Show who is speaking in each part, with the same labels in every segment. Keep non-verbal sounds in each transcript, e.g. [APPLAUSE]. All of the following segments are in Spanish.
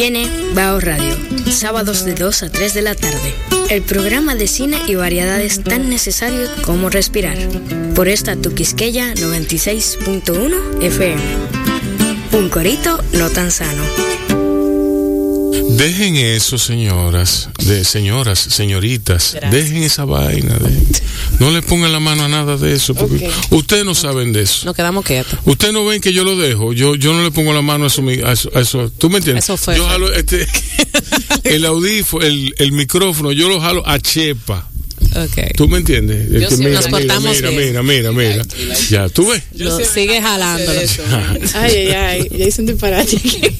Speaker 1: Viene Bao Radio, sábados de 2 a 3 de la tarde. El programa de cine y variedades tan necesario como respirar. Por esta Tuquisqueya 96.1 FM. Un corito no tan sano.
Speaker 2: Dejen eso, señoras, de señoras, señoritas, dejen esa vaina. De, no le pongan la mano a nada de eso, porque ustedes no saben de eso.
Speaker 3: Nos quedamos quietos.
Speaker 2: Ustedes no ven que yo lo dejo, yo yo no le pongo la mano a eso, a eso, a eso. ¿tú me entiendes?
Speaker 3: Eso fue.
Speaker 2: Yo jalo este, [LAUGHS] el audífono, el, el micrófono, yo lo jalo a chepa.
Speaker 3: Okay.
Speaker 2: ¿Tú me entiendes?
Speaker 3: Yo
Speaker 2: Este,
Speaker 3: sí,
Speaker 2: mira,
Speaker 3: nos
Speaker 2: mira,
Speaker 3: portamos
Speaker 2: mira, mira, mira, mira, Ya, tú ves.
Speaker 3: Lo- sigue jalándolo. [LAUGHS]
Speaker 4: Ay, ay, ay. Ya hice un disparate. [LAUGHS]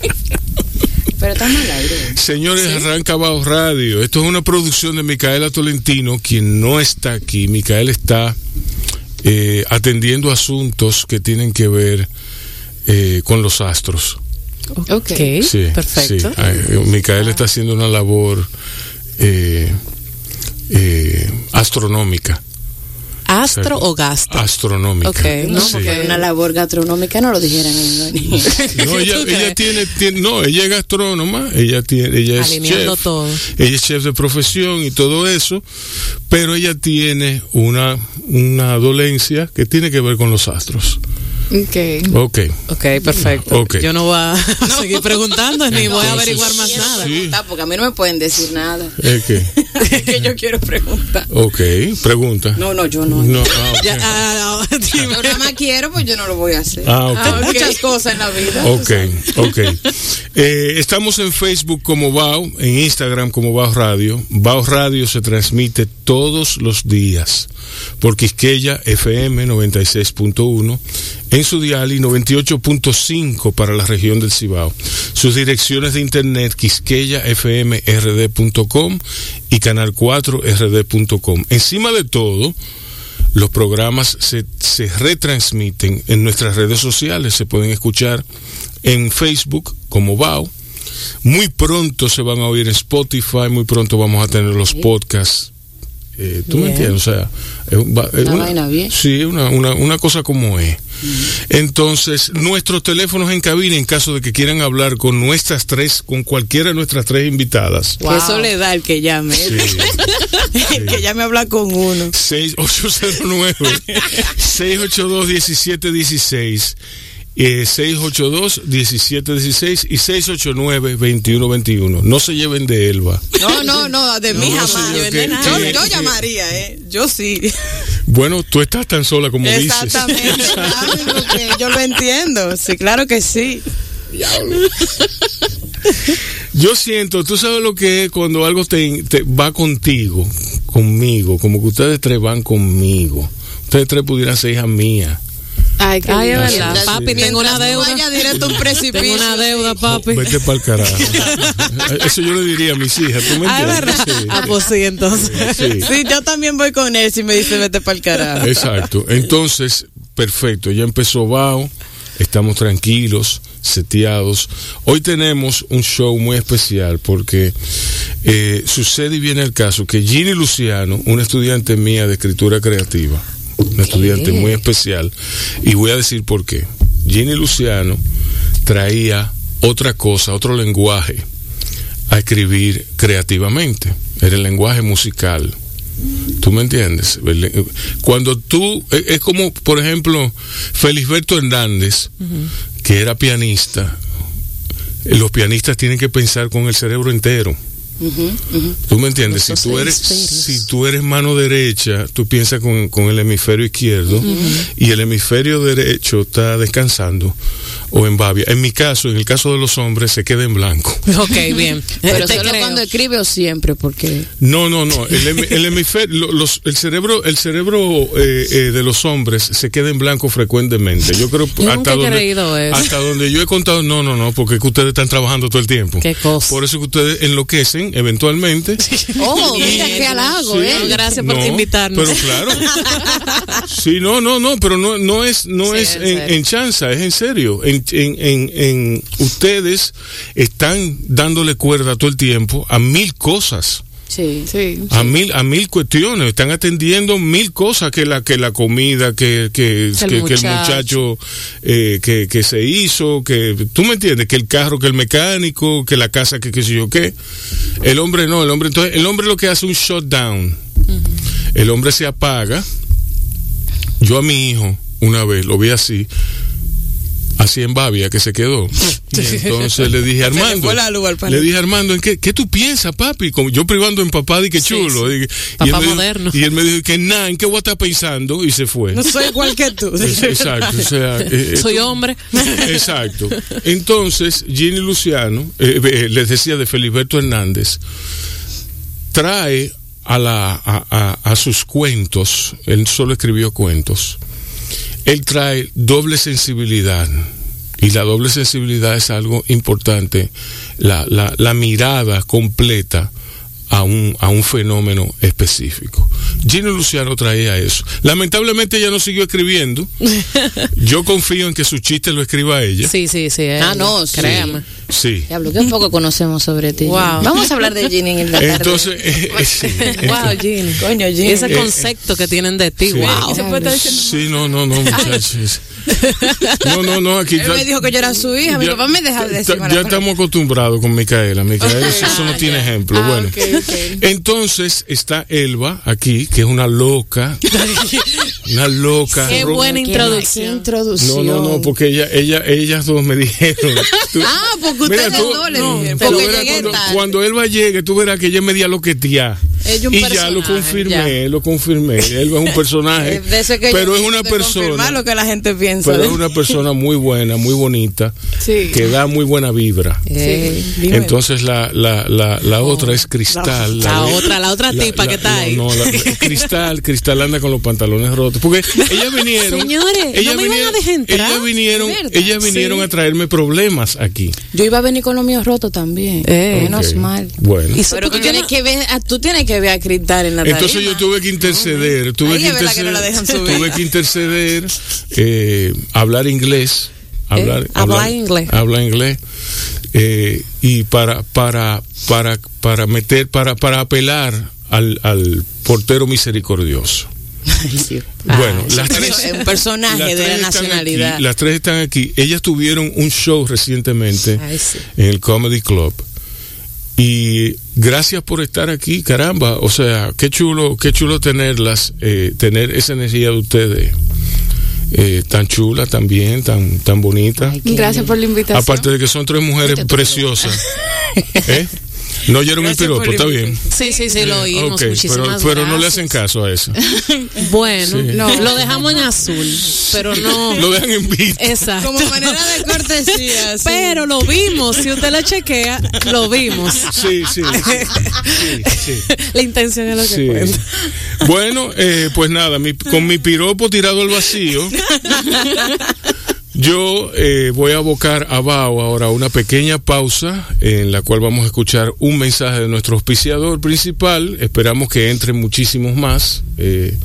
Speaker 5: Pero está mal aire.
Speaker 2: Señores, arranca Bajo Radio. Esto es una producción de Micaela Tolentino, quien no está aquí. Micaela está eh, atendiendo asuntos que tienen que ver eh, con los astros.
Speaker 4: Ok.
Speaker 2: Sí,
Speaker 3: perfecto.
Speaker 2: sí. Eh, Micaela está haciendo una labor eh, eh, astronómica.
Speaker 3: ¿Astro o gasto?
Speaker 2: Astronómica.
Speaker 3: Ok, no,
Speaker 2: Sí.
Speaker 3: porque
Speaker 5: Una labor gastronómica no lo dijeran en [LAUGHS]
Speaker 2: No, ella, [LAUGHS]
Speaker 3: ¿Tú
Speaker 2: ella tiene, tiene- no, ella es gastrónoma, ella tiene, ella es
Speaker 3: Alineando
Speaker 2: chef,
Speaker 3: todo.
Speaker 2: ella es chef de profesión y todo eso, pero ella tiene una, una dolencia que tiene que ver con los astros.
Speaker 4: Ok.
Speaker 2: Ok.
Speaker 3: Ok, perfecto.
Speaker 2: Ok.
Speaker 3: Yo no voy a [LAUGHS] seguir preguntando ni voy a
Speaker 2: Entonces,
Speaker 3: averiguar más
Speaker 2: sí.
Speaker 3: nada.
Speaker 5: Porque a mí no me pueden decir nada.
Speaker 2: Es que, [LAUGHS]
Speaker 5: que yo quiero preguntar.
Speaker 2: ok, pregunta.
Speaker 5: No, no, yo no.
Speaker 2: No, [LAUGHS] ah, ok.
Speaker 3: Ya, ah, dime.
Speaker 5: Yo nada más quiero, pues yo no lo voy a hacer.
Speaker 2: Ah, ok.
Speaker 5: Hay muchas cosas en la vida.
Speaker 2: Ok, ok. Eh, estamos en Facebook como BAO, en Instagram como BAO Radio. BAO Radio se transmite todos los días por Quisqueya FM 96.1, en su dial y 98.5 para la región del Cibao. Sus direcciones de internet quisqueyafmrd.com y canal4rd.com. Encima de todo, los programas se, se retransmiten en nuestras redes sociales, se pueden escuchar en Facebook como BAO. Muy pronto se van a oír en Spotify, muy pronto vamos a tener los podcasts. Eh, ¿Tú me entiendes? O sea, es, un- va- es
Speaker 5: Una vaina bien.
Speaker 2: Sí, una, una, una cosa como es. Entonces, nuestros teléfonos en cabina, en caso de que quieran hablar con nuestras tres, con cualquiera de nuestras tres invitadas.
Speaker 5: Que Eso le da el que llame.
Speaker 2: Sí. [LAUGHS]
Speaker 5: que llame a hablar con uno.
Speaker 2: 6809 682 1716 eh, 682 1716 y 689 2121 no se lleven de Elba
Speaker 5: No, no, no, de mí
Speaker 2: No,
Speaker 5: jamás.
Speaker 2: señor,
Speaker 5: Yo,
Speaker 2: que-
Speaker 5: yo- yo
Speaker 2: que-
Speaker 5: llamaría, ¿eh? Yo sí.
Speaker 2: bueno tú estás tan sola como
Speaker 5: Exactamente.
Speaker 2: dices
Speaker 5: porque yo lo entiendo. Sí, claro que sí.
Speaker 2: yo siento tú sabes lo que es cuando algo te, te va contigo conmigo como que ustedes tres van conmigo ustedes tres pudieran ser hijas mías
Speaker 4: Ay, qué
Speaker 3: Ay, es verdad.
Speaker 2: Sí.
Speaker 3: Papi, tengo una
Speaker 5: Mientras no
Speaker 3: deuda.
Speaker 5: vaya directo a un precipicio. [LAUGHS]
Speaker 3: Tengo una deuda, papi.
Speaker 2: vete para el carajo [LAUGHS] eso yo le diría a mis hijas ¿tú me
Speaker 3: Ah, es
Speaker 2: entiendes?
Speaker 3: verdad.
Speaker 2: Sí.
Speaker 3: Ah, pues sí, entonces.
Speaker 2: Sí.
Speaker 5: Sí, yo también voy con él si me dice vete para el carajo.
Speaker 2: Exacto. Entonces, perfecto. Ya empezó Bao. Estamos tranquilos, seteados. Hoy tenemos un show muy especial porque eh, sucede y viene el caso que Ginny Luciano, una estudiante mía de escritura creativa, una estudiante muy especial, y voy a decir por qué. Ginny Luciano traía otra cosa, otro lenguaje a escribir creativamente. Era el lenguaje musical. ¿Tú me entiendes? Cuando tú, es es como, por ejemplo, Felisberto Hernández, que era pianista, los pianistas tienen que pensar con el cerebro entero. ¿Tú me entiendes? Si tú, eres, si tú eres mano derecha, tú piensas con, con el hemisferio izquierdo y el hemisferio derecho está descansando o en babia. En mi caso, en el caso de los hombres, se queda en blanco. [LAUGHS]
Speaker 3: Ok, bien.
Speaker 5: Pero
Speaker 3: Te
Speaker 5: solo
Speaker 3: creo.
Speaker 5: cuando escribe o siempre, porque
Speaker 2: No, no, no. El, el hemisferio, lo- los- el cerebro, el cerebro eh, eh, de los hombres se queda en blanco frecuentemente. Yo creo
Speaker 3: Yo
Speaker 2: hasta donde,
Speaker 3: creído eso.
Speaker 2: hasta donde yo he contado, no, no, no, porque es que ustedes están trabajando todo el tiempo.
Speaker 3: Qué cosa.
Speaker 2: Por eso que ustedes enloquecen eventualmente.
Speaker 5: Oh, mira qué halago,
Speaker 2: Sí.
Speaker 5: ¿eh?
Speaker 3: Gracias por
Speaker 2: No,
Speaker 3: invitarnos.
Speaker 2: Pero claro. Sí, no, no, no, pero no, no es, no
Speaker 3: Sí,
Speaker 2: es
Speaker 3: en
Speaker 2: en chanza, es en serio. En, en, en, en- ustedes están dándole cuerda todo el tiempo a mil cosas.
Speaker 4: Sí. Sí.
Speaker 2: a mil a mil cuestiones están atendiendo mil cosas que la que la comida que que,
Speaker 3: El
Speaker 2: que- que el
Speaker 3: muchacho.
Speaker 2: muchacho eh, que, que se hizo que tú me entiendes que el carro que el mecánico que la casa que qué sé yo qué el hombre no el hombre entonces el hombre lo que hace un shutdown el hombre se apaga yo a mi hijo una vez lo vi así así en Babia que se quedó [LAUGHS] y entonces le dije
Speaker 5: le
Speaker 2: Armando
Speaker 5: panel.
Speaker 2: le dije Armando ¿en qué, qué tú piensas papi como yo privando en papá y que chulo y
Speaker 3: Papá
Speaker 2: él me dijo-
Speaker 3: moderno.
Speaker 2: y él me dijo que nada en qué voy a estar pensando y se fue
Speaker 5: No soy igual que tú. [LAUGHS]
Speaker 2: Exacto o sea [LAUGHS] eh,
Speaker 3: Soy
Speaker 2: esto-
Speaker 3: hombre.
Speaker 2: Exacto. Entonces, Ginny Luciano, eh, eh, les decía de Feliberto Hernández, trae a, la, a, a- a sus cuentos, él solo escribió cuentos, él trae doble sensibilidad. Y la doble sensibilidad es algo importante, la, la, mirada completa a un, a un fenómeno específico. Gino Luciano traía eso. Lamentablemente ella no siguió escribiendo. [LAUGHS] Yo confío en que su chiste lo escriba ella.
Speaker 3: Sí, sí, sí.
Speaker 4: Ah, no, sí.
Speaker 3: Créame.
Speaker 2: Sí.
Speaker 4: Diablo, qué poco conocemos sobre ti.
Speaker 3: Wow.
Speaker 4: Vamos a hablar de Ginny en la tarde.
Speaker 2: Entonces, eh, eh, sí.
Speaker 3: Wow, Ginny.
Speaker 5: Coño, Ginny.
Speaker 3: Ese
Speaker 2: Eh,
Speaker 3: concepto que tienen de ti,
Speaker 2: Sí.
Speaker 3: wow.
Speaker 4: se puede estar diciendo
Speaker 2: Sí, no, no, no, muchachos. [LAUGHS] No, no, no, aquí
Speaker 5: Él me dijo que yo era su hija. Mi
Speaker 2: ya-
Speaker 5: papá me deja de decir
Speaker 2: ya, ya estamos acostumbrados con Micaela. Micaela, eso, eso no tiene ejemplo.
Speaker 4: Ah,
Speaker 2: bueno, entonces está Elba aquí, que es una loca. [LAUGHS] una loca.
Speaker 3: Qué buena
Speaker 4: Qué
Speaker 3: introducción.
Speaker 4: introducción.
Speaker 2: No, no, no, porque ella, ella, ellas dos me dijeron. [LAUGHS] Tú-
Speaker 5: Ah, porque
Speaker 2: Mira,
Speaker 5: ustedes
Speaker 2: tú-
Speaker 5: dos le
Speaker 2: no,
Speaker 5: dijeron. Porque
Speaker 2: verás cuando, cuando Elba llegue, tú verás que ella es media loquetía.
Speaker 5: Ella un
Speaker 2: Y ya lo confirmé, lo confirmé. Elba es un [LAUGHS] personaje,
Speaker 5: que
Speaker 2: pero es una persona,
Speaker 5: lo que la gente piensa.
Speaker 2: pero es una persona muy buena, muy bonita,
Speaker 4: Sí.
Speaker 2: que da muy buena vibra.
Speaker 5: Dime.
Speaker 2: Entonces la, la, la, la otra es Cristal.
Speaker 3: La otra, la otra tipa que está
Speaker 2: no,
Speaker 3: ahí.
Speaker 2: No, la- [LAUGHS] Cristal, Cristal anda con los pantalones rotos. Porque ellas vinieron.
Speaker 3: Señores,
Speaker 2: ellas
Speaker 3: no me iban a dejar entrar.
Speaker 2: Ellas vinieron, ellas vinieron
Speaker 3: Sí.
Speaker 2: a traerme problemas aquí.
Speaker 4: Yo iba a venir con los míos rotos también.
Speaker 3: Eh.
Speaker 4: Menos
Speaker 2: Ok.
Speaker 4: mal.
Speaker 2: Bueno.
Speaker 3: Y
Speaker 5: Pero tú tienes
Speaker 3: no-
Speaker 5: que ver, a- tú tienes que ver a Cristal en la
Speaker 2: Entonces
Speaker 5: tarima.
Speaker 2: yo tuve que interceder, tuve
Speaker 5: Ahí
Speaker 2: que
Speaker 5: que no
Speaker 2: interceder,
Speaker 5: la dejan subir.
Speaker 2: tuve que interceder, eh, hablar inglés, hablar,
Speaker 3: Eh, habla inglés.
Speaker 2: habla inglés, eh, y para, para, para, para meter, para, para apelar al, al portero misericordioso. Bueno, las tres,
Speaker 5: Es un personaje
Speaker 2: las
Speaker 5: de
Speaker 2: tres
Speaker 5: la
Speaker 2: están
Speaker 5: nacionalidad.
Speaker 2: aquí, las tres están aquí. Ellas tuvieron un show recientemente
Speaker 3: Ay, sí.
Speaker 2: en el Comedy Club. Y gracias por estar aquí, caramba. O sea, qué chulo, qué chulo tenerlas, eh, tener esa energía de ustedes. Eh, tan chula también, tan, tan bonita.
Speaker 4: Gracias por la invitación.
Speaker 2: Aparte de que son tres mujeres preciosas. ¿Eh? [LAUGHS] No oyeron el piropo, está bien.
Speaker 3: Sí, sí, sí, lo oímos.
Speaker 2: Ok, pero,
Speaker 3: Muchísimas
Speaker 2: pero no le hacen caso a eso. [LAUGHS]
Speaker 3: Bueno,
Speaker 2: Sí.
Speaker 3: no, lo dejamos en azul, pero no. [LAUGHS]
Speaker 2: Lo dejan en visto.
Speaker 3: Exacto.
Speaker 5: Como manera de cortesía. [LAUGHS] sí.
Speaker 3: Pero lo vimos, si usted lo chequea, lo vimos.
Speaker 2: Sí, sí, sí, sí, sí.
Speaker 3: La intención es lo que
Speaker 2: Sí.
Speaker 3: cuenta.
Speaker 2: Bueno, eh, pues nada, mi- con mi piropo tirado al vacío, yo eh, voy a abocar a Bao ahora a una pequeña pausa en la cual vamos a escuchar un mensaje de nuestro auspiciador principal. Esperamos que entren muchísimos más. Eh,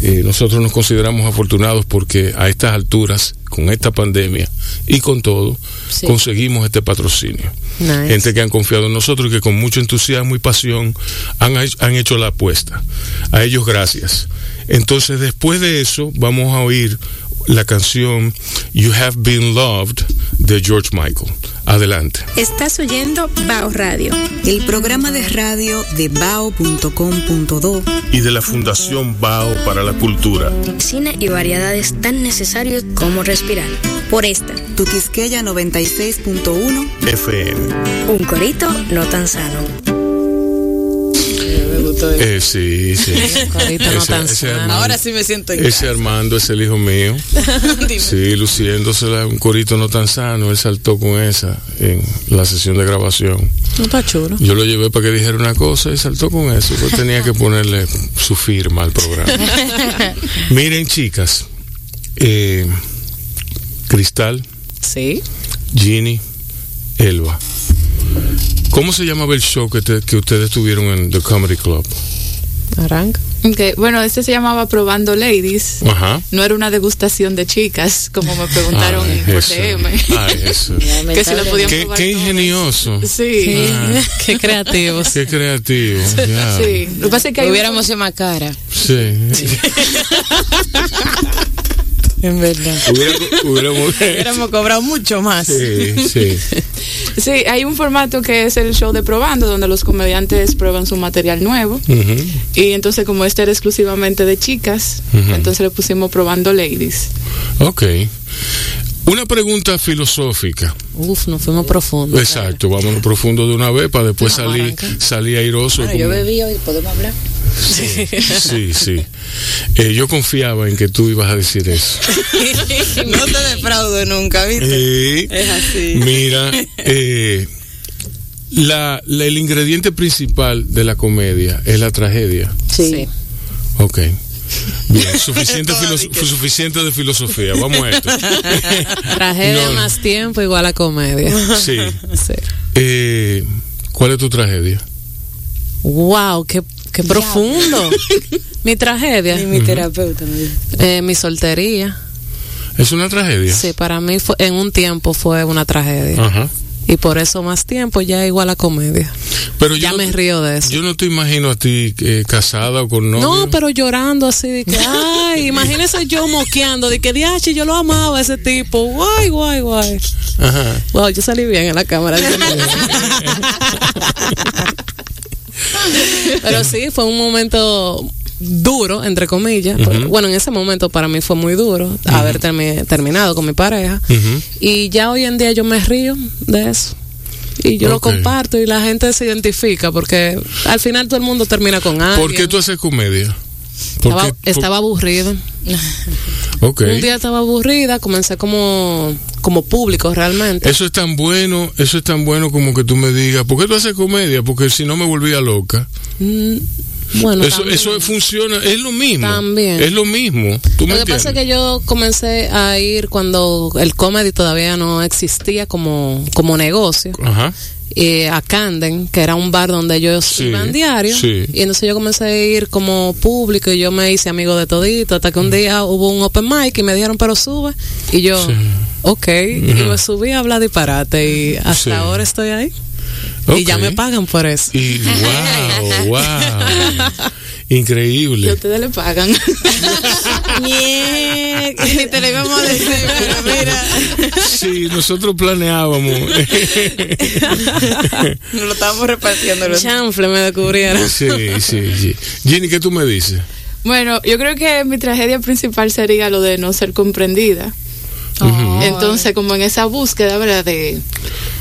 Speaker 2: eh, nosotros nos consideramos afortunados porque a estas alturas, con esta pandemia y con todo,
Speaker 4: Sí.
Speaker 2: conseguimos este patrocinio
Speaker 3: Nice.
Speaker 2: gente que han confiado en nosotros y que con mucho entusiasmo y pasión han, han hecho la apuesta. A ellos gracias. Entonces, después de eso, vamos a oír la canción You Have Been Loved de George Michael. Adelante.
Speaker 6: Estás oyendo Bao Radio.
Speaker 7: El programa de radio de bao.com.do
Speaker 2: Y de la Fundación Bao para la Cultura.
Speaker 1: Cine y variedades tan necesarios como respirar. Por esta,
Speaker 7: Tu Quisqueya 96.1
Speaker 2: FM.
Speaker 1: un corito no tan sano.
Speaker 2: Eh, sí, sí. [LAUGHS]
Speaker 3: Corito no tan
Speaker 2: ese. Armando,
Speaker 5: Ahora sí me siento en
Speaker 2: ese Armando es el hijo mío. [LAUGHS] Sí, luciéndosela, un corito no tan sano. Él saltó con esa en la sesión de grabación.
Speaker 3: No está chulo.
Speaker 2: Yo lo llevé para que dijera una cosa y saltó con eso. Yo tenía que ponerle su firma al programa. [LAUGHS] Miren, chicas, eh, Cristal,
Speaker 3: Sí.
Speaker 2: Ginny, Elba. ¿Cómo se llamaba el show que, te- que ustedes tuvieron en The Comedy Club?
Speaker 3: Arranca.
Speaker 8: Ok, Bueno, este se llamaba Probando Ladies.
Speaker 2: Ajá.
Speaker 8: No era una degustación de chicas, como me preguntaron
Speaker 2: Ay,
Speaker 8: por. DM.
Speaker 2: Ay, eso. [LAUGHS]
Speaker 8: que si lo podían
Speaker 2: Qué,
Speaker 8: probar
Speaker 2: qué ingenioso.
Speaker 8: Sí.
Speaker 2: Ah,
Speaker 3: Qué creativos. [LAUGHS]
Speaker 2: qué creativo. ya.
Speaker 8: Sí. Lo que pasa es que
Speaker 4: Hubiéramos sido más cara.
Speaker 2: Sí. [LAUGHS]
Speaker 4: En verdad.
Speaker 2: Hubiera- hubiéramos-
Speaker 5: Hubiéramos cobrado mucho más.
Speaker 2: Sí, sí.
Speaker 8: Sí, hay un formato que es el show de probando, donde los comediantes prueban su material nuevo. Y entonces, como este era exclusivamente de chicas, entonces le pusimos probando ladies.
Speaker 2: Ok. Una pregunta filosófica.
Speaker 3: Uf, nos fuimos profundos.
Speaker 2: Exacto, vámonos profundo de una vez para después salir, salir airoso.
Speaker 4: Bueno, yo
Speaker 2: como-
Speaker 4: bebí hoy, podemos hablar. [LAUGHS]
Speaker 2: Sí, sí. Eh, yo confiaba en que tú ibas a decir eso. [LAUGHS]
Speaker 5: No te defraudo nunca, ¿viste?
Speaker 2: Eh,
Speaker 5: Es así.
Speaker 2: mira, eh, la, la- el ingrediente principal de la comedia es la tragedia.
Speaker 4: Sí.
Speaker 2: Ok. Bien, [LAUGHS] suficiente, filo- suficiente de filosofía. Vamos a esto. [LAUGHS]
Speaker 3: Tragedia
Speaker 2: No,
Speaker 3: más tiempo igual a comedia.
Speaker 2: Sí. [LAUGHS]
Speaker 3: Sí.
Speaker 2: Eh, ¿Cuál es tu tragedia?
Speaker 3: Wow, qué, qué profundo. Mi tragedia,
Speaker 4: Y mi terapeuta
Speaker 3: eh, mi soltería.
Speaker 2: ¿Es una tragedia?
Speaker 3: Sí, para mí fue, en un tiempo fue una tragedia.
Speaker 2: Ajá.
Speaker 3: Y por eso más tiempo ya igual a comedia.
Speaker 2: Pero
Speaker 3: Ya
Speaker 2: yo
Speaker 3: me
Speaker 2: no,
Speaker 3: río de eso.
Speaker 2: yo no te imagino a ti eh, casada o con novio.
Speaker 3: No, pero llorando así de que, ay, [LAUGHS] imagínese yo moqueando de que, diache, yo lo amaba a ese tipo, guay, guay, guay.
Speaker 2: Ajá.
Speaker 3: Wow, yo salí bien en la cámara. [LAUGHS] pero sí, fue un momento duro, entre comillas. porque,
Speaker 2: Ujú.
Speaker 3: bueno, en ese momento para mí fue muy duro haber termi- terminado con mi pareja. Y ya hoy en día yo me río de eso. Y yo lo comparto y la gente se identifica porque al final todo el mundo termina con algo.
Speaker 2: ¿Por qué tú haces comedia? ¿Por
Speaker 3: Estaba, estaba aburrida. [LAUGHS] Un día estaba aburrida, comencé como, como público realmente.
Speaker 2: Eso es tan bueno, eso es tan bueno como que tú me digas, ¿por qué tú haces comedia? Porque si no me volvía loca.
Speaker 3: Mm, bueno,
Speaker 2: eso,
Speaker 3: también.
Speaker 2: eso funciona, es lo mismo.
Speaker 3: También.
Speaker 2: Es lo mismo. ¿Tú me
Speaker 3: Lo que pasa es que yo comencé a ir cuando el comedy todavía no existía como, como negocio.
Speaker 2: Ajá.
Speaker 3: eh, a Camden, que era un bar donde ellos
Speaker 2: Sí,
Speaker 3: iban diario.
Speaker 2: sí.
Speaker 3: Y entonces yo comencé a ir como público y yo me hice amigo de todito. Hasta que un día hubo un open mic y me dijeron, pero sube. Y yo,
Speaker 2: Sí.
Speaker 3: ok. Y me subí a hablar disparate y hasta ahora estoy ahí. Y ya me pagan por eso.
Speaker 2: Y wow, wow. [LAUGHS]
Speaker 8: Y
Speaker 2: Increíble.
Speaker 8: ustedes le pagan. [LAUGHS]
Speaker 5: Ni [LAUGHS] te lo íbamos a decir, pero mira,
Speaker 2: Sí, nosotros planeábamos.
Speaker 5: nos lo estábamos repartiendo. los-
Speaker 3: Chanfle me descubrieron.
Speaker 2: Sí, sí, sí. Jenny, ¿qué tú me dices?
Speaker 8: bueno, yo creo que mi tragedia principal sería lo de no ser comprendida. Entonces, como en esa búsqueda, ¿verdad? De,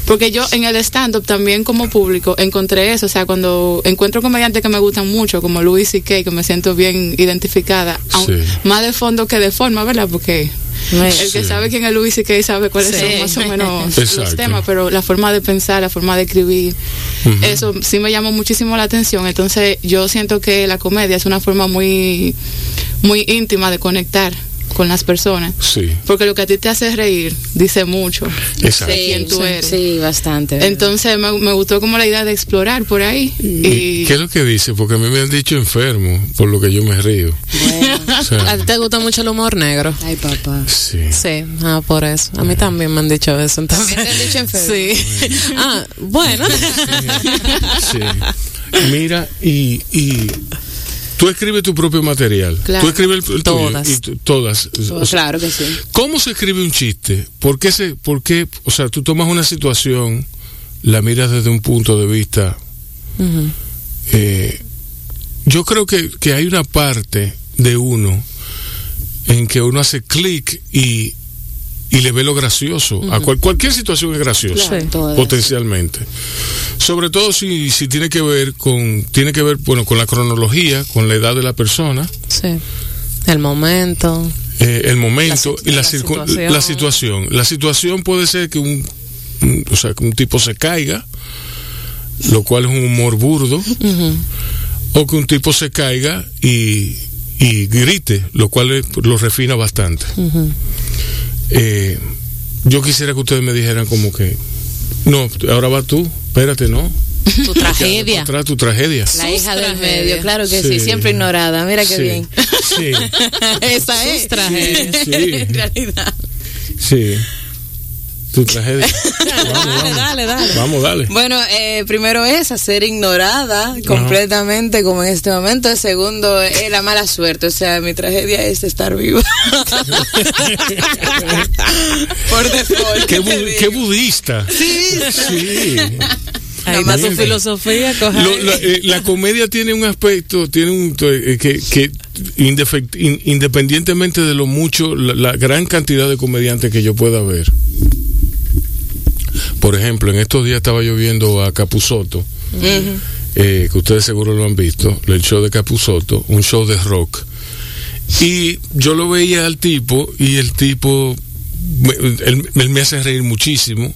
Speaker 8: porque yo en el stand-up también como público encontré eso. O sea, cuando encuentro comediantes que me gustan mucho, como Louis C.K., que me siento bien identificada, aun-
Speaker 2: Sí.
Speaker 8: más de fondo que de forma, ¿verdad? Porque el que
Speaker 2: Sí.
Speaker 8: sabe quién es Louis C.K. sabe cuáles
Speaker 3: Sí.
Speaker 8: son más o [LAUGHS] menos
Speaker 2: Exacto.
Speaker 8: los temas, pero la forma de pensar, la forma de escribir, eso sí me llamó muchísimo la atención. Entonces, yo siento que la comedia es una forma muy, muy íntima de conectar con las personas.
Speaker 2: Sí.
Speaker 8: Porque lo que a ti te hace reír dice mucho
Speaker 2: Exacto.
Speaker 8: de quién tú
Speaker 4: sí,
Speaker 8: eres.
Speaker 4: Sí, bastante. ¿verdad?
Speaker 8: Entonces me, me gustó como la idea de explorar por ahí.
Speaker 2: ¿Y
Speaker 8: Y
Speaker 2: ¿Qué es lo que dice? Porque a mí me han dicho enfermo, por lo que yo me río.
Speaker 4: Bueno. [LAUGHS]
Speaker 2: O sea,
Speaker 3: ¿A ti te gusta mucho el humor negro?
Speaker 4: Ay, papá.
Speaker 2: sí.
Speaker 3: Sí, ah, por eso. A mí también me han dicho eso. Entonces.
Speaker 4: ¿También te han dicho enfermo?
Speaker 3: Sí. Ah, bueno. [LAUGHS]
Speaker 2: Sí. Mira, y, y tú escribes tu propio material.
Speaker 8: Claro.
Speaker 2: Tú escribes el, el tuyo
Speaker 3: Todas.
Speaker 2: y tú- todas. O sea,
Speaker 4: Claro que sí.
Speaker 2: ¿Cómo se escribe un chiste? ¿Por qué, se, ¿Por qué? O sea, tú tomas una situación, la miras desde un punto de vista. Eh, yo creo que, que hay una parte de uno en que uno hace clic y, y le ve lo gracioso. A cual- cualquier situación es graciosa,
Speaker 3: Claro,
Speaker 2: potencialmente. Sobre todo si, si tiene que ver con, tiene que ver, bueno, con la cronología, con la edad de la persona,
Speaker 3: Sí. El momento.
Speaker 2: eh, el momento
Speaker 3: La
Speaker 2: y la,
Speaker 3: la situación.
Speaker 2: la situación. La situación puede ser que un, un- o sea, que un tipo se caiga, lo cual es un humor burdo, o que un tipo se caiga y, y grite, lo cual es- lo refina bastante. Eh, yo quisiera que ustedes me dijeran como que, no, ahora va tú, espérate, no,
Speaker 3: Tu tragedia.
Speaker 2: Atrás tu tragedia.
Speaker 4: La hija del
Speaker 3: tragedia.
Speaker 4: medio, claro que sí,
Speaker 2: Sí.
Speaker 4: siempre ignorada. Mira qué
Speaker 2: Sí.
Speaker 4: bien.
Speaker 2: Sí, [LAUGHS]
Speaker 4: Esa
Speaker 3: Sus
Speaker 4: es. [LAUGHS] en realidad.
Speaker 2: sí. Tu tragedia. [LAUGHS]
Speaker 3: Dale, dale, dale.
Speaker 2: Vamos, dale.
Speaker 4: Bueno, eh, primero es ser ignorada completamente como en este momento. El segundo es la mala suerte. O sea, mi tragedia es estar viva. [LAUGHS] Por default.
Speaker 2: Qué, budista.
Speaker 4: Sí.
Speaker 2: Sí. Bien.
Speaker 3: filosofía, coja.
Speaker 2: Lo- la, eh, la comedia tiene un aspecto, tiene un eh, que, que independientemente de lo mucho, la, la gran cantidad de comediantes que yo pueda ver. Por ejemplo, en estos días estaba yo viendo a Capusoto, eh, que ustedes seguro lo han visto, el show de Capusoto, un show de rock. Y yo lo veía al tipo y el tipo, me- él, él me hace reír muchísimo.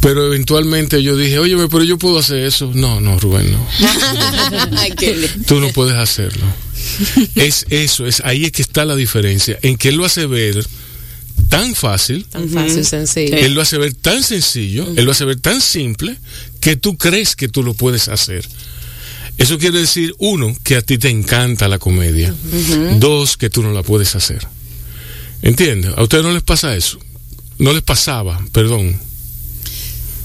Speaker 2: Pero eventualmente yo dije, oye, pero yo puedo hacer eso. No, no, Rubén, no. [LAUGHS] Tú no puedes hacerlo. Es eso, es ahí es que está la diferencia. En que él lo hace ver tan fácil,
Speaker 3: Tan fácil, sencillo.
Speaker 2: él lo hace ver tan sencillo, él lo hace ver tan simple, que tú crees que tú lo puedes hacer. Eso quiere decir, uno, que a ti te encanta la comedia. Dos, que tú no la puedes hacer. ¿Entiendes? ¿A ustedes no les pasa eso? No les pasaba, perdón.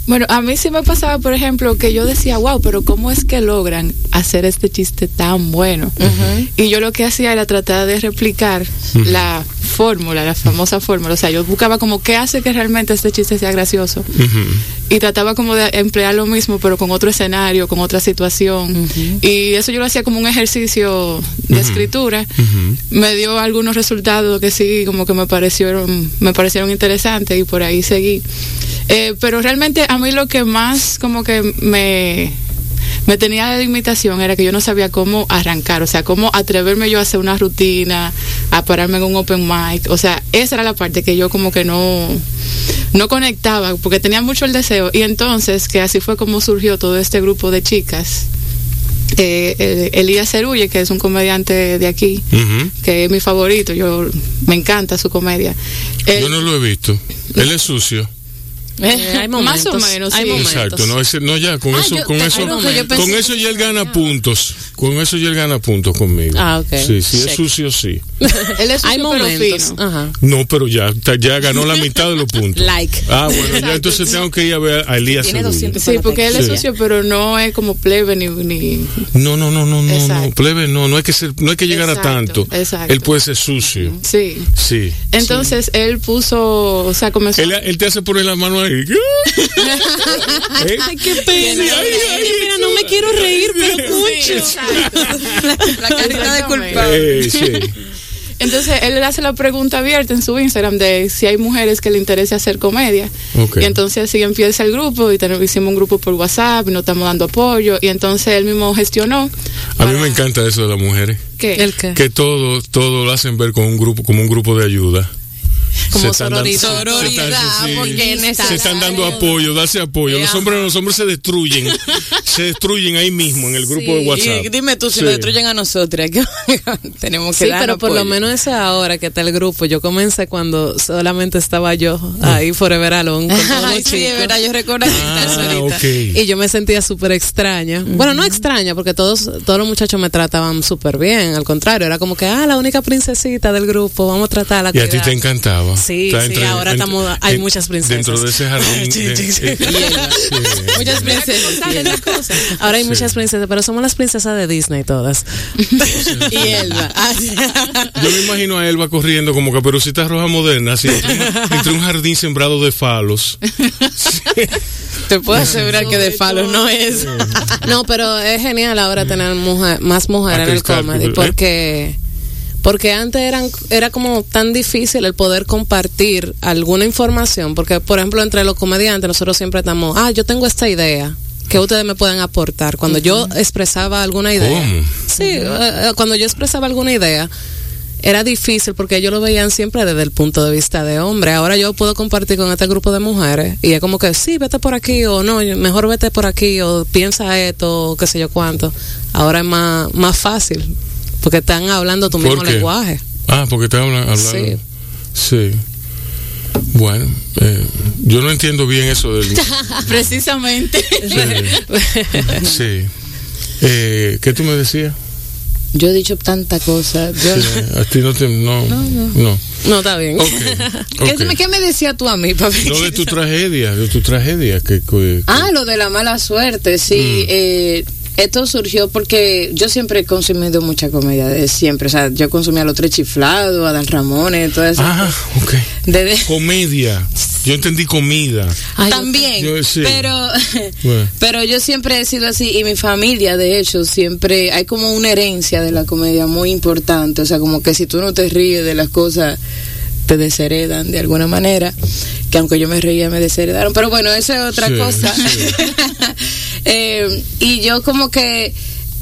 Speaker 8: Bueno, a mí sí me pasaba, por ejemplo, que yo decía, wow, pero ¿cómo es que logran hacer este chiste tan bueno? Y yo lo que hacía era tratar de replicar la fórmula, la famosa fórmula. O sea, yo buscaba como qué hace que realmente este chiste sea gracioso. Y trataba como de emplear lo mismo, pero con otro escenario, con otra situación. Y eso yo lo hacía como un ejercicio de escritura. Me dio algunos resultados que sí, como que me parecieron, me parecieron interesantes y por ahí seguí. Eh, pero realmente a mí lo que más como que me, me tenía de limitación era que yo no sabía cómo arrancar, o sea, cómo atreverme yo a hacer una rutina, a pararme en un open mic, o sea, esa era la parte que yo como que no no conectaba porque tenía mucho el deseo y entonces que así fue como surgió todo este grupo de chicas. Eh, eh, Elías Cerulle, que es un comediante de aquí, que es mi favorito, yo me encanta su comedia. Él-
Speaker 2: Yo no lo he visto. Él es sucio.
Speaker 3: Eh, hay momentos. [LAUGHS]
Speaker 8: Más o menos,
Speaker 3: Hay
Speaker 8: sí.
Speaker 3: momentos.
Speaker 2: Exacto, no, ese- no ya, con
Speaker 4: Ah,
Speaker 2: eso,
Speaker 4: yo-
Speaker 2: con eso, con eso ya él gana
Speaker 4: llamaba.
Speaker 2: puntos. Con eso ya él gana puntos conmigo.
Speaker 3: Ah, ok.
Speaker 2: Sí, sí, es sucio, sí. [LAUGHS]
Speaker 8: él es
Speaker 3: Hay momentos.
Speaker 8: fino.
Speaker 3: Ajá.
Speaker 2: No, pero ya, ya ganó la mitad de los puntos. [LAUGHS]
Speaker 3: Like.
Speaker 2: Ah, bueno, ya entonces tengo que ir a ver a Elías
Speaker 4: Tiene
Speaker 2: Cerulle.
Speaker 4: 200
Speaker 8: Sí, porque él es
Speaker 2: Sí.
Speaker 8: sucio, pero no es como plebe ni... ni
Speaker 2: No, no, no, no, no, no,
Speaker 8: Exacto.
Speaker 2: plebe, no, no hay que ser, no hay que llegar
Speaker 8: Exacto,
Speaker 2: a tanto.
Speaker 8: exacto.
Speaker 2: Él puede ser sucio.
Speaker 8: sí.
Speaker 2: Sí.
Speaker 8: Entonces él puso, o sea, comenzó...
Speaker 2: Él, él te hace poner la mano ahí. [LAUGHS] ¿Eh?
Speaker 3: Ay, qué pena.
Speaker 2: Sí, ay, ay,
Speaker 3: Mira, no me quiero reír, pero
Speaker 8: Sí,
Speaker 3: mucho.
Speaker 8: exacto.
Speaker 4: La carita de culpable.
Speaker 2: Eh, sí.
Speaker 8: Entonces él le hace la pregunta abierta en su Instagram de si hay mujeres que le interese hacer comedia. Y entonces así empieza el grupo y tenemos, hicimos un grupo por WhatsApp y nos estamos dando apoyo. Y entonces él mismo gestionó.
Speaker 2: A mí me encanta eso de las mujeres.
Speaker 8: ¿Qué?
Speaker 3: ¿El qué?
Speaker 2: que todo todo lo hacen ver como un grupo como un grupo de ayuda
Speaker 3: Como
Speaker 2: Se están dando-
Speaker 3: sororidad.
Speaker 2: se están-
Speaker 4: Sororidad,
Speaker 2: sí,
Speaker 4: porque en esta
Speaker 2: se están dando
Speaker 4: edad-
Speaker 2: apoyo darse apoyo los hombres los hombres se destruyen [LAUGHS] se destruyen ahí mismo en el grupo de WhatsApp
Speaker 4: Y dime tú, si
Speaker 2: Sí.
Speaker 4: nos destruyen a nosotras, que [LAUGHS] tenemos que
Speaker 3: Sí,
Speaker 4: dar
Speaker 3: pero por lo menos ese ahora que está el grupo. Yo comencé cuando solamente estaba yo ahí Forever Alone con todos [LAUGHS]
Speaker 4: Ay,
Speaker 3: los
Speaker 4: sí, es
Speaker 3: chicos.
Speaker 4: verdad, yo recuerdo
Speaker 2: ah,
Speaker 4: ahorita.
Speaker 2: ok
Speaker 3: Y yo me sentía súper extraña. Bueno, no extraña, porque todos, todos los muchachos me trataban súper bien. Al contrario, era como que, ah, la única princesita del grupo, vamos a tratarla.
Speaker 2: y a ti te encantaba
Speaker 3: Sí,
Speaker 2: Está
Speaker 3: sí,
Speaker 2: entre-
Speaker 3: ahora
Speaker 2: entre-
Speaker 3: estamos- hay muchas princesas.
Speaker 2: dentro de ese jardín [LAUGHS]
Speaker 3: Sí,
Speaker 2: de-
Speaker 3: sí, sí.
Speaker 2: sí.
Speaker 3: Muchas princesas. Ahora hay
Speaker 2: Sí.
Speaker 3: muchas princesas, pero somos las princesas de Disney todas. [LAUGHS]
Speaker 4: Y Elba. [LAUGHS]
Speaker 2: Yo me imagino a Elba corriendo como caperucita roja moderna, así, entre, un- entre un jardín sembrado de falos.
Speaker 4: Te puedo asegurar que de falos no es.
Speaker 3: No, pero es genial ahora tener mujer, más mujeres en el comedy
Speaker 2: ¿eh?
Speaker 3: porque porque antes eran era como tan difícil el poder compartir alguna información porque por ejemplo entre los comediantes nosotros siempre estamos ah yo tengo esta idea que ustedes me pueden aportar cuando yo expresaba alguna idea
Speaker 2: ¿Cómo?
Speaker 3: sí eh, eh, cuando yo expresaba alguna idea era difícil porque ellos lo veían siempre desde el punto de vista de hombre. Ahora yo puedo compartir con este grupo de mujeres y es como que sí, vete por aquí o no, mejor vete por aquí o piensa esto o qué sé yo cuánto. Ahora es más, más fácil porque están hablando tu
Speaker 2: ¿Por
Speaker 3: mismo
Speaker 2: qué?
Speaker 3: lenguaje.
Speaker 2: Ah, porque hablan hablando.
Speaker 3: Sí.
Speaker 2: Sí. Bueno, eh, yo no entiendo bien eso del... [LAUGHS]
Speaker 8: Precisamente.
Speaker 2: sí. Eh, ¿Qué tú me decías?
Speaker 4: Yo he dicho tanta cosa. Yo...
Speaker 2: Sí, a ti no te... No, no. no.
Speaker 3: No, está bien.
Speaker 2: Ok, [LAUGHS] ok.
Speaker 4: ¿Qué, qué me decías tú a mí, papi?
Speaker 2: No de tu tragedia, de tu tragedia. Que, que-
Speaker 4: Ah, lo de la mala suerte, sí.
Speaker 2: Mm.
Speaker 4: eh, esto surgió porque yo siempre he consumido mucha comedia, de siempre. O sea, yo consumía Los Tres Chiflados, Adal Ramones, todo eso.
Speaker 2: Ah, ok.
Speaker 4: Desde-
Speaker 2: Comedia. Yo entendí comida.
Speaker 3: Ay,
Speaker 4: También,
Speaker 2: yo sí.
Speaker 4: pero, [LAUGHS]
Speaker 2: Bueno.
Speaker 4: pero yo siempre he sido así y mi familia, de hecho, siempre hay como una herencia de la comedia muy importante. O sea, como que si tú no te ríes de las cosas, te desheredan de alguna manera. Que aunque yo me reía, me desheredaron. Pero bueno, eso es otra
Speaker 2: Sí,
Speaker 4: cosa.
Speaker 2: sí. [LAUGHS]
Speaker 4: Eh, y yo como que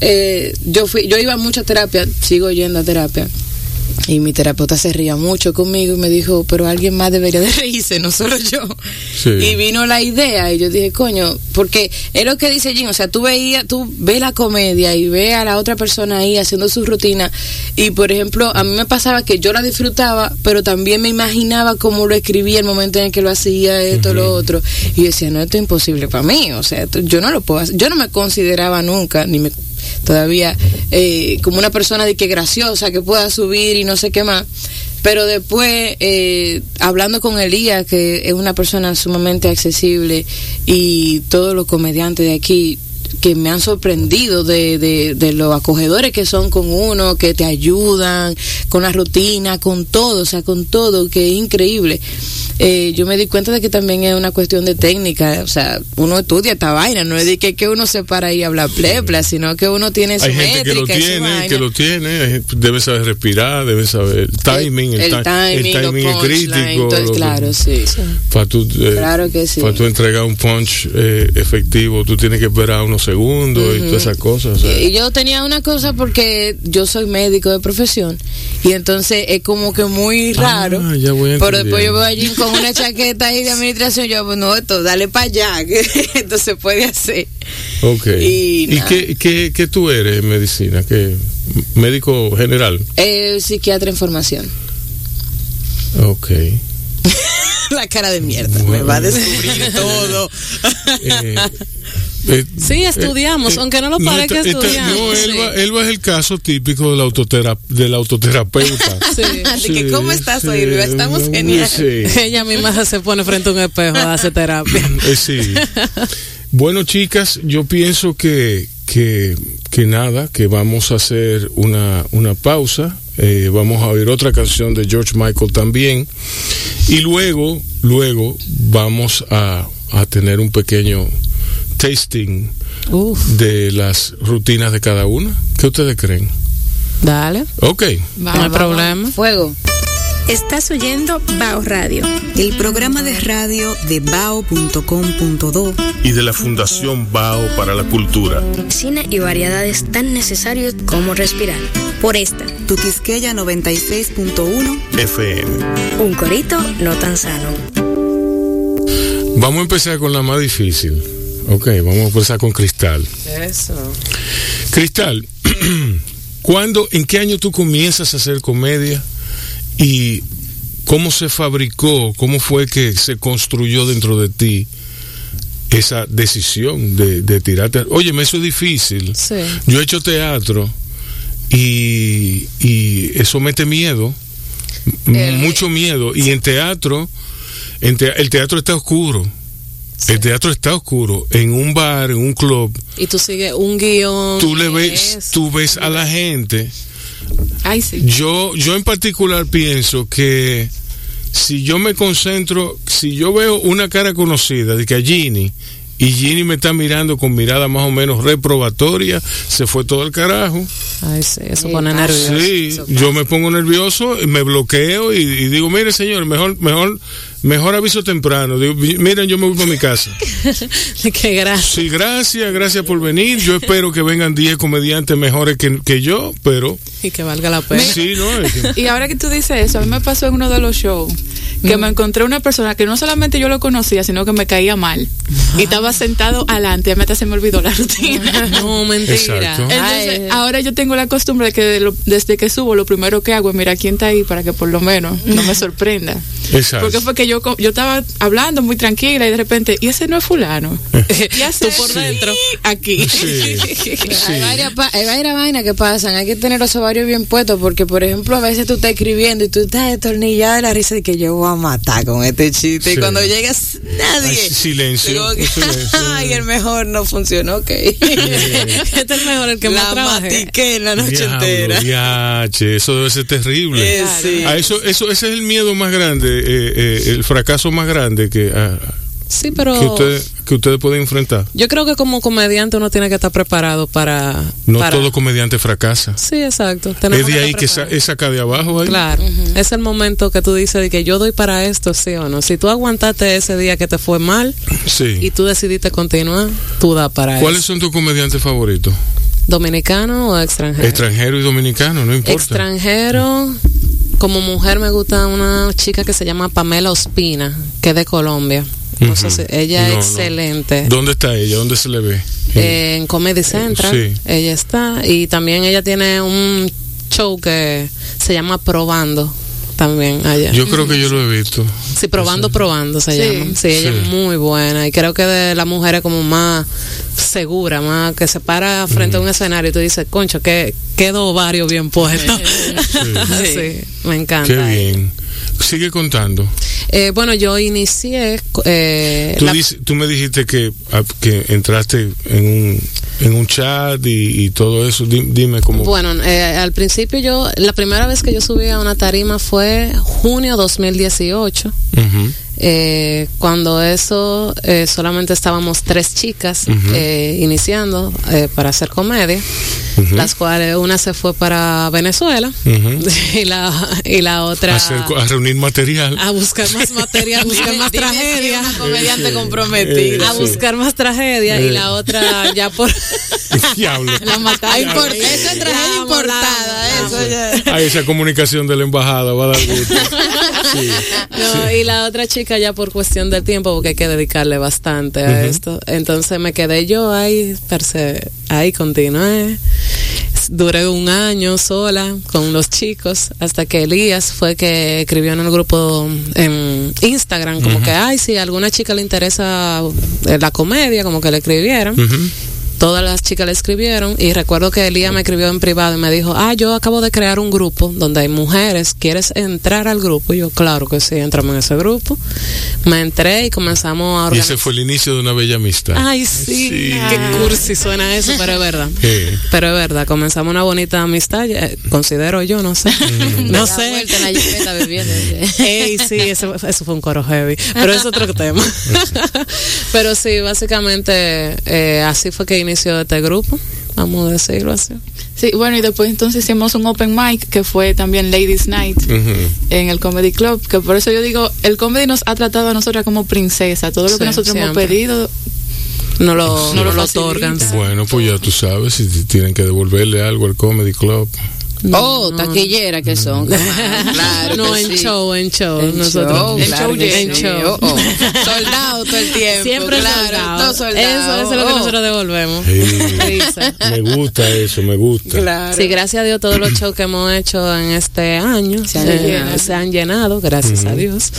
Speaker 4: eh, yo fui, yo iba a mucha terapia, sigo yendo a terapia. Y mi terapeuta se ría mucho conmigo y me dijo, pero alguien más debería de reírse, no solo yo.
Speaker 2: Sí.
Speaker 4: Y vino la idea y yo dije, coño, porque es lo que dice Jim, o sea, tú veías, tú ves la comedia y ves a la otra persona ahí haciendo su rutina y por ejemplo, a mí me pasaba que yo la disfrutaba, pero también me imaginaba cómo lo escribía el momento en el que lo hacía, esto, lo otro. Y yo decía, no, esto es imposible para mí, o sea, esto- yo no lo puedo hacer. Yo no me consideraba nunca, ni me todavía eh, como una persona de que graciosa que pueda subir y no sé qué más. Pero después eh, hablando con Elías que es una persona sumamente accesible y todos los comediantes de aquí que me han sorprendido de, de, de los acogedores que son con uno, que te ayudan con la rutina, con todo, o sea, con todo, que es increíble. Eh, yo me di cuenta de que también es una cuestión de técnica, o sea, uno estudia esta vaina, no es de que, que uno se para y habla plepla, sino que uno tiene su
Speaker 2: Hay gente que lo tiene,
Speaker 4: vaina.
Speaker 2: que lo tiene, debe saber respirar, debe saber el timing, el,
Speaker 4: el
Speaker 2: ti-
Speaker 4: timing,
Speaker 2: el timing es crítico.
Speaker 4: todo-
Speaker 2: lo que-
Speaker 4: claro, sí.
Speaker 2: Para tú, eh,
Speaker 4: Claro que sí.
Speaker 2: Para tú entregar un punch eh, efectivo, tú tienes que esperar unos segundos y todas esas cosas. o sea.
Speaker 4: Y yo tenía una cosa porque yo soy médico de profesión y entonces es como que muy raro.
Speaker 2: Ah, ya voy
Speaker 4: pero después yo veo allí con una chaqueta ahí de administración, yo pues no, esto, dale para allá, [LAUGHS] que esto se puede hacer.
Speaker 2: Ok.
Speaker 4: Y
Speaker 2: ¿Y, qué, qué, qué tú eres en medicina? ¿Qué, ¿Médico general?
Speaker 4: Eh, psiquiatra en formación.
Speaker 2: Ok. [LAUGHS]
Speaker 4: La cara de mierda, me
Speaker 2: Bueno.
Speaker 4: va a descubrir todo. [LAUGHS]
Speaker 2: Eh, eh,
Speaker 3: Sí, estudiamos, aunque no lo parezca,
Speaker 2: esta- esta-
Speaker 3: estudiamos,
Speaker 2: no,
Speaker 3: sí.
Speaker 2: Elba, es el caso típico del, autotera, del autoterapeuta. [LAUGHS]
Speaker 3: Sí.
Speaker 4: Así que, ¿cómo estás
Speaker 2: sí,
Speaker 4: hoy, Elba? Estamos genial.
Speaker 2: sí. [LAUGHS]
Speaker 3: Ella misma se pone frente a un espejo a hacer terapia. [LAUGHS]
Speaker 2: Eh, sí. Bueno, chicas, yo pienso que, que, que nada, que vamos a hacer una, una pausa. eh, vamos a oír otra canción de George Michael también. Y luego, luego vamos a, a tener un pequeño tasting
Speaker 3: Uf,
Speaker 2: de las rutinas de cada una. ¿Qué ustedes creen?
Speaker 3: dale,
Speaker 2: Ok.
Speaker 3: no hay problema.
Speaker 4: Fuego.
Speaker 6: Estás oyendo Bao Radio.
Speaker 7: El programa de radio de bao.com.do
Speaker 2: Y de la Fundación Bao para la Cultura.
Speaker 1: Cine y variedades tan necesarios como respirar.
Speaker 6: Por esta.
Speaker 7: Tu Quisqueya 96.1
Speaker 2: FM.
Speaker 1: Un corito no tan sano.
Speaker 2: Vamos a empezar con la más difícil. Ok, vamos a empezar con Cristal.
Speaker 3: Eso.
Speaker 2: Cristal, [CLEARS THROAT] ¿cuándo, en qué año tú comienzas a hacer comedia? ¿Y cómo se fabricó, cómo fue que se construyó dentro de ti esa decisión de, de tirarte? Óyeme, eso es difícil.
Speaker 3: Sí.
Speaker 2: Yo he hecho teatro y, y eso mete miedo,
Speaker 4: El-
Speaker 2: mucho miedo. Y en teatro, en te- el teatro está oscuro. El teatro está oscuro. En un bar, en un club,
Speaker 3: Y tú sigues un guion.
Speaker 2: tú le ves, tú ves a la gente.
Speaker 8: Ay, sí.
Speaker 2: Yo, yo en particular pienso que si yo me concentro, si yo veo una cara conocida de que a Ginny y Ginny me está mirando con mirada más o menos reprobatoria, se fue todo el carajo.
Speaker 3: Ay, sí, eso pone nervioso.
Speaker 2: Sí,
Speaker 4: Eso
Speaker 2: yo me pongo nervioso, y me bloqueo y, y digo, mire señor, mejor, mejor, mejor aviso temprano. Digo, "Mi- miren, yo me voy para mi casa. [LAUGHS]
Speaker 3: Qué gracia.
Speaker 2: Sí, gracias, gracias por venir. Yo espero que vengan 10 comediantes mejores que, que yo, pero
Speaker 3: y que valga la pena.
Speaker 2: Sí, no, es que- [LAUGHS]
Speaker 8: Y ahora que tú dices eso, a mí me pasó en uno de los shows que me encontré una persona que no solamente yo lo conocía, sino que me caía mal. Y estaba sentado adelante, a mí hasta se me olvidó la rutina. [LAUGHS]
Speaker 3: No, mentira.
Speaker 2: Exacto.
Speaker 8: Entonces,
Speaker 4: Ay.
Speaker 8: ahora yo tengo la costumbre de que de lo- desde que subo, lo primero que hago es mirar quién está ahí para que por lo menos no me sorprenda.
Speaker 2: Exacto.
Speaker 8: Porque fue que yo, yo estaba hablando muy tranquila y de repente, ¿y ese no es fulano? [LAUGHS] [LAUGHS] ¿Y ese
Speaker 3: Tú por dentro.
Speaker 8: Aquí.
Speaker 2: Sí.
Speaker 4: Hay varias, pa- hay varias vainas que pasan. Hay que tener los ovarios bien puestos porque, por ejemplo, a veces tú estás escribiendo y tú estás destornillada de la risa de que yo voy a matar con este chiste.
Speaker 2: Sí.
Speaker 4: Y cuando llegas, nadie.
Speaker 2: Ay, silencio,
Speaker 4: Digo que,
Speaker 2: silencio. [LAUGHS]
Speaker 4: Ay, el mejor no funcionó, ok. [LAUGHS]
Speaker 3: este es el mejor, el que más
Speaker 4: la
Speaker 3: trabaje.
Speaker 4: matiqué la noche
Speaker 2: Diablo,
Speaker 4: entera.
Speaker 2: diache, eso debe ser terrible.
Speaker 4: Eh, sí.
Speaker 2: A eso, eso, ese es el miedo más grande, eh, eh, el fracaso más grande que, ah,
Speaker 3: Sí, pero
Speaker 2: que, ustedes, que ustedes pueden enfrentar.
Speaker 3: yo creo que como comediante uno tiene que estar preparado para...
Speaker 2: No
Speaker 3: para-
Speaker 2: todo comediante fracasa.
Speaker 3: Sí, exacto.
Speaker 2: Es
Speaker 3: Tenemos
Speaker 2: de
Speaker 3: que
Speaker 2: ahí que sa- es saca de abajo ahí.
Speaker 3: Claro, es el momento que tú dices de que yo doy para esto, sí o no. Si tú aguantaste ese día que te fue mal y
Speaker 2: Sí.
Speaker 3: tú decidiste continuar, tú das para
Speaker 2: ¿Cuáles
Speaker 3: eso.
Speaker 2: son tus comediantes favoritos?
Speaker 3: ¿Dominicano o extranjero?
Speaker 2: Extranjero y dominicano, no importa.
Speaker 3: Extranjero, como mujer me gusta una chica que se llama Pamela Ospina, que es de Colombia. Ella
Speaker 2: No,
Speaker 3: es
Speaker 2: no.
Speaker 3: excelente.
Speaker 2: ¿Dónde está ella? ¿Dónde se le ve?
Speaker 3: Eh, en Comedy Central,
Speaker 2: sí.
Speaker 3: ella está. Y también ella tiene un show que se llama Probando, también allá.
Speaker 2: Yo creo que yo lo he visto.
Speaker 3: Sí, probando, probando se
Speaker 8: Sí.
Speaker 3: llama. Sí, ella
Speaker 2: Sí.
Speaker 3: es muy buena. Y creo que de las mujeres como más segura, más que se para frente a un escenario y tú dices, concho, que quedó varios bien puestos. [LAUGHS] sí. me encanta.
Speaker 2: Qué bien. Sigue contando.
Speaker 3: Eh, bueno, yo inicié. Eh,
Speaker 2: Tú,
Speaker 3: la-
Speaker 2: dices- tú me dijiste que, ah, que entraste en un, en un chat y, y todo eso. Di- Dime cómo.
Speaker 3: Bueno, eh, al principio yo, la primera vez que yo subí a una tarima fue junio 2018.
Speaker 2: Ujú.
Speaker 3: Eh, cuando eso eh, solamente estábamos tres chicas eh, iniciando eh, para hacer comedia, las cuales una se fue para Venezuela [LAUGHS] y la y la otra
Speaker 2: a, hacer co- a reunir material.
Speaker 3: a buscar más [LAUGHS] material, a buscar más
Speaker 4: Dime
Speaker 3: tragedia,
Speaker 4: es una comediante
Speaker 2: Sí.
Speaker 4: comprometida.
Speaker 3: a buscar más tragedia y la otra ya por [LAUGHS] [LAUGHS]
Speaker 2: Diablo.
Speaker 8: La mataron.
Speaker 4: Ay, por- eso es tragedia
Speaker 3: La amo,
Speaker 4: importada, eso ya.
Speaker 2: A esa comunicación de la embajada va a dar gusto. [LAUGHS] Sí.
Speaker 3: No, y la otra chica ya por cuestión del tiempo, porque hay que dedicarle bastante a esto. Entonces me quedé yo ahí, perse- ahí continué. Duré un año sola con los chicos hasta que Elías fue que escribió en el grupo en Instagram como que, ay, si a alguna chica le interesa eh, la comedia, como que le escribieran.
Speaker 2: Ujú.
Speaker 3: Todas las chicas le escribieron y recuerdo que Elías me escribió en privado y me dijo, ah, yo acabo de crear un grupo donde hay mujeres, ¿quieres entrar al grupo? Y yo, claro que sí, entramos en ese grupo. Me entré y comenzamos a
Speaker 2: Y
Speaker 3: organizar.
Speaker 2: ese fue el inicio de una bella amistad.
Speaker 3: Ay, sí,
Speaker 2: Sí.
Speaker 3: qué cursi suena eso, pero es verdad. Pero es verdad, comenzamos una bonita amistad, eh, considero yo, no sé. [LAUGHS] No
Speaker 4: Da
Speaker 3: sé.
Speaker 4: vuelta en la jipeta bebiendo. [LAUGHS]
Speaker 3: Ey, sí, eso, eso fue un coro heavy, pero es otro tema. [LAUGHS] pero sí, básicamente eh, así fue que inició este grupo, vamos a decirlo así.
Speaker 8: Sí, bueno, y después entonces hicimos un open mic que fue también Ladies Night
Speaker 2: ujú.
Speaker 8: en el Comedy Club, que por eso yo digo, el comedy nos ha tratado a nosotras como princesa, todo lo
Speaker 3: Sí,
Speaker 8: que nosotros hemos
Speaker 3: siempre.
Speaker 8: pedido.
Speaker 3: No lo,
Speaker 8: No
Speaker 3: no
Speaker 8: lo
Speaker 3: lo otorgan.
Speaker 2: Bueno, pues ya tú sabes, si tienen que devolverle algo al Comedy Club.
Speaker 4: Oh, taquillera que son. Claro.
Speaker 3: No,
Speaker 4: que
Speaker 3: en
Speaker 4: sí.
Speaker 3: show, en show.
Speaker 4: En
Speaker 3: nosotros.
Speaker 4: show,
Speaker 8: En
Speaker 4: claro
Speaker 8: show.
Speaker 3: En
Speaker 4: sí.
Speaker 3: show.
Speaker 4: Oh, oh. [LAUGHS] Soldado todo el tiempo.
Speaker 3: Siempre
Speaker 4: claro,
Speaker 3: soldado.
Speaker 4: todo soldado.
Speaker 3: Eso, eso es lo que
Speaker 4: Oh.
Speaker 3: nosotros devolvemos.
Speaker 2: Sí.
Speaker 3: Risa.
Speaker 2: Me gusta eso, me gusta.
Speaker 4: Claro.
Speaker 3: Sí, gracias a Dios todos los shows que hemos hecho en este año
Speaker 4: Se han
Speaker 3: eh,
Speaker 4: llenado.
Speaker 3: se han llenado, gracias a Dios.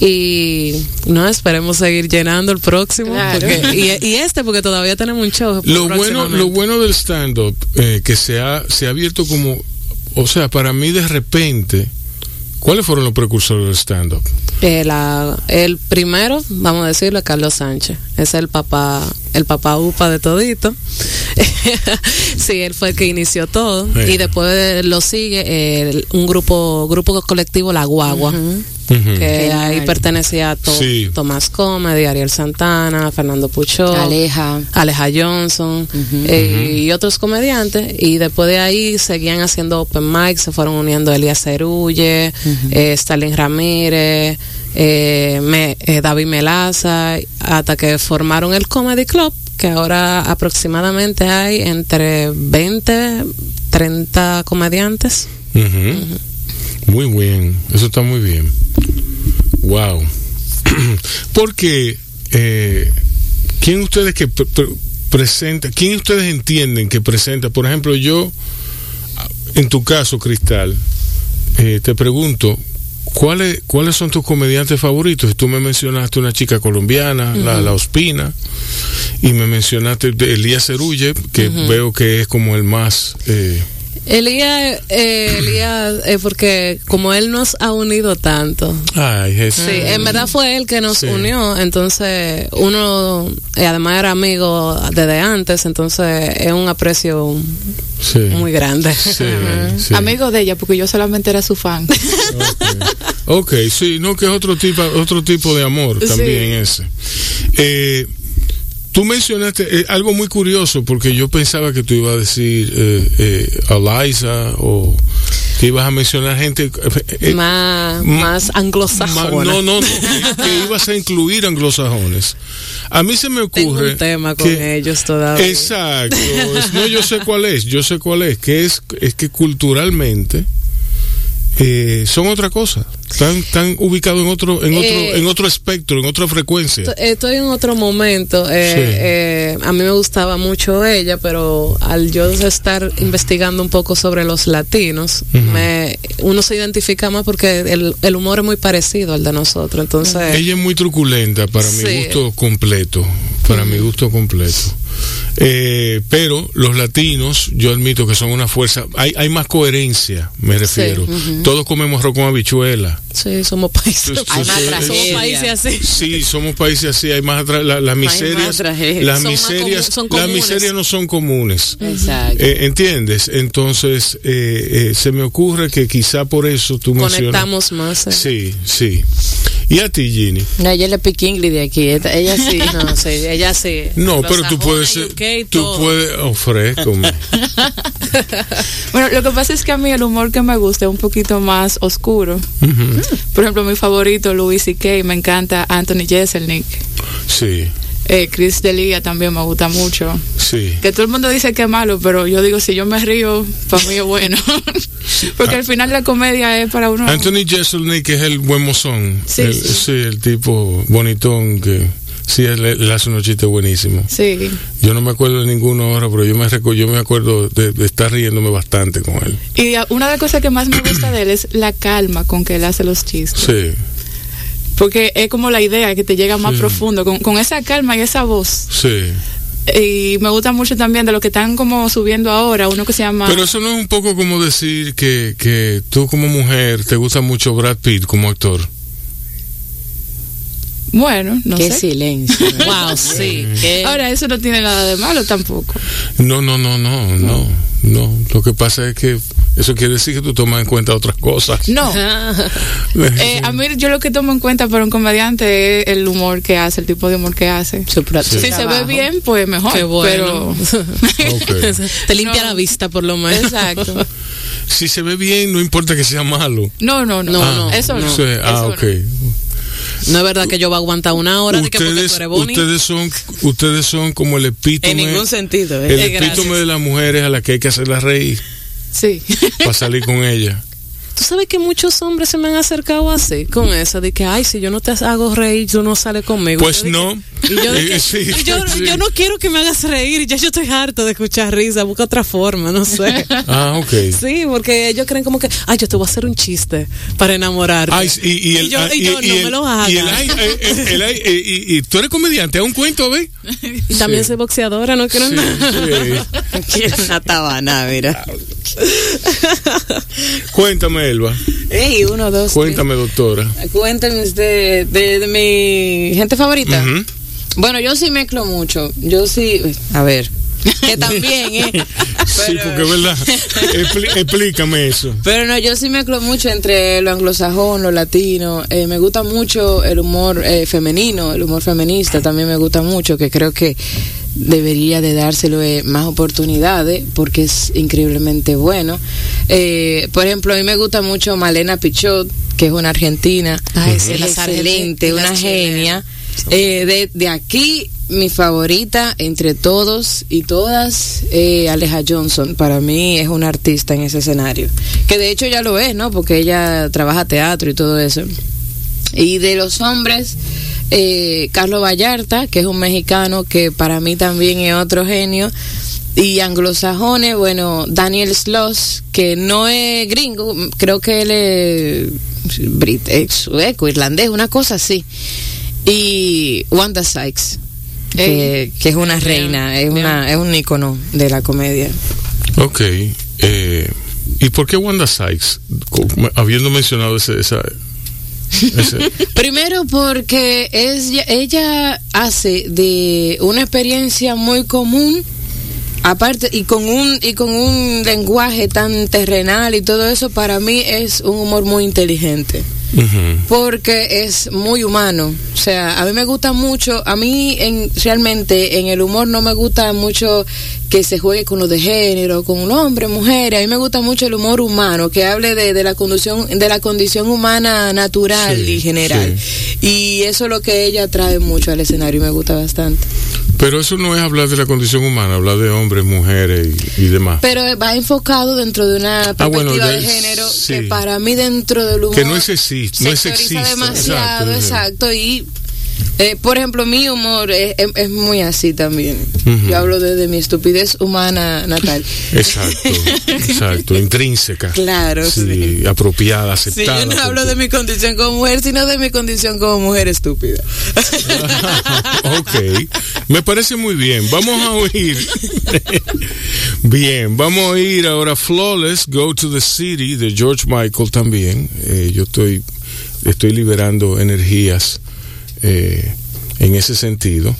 Speaker 3: Y no esperemos seguir llenando el próximo.
Speaker 8: Claro.
Speaker 3: porque- y, y este porque todavía tenemos un show.
Speaker 2: Lo bueno, lo bueno del stand-up, eh, que se ha, se ha abierto como, o sea, para mí de repente, ¿cuáles fueron los precursores del stand-up?
Speaker 3: Eh, el primero, vamos a decirlo, es Carlos Sánchez. Es el papá, el papá upa de todito. [LAUGHS] sí, él fue el que inició todo.
Speaker 2: Sí.
Speaker 3: Y después lo sigue el- un grupo, grupo colectivo La Guagua. Que ahí pertenecía a to-
Speaker 2: Sí.
Speaker 3: Tomás Comedy, Ariel Santana, Fernando Puchó,
Speaker 4: Aleja.
Speaker 3: Aleja Johnson eh, y otros comediantes. Y después de ahí seguían haciendo open mic, se fueron uniendo Elías Cerulle, eh, Stalin Ramírez, eh, me- eh, David Melaza, hasta que formaron el Comedy Club, que ahora aproximadamente hay entre 20, 30 comediantes.
Speaker 2: Muy bien, eso está muy bien. Wow. [CLEARS THROAT] Porque, eh, ¿quién ustedes que pre- pre- presenta, quién ustedes entienden que presenta? Por ejemplo, yo, en tu caso, Cristal, eh, te pregunto, ¿cuáles, ¿cuáles son tus comediantes favoritos? Tú me mencionaste una chica colombiana, la, la Ospina, y me mencionaste Elías Cerulle, que veo que es como el más... eh,
Speaker 3: Elías, eh, Elías, eh, porque como él nos ha unido tanto,
Speaker 2: ay, Jesús.
Speaker 3: Sí, en verdad fue él que nos
Speaker 2: Sí.
Speaker 3: unió, entonces uno eh, además era amigo desde antes, entonces es un aprecio
Speaker 2: Sí.
Speaker 3: muy grande.
Speaker 2: Sí, sí.
Speaker 8: Amigo de ella, porque yo solamente era su fan.
Speaker 2: Ok, sí, no que es otro tipo, otro tipo de amor
Speaker 8: Sí.
Speaker 2: también ese. Eh, tú mencionaste eh, algo muy curioso porque yo pensaba que tú ibas a decir eh, eh, Eliza o que ibas a mencionar gente eh, eh,
Speaker 3: más, más anglosajona.
Speaker 2: no, no, no, que, ibas a incluir anglosajones. A mí se me
Speaker 3: Tengo
Speaker 2: ocurre
Speaker 3: un tema con
Speaker 2: que-
Speaker 3: ellos todavía.
Speaker 2: Exacto. No, yo sé cuál es, yo sé cuál es, que es, es que culturalmente eh, son otra cosa. Están, están ubicados en otro, en otro,
Speaker 3: Eh,
Speaker 2: en otro espectro, en otra frecuencia.
Speaker 3: Esto- Estoy en otro momento. eh,
Speaker 2: Sí.
Speaker 3: eh, a mí me gustaba mucho ella, pero al yo estar investigando un poco sobre los latinos, me, uno se identifica más porque el, el humor es muy parecido al de nosotros. Entonces,
Speaker 2: Ella es muy truculenta para mi gusto completo. Para mi gusto completo. Eh, pero los latinos, yo admito que son una fuerza. Hay, hay más coherencia, me refiero. Todos comemos arroz con habichuela.
Speaker 3: sí, somos países.
Speaker 2: Entonces,
Speaker 4: Hay más
Speaker 2: eh,
Speaker 3: somos países así.
Speaker 2: Sí, somos países así, hay más atrás, la- las miserias,
Speaker 4: tragedia.
Speaker 2: las
Speaker 3: Son
Speaker 2: miserias, las miserias no son comunes.
Speaker 4: Exacto.
Speaker 2: Eh, ¿Entiendes? Entonces, eh, eh, se me ocurre que quizá por eso tú mencionas.
Speaker 3: Conectamos más. eh.
Speaker 2: Sí, sí. ¿Y a ti, Ginny?
Speaker 4: No, ella es la piquingli de aquí. Ella sí. [LAUGHS]
Speaker 3: No, sí, ella sí.
Speaker 2: No, pero tú puedes
Speaker 3: UK,
Speaker 2: tú puedes, ofrézcome. [LAUGHS]
Speaker 8: Bueno, lo que pasa es que a mí el humor que me gusta es un poquito más oscuro.
Speaker 2: Ujú.
Speaker 8: Por ejemplo, mi favorito, Louis C.K., me encanta Anthony Jeselnik.
Speaker 2: Sí,
Speaker 8: Eh, Chris D'Elia también me gusta mucho.
Speaker 2: sí.
Speaker 8: Que todo el mundo dice que es malo, pero yo digo, si yo me río, para mí es bueno. [LAUGHS] Porque al final la comedia es para uno...
Speaker 2: Anthony Jeselnik es el buen mozón.
Speaker 8: Sí,
Speaker 2: el,
Speaker 8: sí.
Speaker 2: el tipo bonitón que sí, él, él hace unos chistes buenísimos.
Speaker 8: Sí.
Speaker 2: Yo no me acuerdo de ninguno ahora, pero yo me, yo me acuerdo de, de estar riéndome bastante con él.
Speaker 8: Y una de las cosas que más me gusta de él es la calma con que él hace los chistes.
Speaker 2: Sí,
Speaker 8: Porque es como la idea que te llega más
Speaker 2: Sí.
Speaker 8: profundo, con, con esa calma y esa voz.
Speaker 2: sí.
Speaker 8: Y me gusta mucho también de lo que están como subiendo ahora, uno que se llama...
Speaker 2: Pero eso no es un poco como decir que, que tú como mujer te gusta mucho Brad Pitt como actor.
Speaker 8: Bueno, no
Speaker 4: Qué
Speaker 8: sé.
Speaker 4: silencio. [LAUGHS]
Speaker 3: Wow, sí. qué-
Speaker 8: Ahora, eso no tiene nada de malo tampoco.
Speaker 2: No, no, no, no, no, no. Lo que pasa es que eso quiere decir que tú tomas en cuenta otras cosas.
Speaker 8: No. [LAUGHS] Eh, a mí yo lo que tomo en cuenta para un comediante es el humor que hace, el tipo de humor que hace.
Speaker 2: Sí.
Speaker 8: Si se ve bien, pues mejor.
Speaker 3: Qué bueno. [LAUGHS]
Speaker 2: Ok.
Speaker 3: Te limpia
Speaker 8: No.
Speaker 3: la vista por lo menos.
Speaker 8: Exacto. [LAUGHS]
Speaker 2: Si se ve bien, no importa que sea malo.
Speaker 8: No, no, no.
Speaker 3: No,
Speaker 2: Ah,
Speaker 3: no,
Speaker 8: Eso no.
Speaker 2: ah,
Speaker 8: Eso
Speaker 2: ok.
Speaker 8: no.
Speaker 3: No es verdad que yo voy a aguantar una hora de que porque tú
Speaker 2: Ustedes,
Speaker 3: eres bonita.
Speaker 2: ustedes son, ustedes son como el epítome,
Speaker 5: En ningún sentido.
Speaker 2: el
Speaker 5: ¿eh?
Speaker 3: Gracias.
Speaker 2: epítome de las mujeres a las que hay que hacerlas reír
Speaker 8: Sí.
Speaker 2: para salir con ellas.
Speaker 3: Tú sabes que muchos hombres se me han acercado así, con eso, de que, ay, si yo no te hago reír, tú no sales conmigo.
Speaker 2: Pues no.
Speaker 3: que- Y yo, de [LAUGHS] que-
Speaker 2: sí,
Speaker 3: y yo,
Speaker 2: sí.
Speaker 3: yo no quiero que me hagas reír, ya yo estoy harto de escuchar risa, busca otra forma, no sé. [LAUGHS]
Speaker 2: Ah, ok.
Speaker 3: Sí, porque ellos creen como que, ay, yo te voy a hacer un chiste para enamorarte.
Speaker 2: Ay, y, y el,
Speaker 3: Y yo-
Speaker 2: ah,
Speaker 3: y yo, no
Speaker 2: el-
Speaker 3: me lo hagas.
Speaker 2: y el ay, eh, eh, [LAUGHS] eh, y, tú eres comediante, haz un cuento, ¿ves?
Speaker 3: Y también
Speaker 2: sí.
Speaker 3: soy boxeadora, no quiero nada.
Speaker 5: Quiero una tabana, mira.
Speaker 2: Cuéntame, Elba.
Speaker 4: Ey, uno, dos,
Speaker 2: Cuéntame, doctora.
Speaker 4: tres. Cuéntenme de, de, de mi gente favorita. Bueno, yo sí mezclo mucho. Yo sí. A ver. Que [LAUGHS] también, ¿eh?
Speaker 2: Sí, porque es verdad. Expli- explícame eso.
Speaker 4: Pero no, yo sí mezclo mucho entre lo anglosajón, lo latino. Eh, me gusta mucho el humor eh, femenino, el humor feminista también me gusta mucho, que creo que debería de dárselo eh, más oportunidades porque es increíblemente bueno. Eh, por ejemplo, a mí me gusta mucho Malena Pichot, que es una argentina.
Speaker 3: Ay,
Speaker 4: es excelente, una genia. Eh, de, de aquí mi favorita entre todos y todas, eh, Aleja Johnson. Para mí es una artista en ese escenario. Que de hecho ya lo es, ¿no? Porque ella trabaja teatro y todo eso. Y de los hombres, eh, Carlos Vallarta, que es un mexicano que para mí también es otro genio. Y anglosajones, bueno, Daniel Sloss, que no es gringo, creo que él es, brit- es sueco, irlandés, una cosa así. Y Wanda Sykes, que, que es una reina, es, una, es un ícono de la comedia.
Speaker 2: Ok. eh, ¿Y por qué Wanda Sykes? Habiendo mencionado ese, esa, [LAUGHS]
Speaker 4: Primero porque ella hace de una experiencia muy común, aparte y con un y con un lenguaje tan terrenal y todo eso, para mí es un humor muy inteligente. Porque es muy humano. O sea, a mí me gusta mucho, a mí en, realmente en el humor no me gusta mucho que se juegue con lo de género, con hombre, mujer. A mí me gusta mucho el humor humano, que hable de, de la condición, de la condición humana natural
Speaker 2: Sí,
Speaker 4: y general. Y eso es lo que ella trae mucho al escenario y me gusta bastante.
Speaker 2: Pero eso no es hablar de la condición humana, hablar de hombres, mujeres y, y demás.
Speaker 4: Pero va enfocado dentro de una
Speaker 2: Ah, bueno,
Speaker 4: perspectiva
Speaker 2: de-
Speaker 4: de género
Speaker 2: sí.
Speaker 4: que para mí dentro del humor
Speaker 2: Que no es no es
Speaker 4: demasiado,
Speaker 2: exacto,
Speaker 4: exacto, y eh, por ejemplo mi humor es, es- es muy así también. Yo hablo de, de mi estupidez humana natal.
Speaker 2: Exacto, [LAUGHS] exacto, intrínseca.
Speaker 4: Claro,
Speaker 2: sí,
Speaker 4: sí.
Speaker 2: apropiada,
Speaker 4: Sí,
Speaker 2: aceptada.
Speaker 4: yo no hablo de mi condición como mujer, sino de mi condición como mujer estúpida. [LAUGHS]
Speaker 2: ok, me parece muy bien. Vamos a oír. [LAUGHS] bien, vamos a oír ahora Flawless, Go to the City de George Michael también. Eh, yo estoy, estoy liberando energías eh, en ese sentido.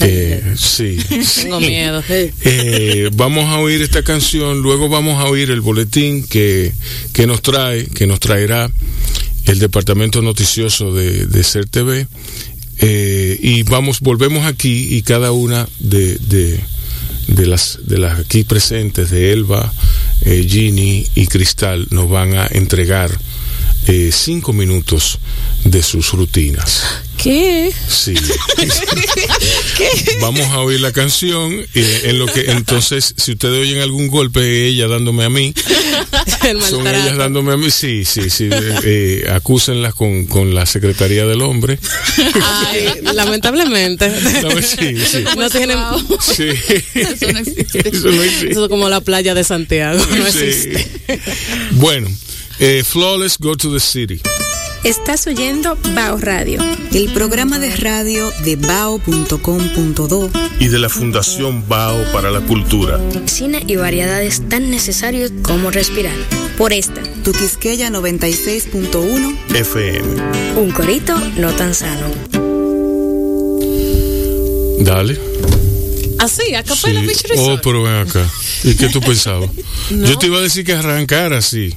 Speaker 2: Eh, sí, [LAUGHS]
Speaker 3: Tengo miedo.
Speaker 2: Eh, vamos a oír esta canción, luego vamos a oír el boletín que, que nos trae, que nos traerá el departamento noticioso de, de Ser TV. Eh, y vamos, volvemos aquí y cada una de, de, de las de las aquí presentes, de Elba, eh, Ginny y Cristal, nos van a entregar eh, cinco minutos de sus rutinas.
Speaker 3: ¿Qué?
Speaker 2: Sí. [LAUGHS] Vamos a oír la canción eh, en lo que entonces si ustedes oyen algún golpe ella dándome a mí, [LAUGHS]
Speaker 3: El
Speaker 2: son ellas dándome a mí, sí, sí, sí, eh, eh, acúsenlas con, con la Secretaría del Hombre.
Speaker 3: Ay, lamentablemente.
Speaker 2: No, sí, sí.
Speaker 3: No tienen.
Speaker 2: Sí.
Speaker 8: Eso no existe.
Speaker 2: Eso no existe.
Speaker 3: Eso es como la playa de Santiago. No
Speaker 2: Sí.
Speaker 3: existe.
Speaker 2: Bueno, eh, Flawless Go to the City.
Speaker 6: Estás oyendo Bao Radio.
Speaker 7: El programa de radio de bao.com.do
Speaker 2: Y de la Fundación Bao para la Cultura.
Speaker 1: Cine y variedades tan necesarios como respirar.
Speaker 6: Por esta,
Speaker 7: Tu Quisqueya 96.1
Speaker 2: FM.
Speaker 1: Un corito no tan sano.
Speaker 2: Dale.
Speaker 3: Así, a capela
Speaker 2: Sí.
Speaker 3: Beach
Speaker 2: Oh, pero ven acá. ¿Y qué tú pensabas? [LAUGHS]
Speaker 3: No.
Speaker 2: Yo te iba a decir que arrancara así.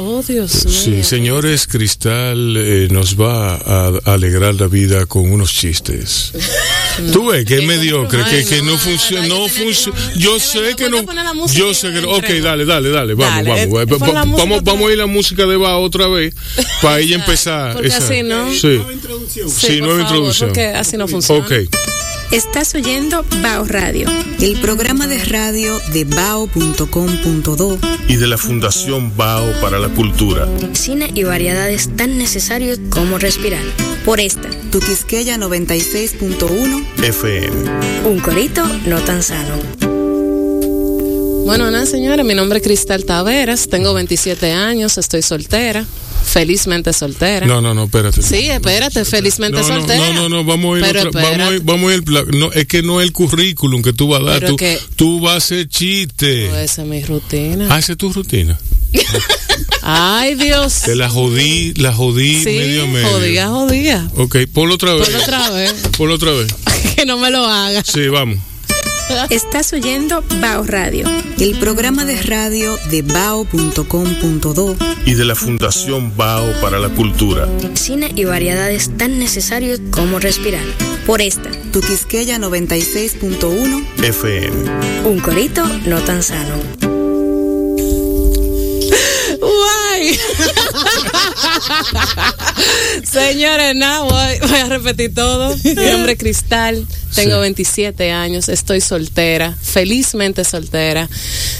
Speaker 3: Oh, Dios mío.
Speaker 2: Sí, señores, Cristal eh, nos va a, a alegrar la vida con unos chistes. [LAUGHS] Tú ves que es mediocre, que, que no funciona, no funciona. Yo sé que no. Yo sé que no. Ok, dale, dale, dale, vamos,
Speaker 3: Dale,
Speaker 2: vamos.
Speaker 3: eh,
Speaker 2: va- va- Vamos, vamos a ir la música de Ba otra vez [LAUGHS] para ella empezar.
Speaker 3: Porque
Speaker 2: esa-
Speaker 3: así no.
Speaker 2: Sí,
Speaker 3: Sí,
Speaker 2: sí,
Speaker 3: por
Speaker 2: nueva
Speaker 3: favor,
Speaker 2: introducción.
Speaker 3: Porque así no funciona.
Speaker 2: Ok.
Speaker 6: Estás oyendo Bao Radio.
Speaker 7: El programa de radio de bao.com.do
Speaker 2: Y de la Fundación Bao para la Cultura.
Speaker 1: Cine y variedades tan necesarios como respirar.
Speaker 6: Por esta,
Speaker 7: Tu Quisqueya 96.1
Speaker 2: FM.
Speaker 1: Un corito no tan sano.
Speaker 3: Bueno, nada, señores, mi nombre es Cristal Taveras, tengo 27 años, estoy soltera, felizmente soltera.
Speaker 2: No, no, no, espérate.
Speaker 3: Sí, espérate, felizmente
Speaker 2: No, no,
Speaker 3: soltera.
Speaker 2: no, no, no, vamos a ir,
Speaker 3: Pero
Speaker 2: otra- vamos a ir, vamos a ir, no, es que no es el currículum que tú vas a dar, tú,
Speaker 3: que-
Speaker 2: tú vas a hacer chiste.
Speaker 3: Esa es mi rutina.
Speaker 2: Ah, esa es tu rutina. [LAUGHS]
Speaker 3: Ay, Dios.
Speaker 2: Te la jodí, la jodí
Speaker 3: Sí,
Speaker 2: medio medio.
Speaker 3: jodía, jodía.
Speaker 2: Ok, ponlo otra vez.
Speaker 3: Ponlo otra vez.
Speaker 2: Ponlo otra vez. [LAUGHS]
Speaker 3: que no me lo haga.
Speaker 2: Sí, vamos.
Speaker 6: Estás oyendo Bao Radio.
Speaker 7: El programa de radio de bao.com.do
Speaker 2: Y de la Fundación Bao para la Cultura.
Speaker 1: Cine y variedades tan necesarios como respirar.
Speaker 6: Por esta,
Speaker 7: Tu Quisqueya 96.1
Speaker 2: FM.
Speaker 1: Un corito no tan sano. [LAUGHS]
Speaker 3: Señores, nada, voy, voy a repetir todo. Mi nombre es Cristal. Tengo
Speaker 2: Sí.
Speaker 3: 27 años, estoy soltera, felizmente soltera.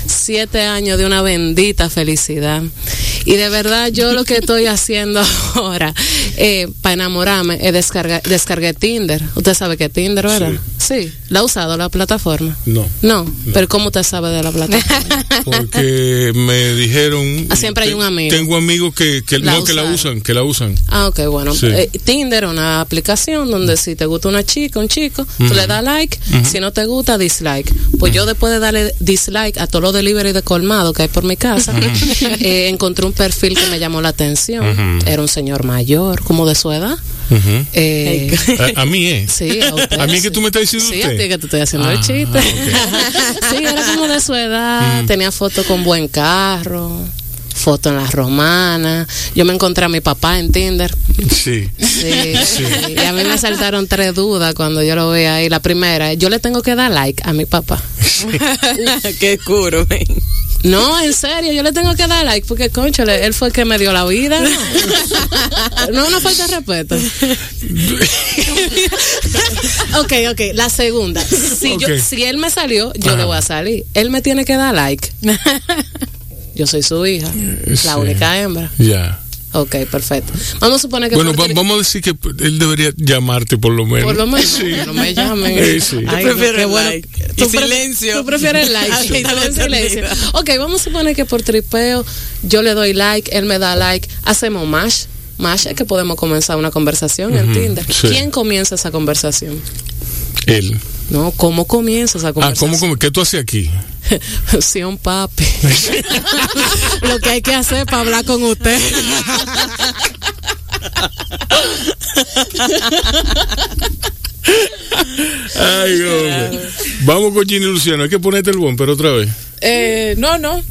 Speaker 3: Siete años de una bendita felicidad. Y de verdad, yo lo que estoy haciendo ahora eh, para enamorarme es descargar descargué Tinder. Usted sabe que Tinder, ¿verdad? Sí. ¿La ha usado la plataforma?
Speaker 2: No.
Speaker 3: No, pero ¿cómo usted sabe de la plataforma? [LAUGHS]
Speaker 2: Porque me dijeron.
Speaker 3: Ah, siempre hay un amigo.
Speaker 2: Tengo amigos que, que,
Speaker 3: La
Speaker 2: no, que la usan, que la usan.
Speaker 3: Ah, ok, bueno.
Speaker 2: Sí.
Speaker 3: Eh, Tinder una aplicación donde si te gusta una chica, un chico, tú le das like, si no te gusta, dislike. Pues yo después de darle dislike a todos los delivery de colmado que hay por mi casa, [LAUGHS] eh, encontré un perfil que me llamó la atención. Era un señor mayor, como de su edad. Eh,
Speaker 2: a, a mí es.
Speaker 3: Sí, a usted. [LAUGHS]
Speaker 2: A mí es que
Speaker 3: sí.
Speaker 2: tú me estás diciendo
Speaker 3: Sí,
Speaker 2: usted.
Speaker 3: a ti que te estoy haciendo el
Speaker 2: Ah,
Speaker 3: chiste. [LAUGHS] sí, era como de su edad, tenía foto con buen carro, foto en las romanas. Yo me encontré a mi papá en Tinder.
Speaker 2: Sí.
Speaker 3: Sí, sí. Y a mí me saltaron tres dudas cuando yo lo vi ahí. La primera, yo le tengo que dar like a mi papá. [LAUGHS]
Speaker 4: Qué curo, men.
Speaker 3: No, en serio, yo le tengo que dar like porque, conchale, él fue el que me dio la vida. [LAUGHS] No, no una falta de respeto. [LAUGHS] ok, ok, la segunda. Si, yo, si él me salió, yo
Speaker 2: Ajá.
Speaker 3: le voy a salir. Él me tiene que dar like. [LAUGHS] Yo soy su hija,
Speaker 2: Sí.
Speaker 3: la única hembra.
Speaker 2: Ya.
Speaker 3: Ok, perfecto. Vamos a suponer que
Speaker 2: Bueno, va- vamos a decir que él debería llamarte por lo menos.
Speaker 3: Por lo menos,
Speaker 2: Sí.
Speaker 3: no me llamen.
Speaker 2: Sí, sí.
Speaker 3: Ay,
Speaker 4: Yo
Speaker 3: no,
Speaker 4: prefiero
Speaker 3: qué
Speaker 4: el
Speaker 3: bueno.
Speaker 4: like.
Speaker 3: Tú
Speaker 4: Y
Speaker 3: pre-
Speaker 4: silencio.
Speaker 3: Tú prefieres el like. [LAUGHS] Sí, silencio. Ok, vamos a suponer que por tripeo yo le doy like, él me da like, hacemos mash. Mash es que podemos comenzar una conversación en
Speaker 2: Ujú,
Speaker 3: Tinder.
Speaker 2: sí.
Speaker 3: ¿Quién comienza esa conversación?
Speaker 2: Él.
Speaker 3: No, ¿cómo comienza esa
Speaker 2: Ah,
Speaker 3: conversación?
Speaker 2: ¿cómo, cómo? ¿Qué tú haces aquí? [LAUGHS]
Speaker 3: Sí, un papi. [LAUGHS] Lo que hay que hacer para hablar con usted. [LAUGHS]
Speaker 2: Ay, hombre. Vamos con Ginny Luciano. Hay que ponerte el bumper otra vez.
Speaker 8: Eh, no, no.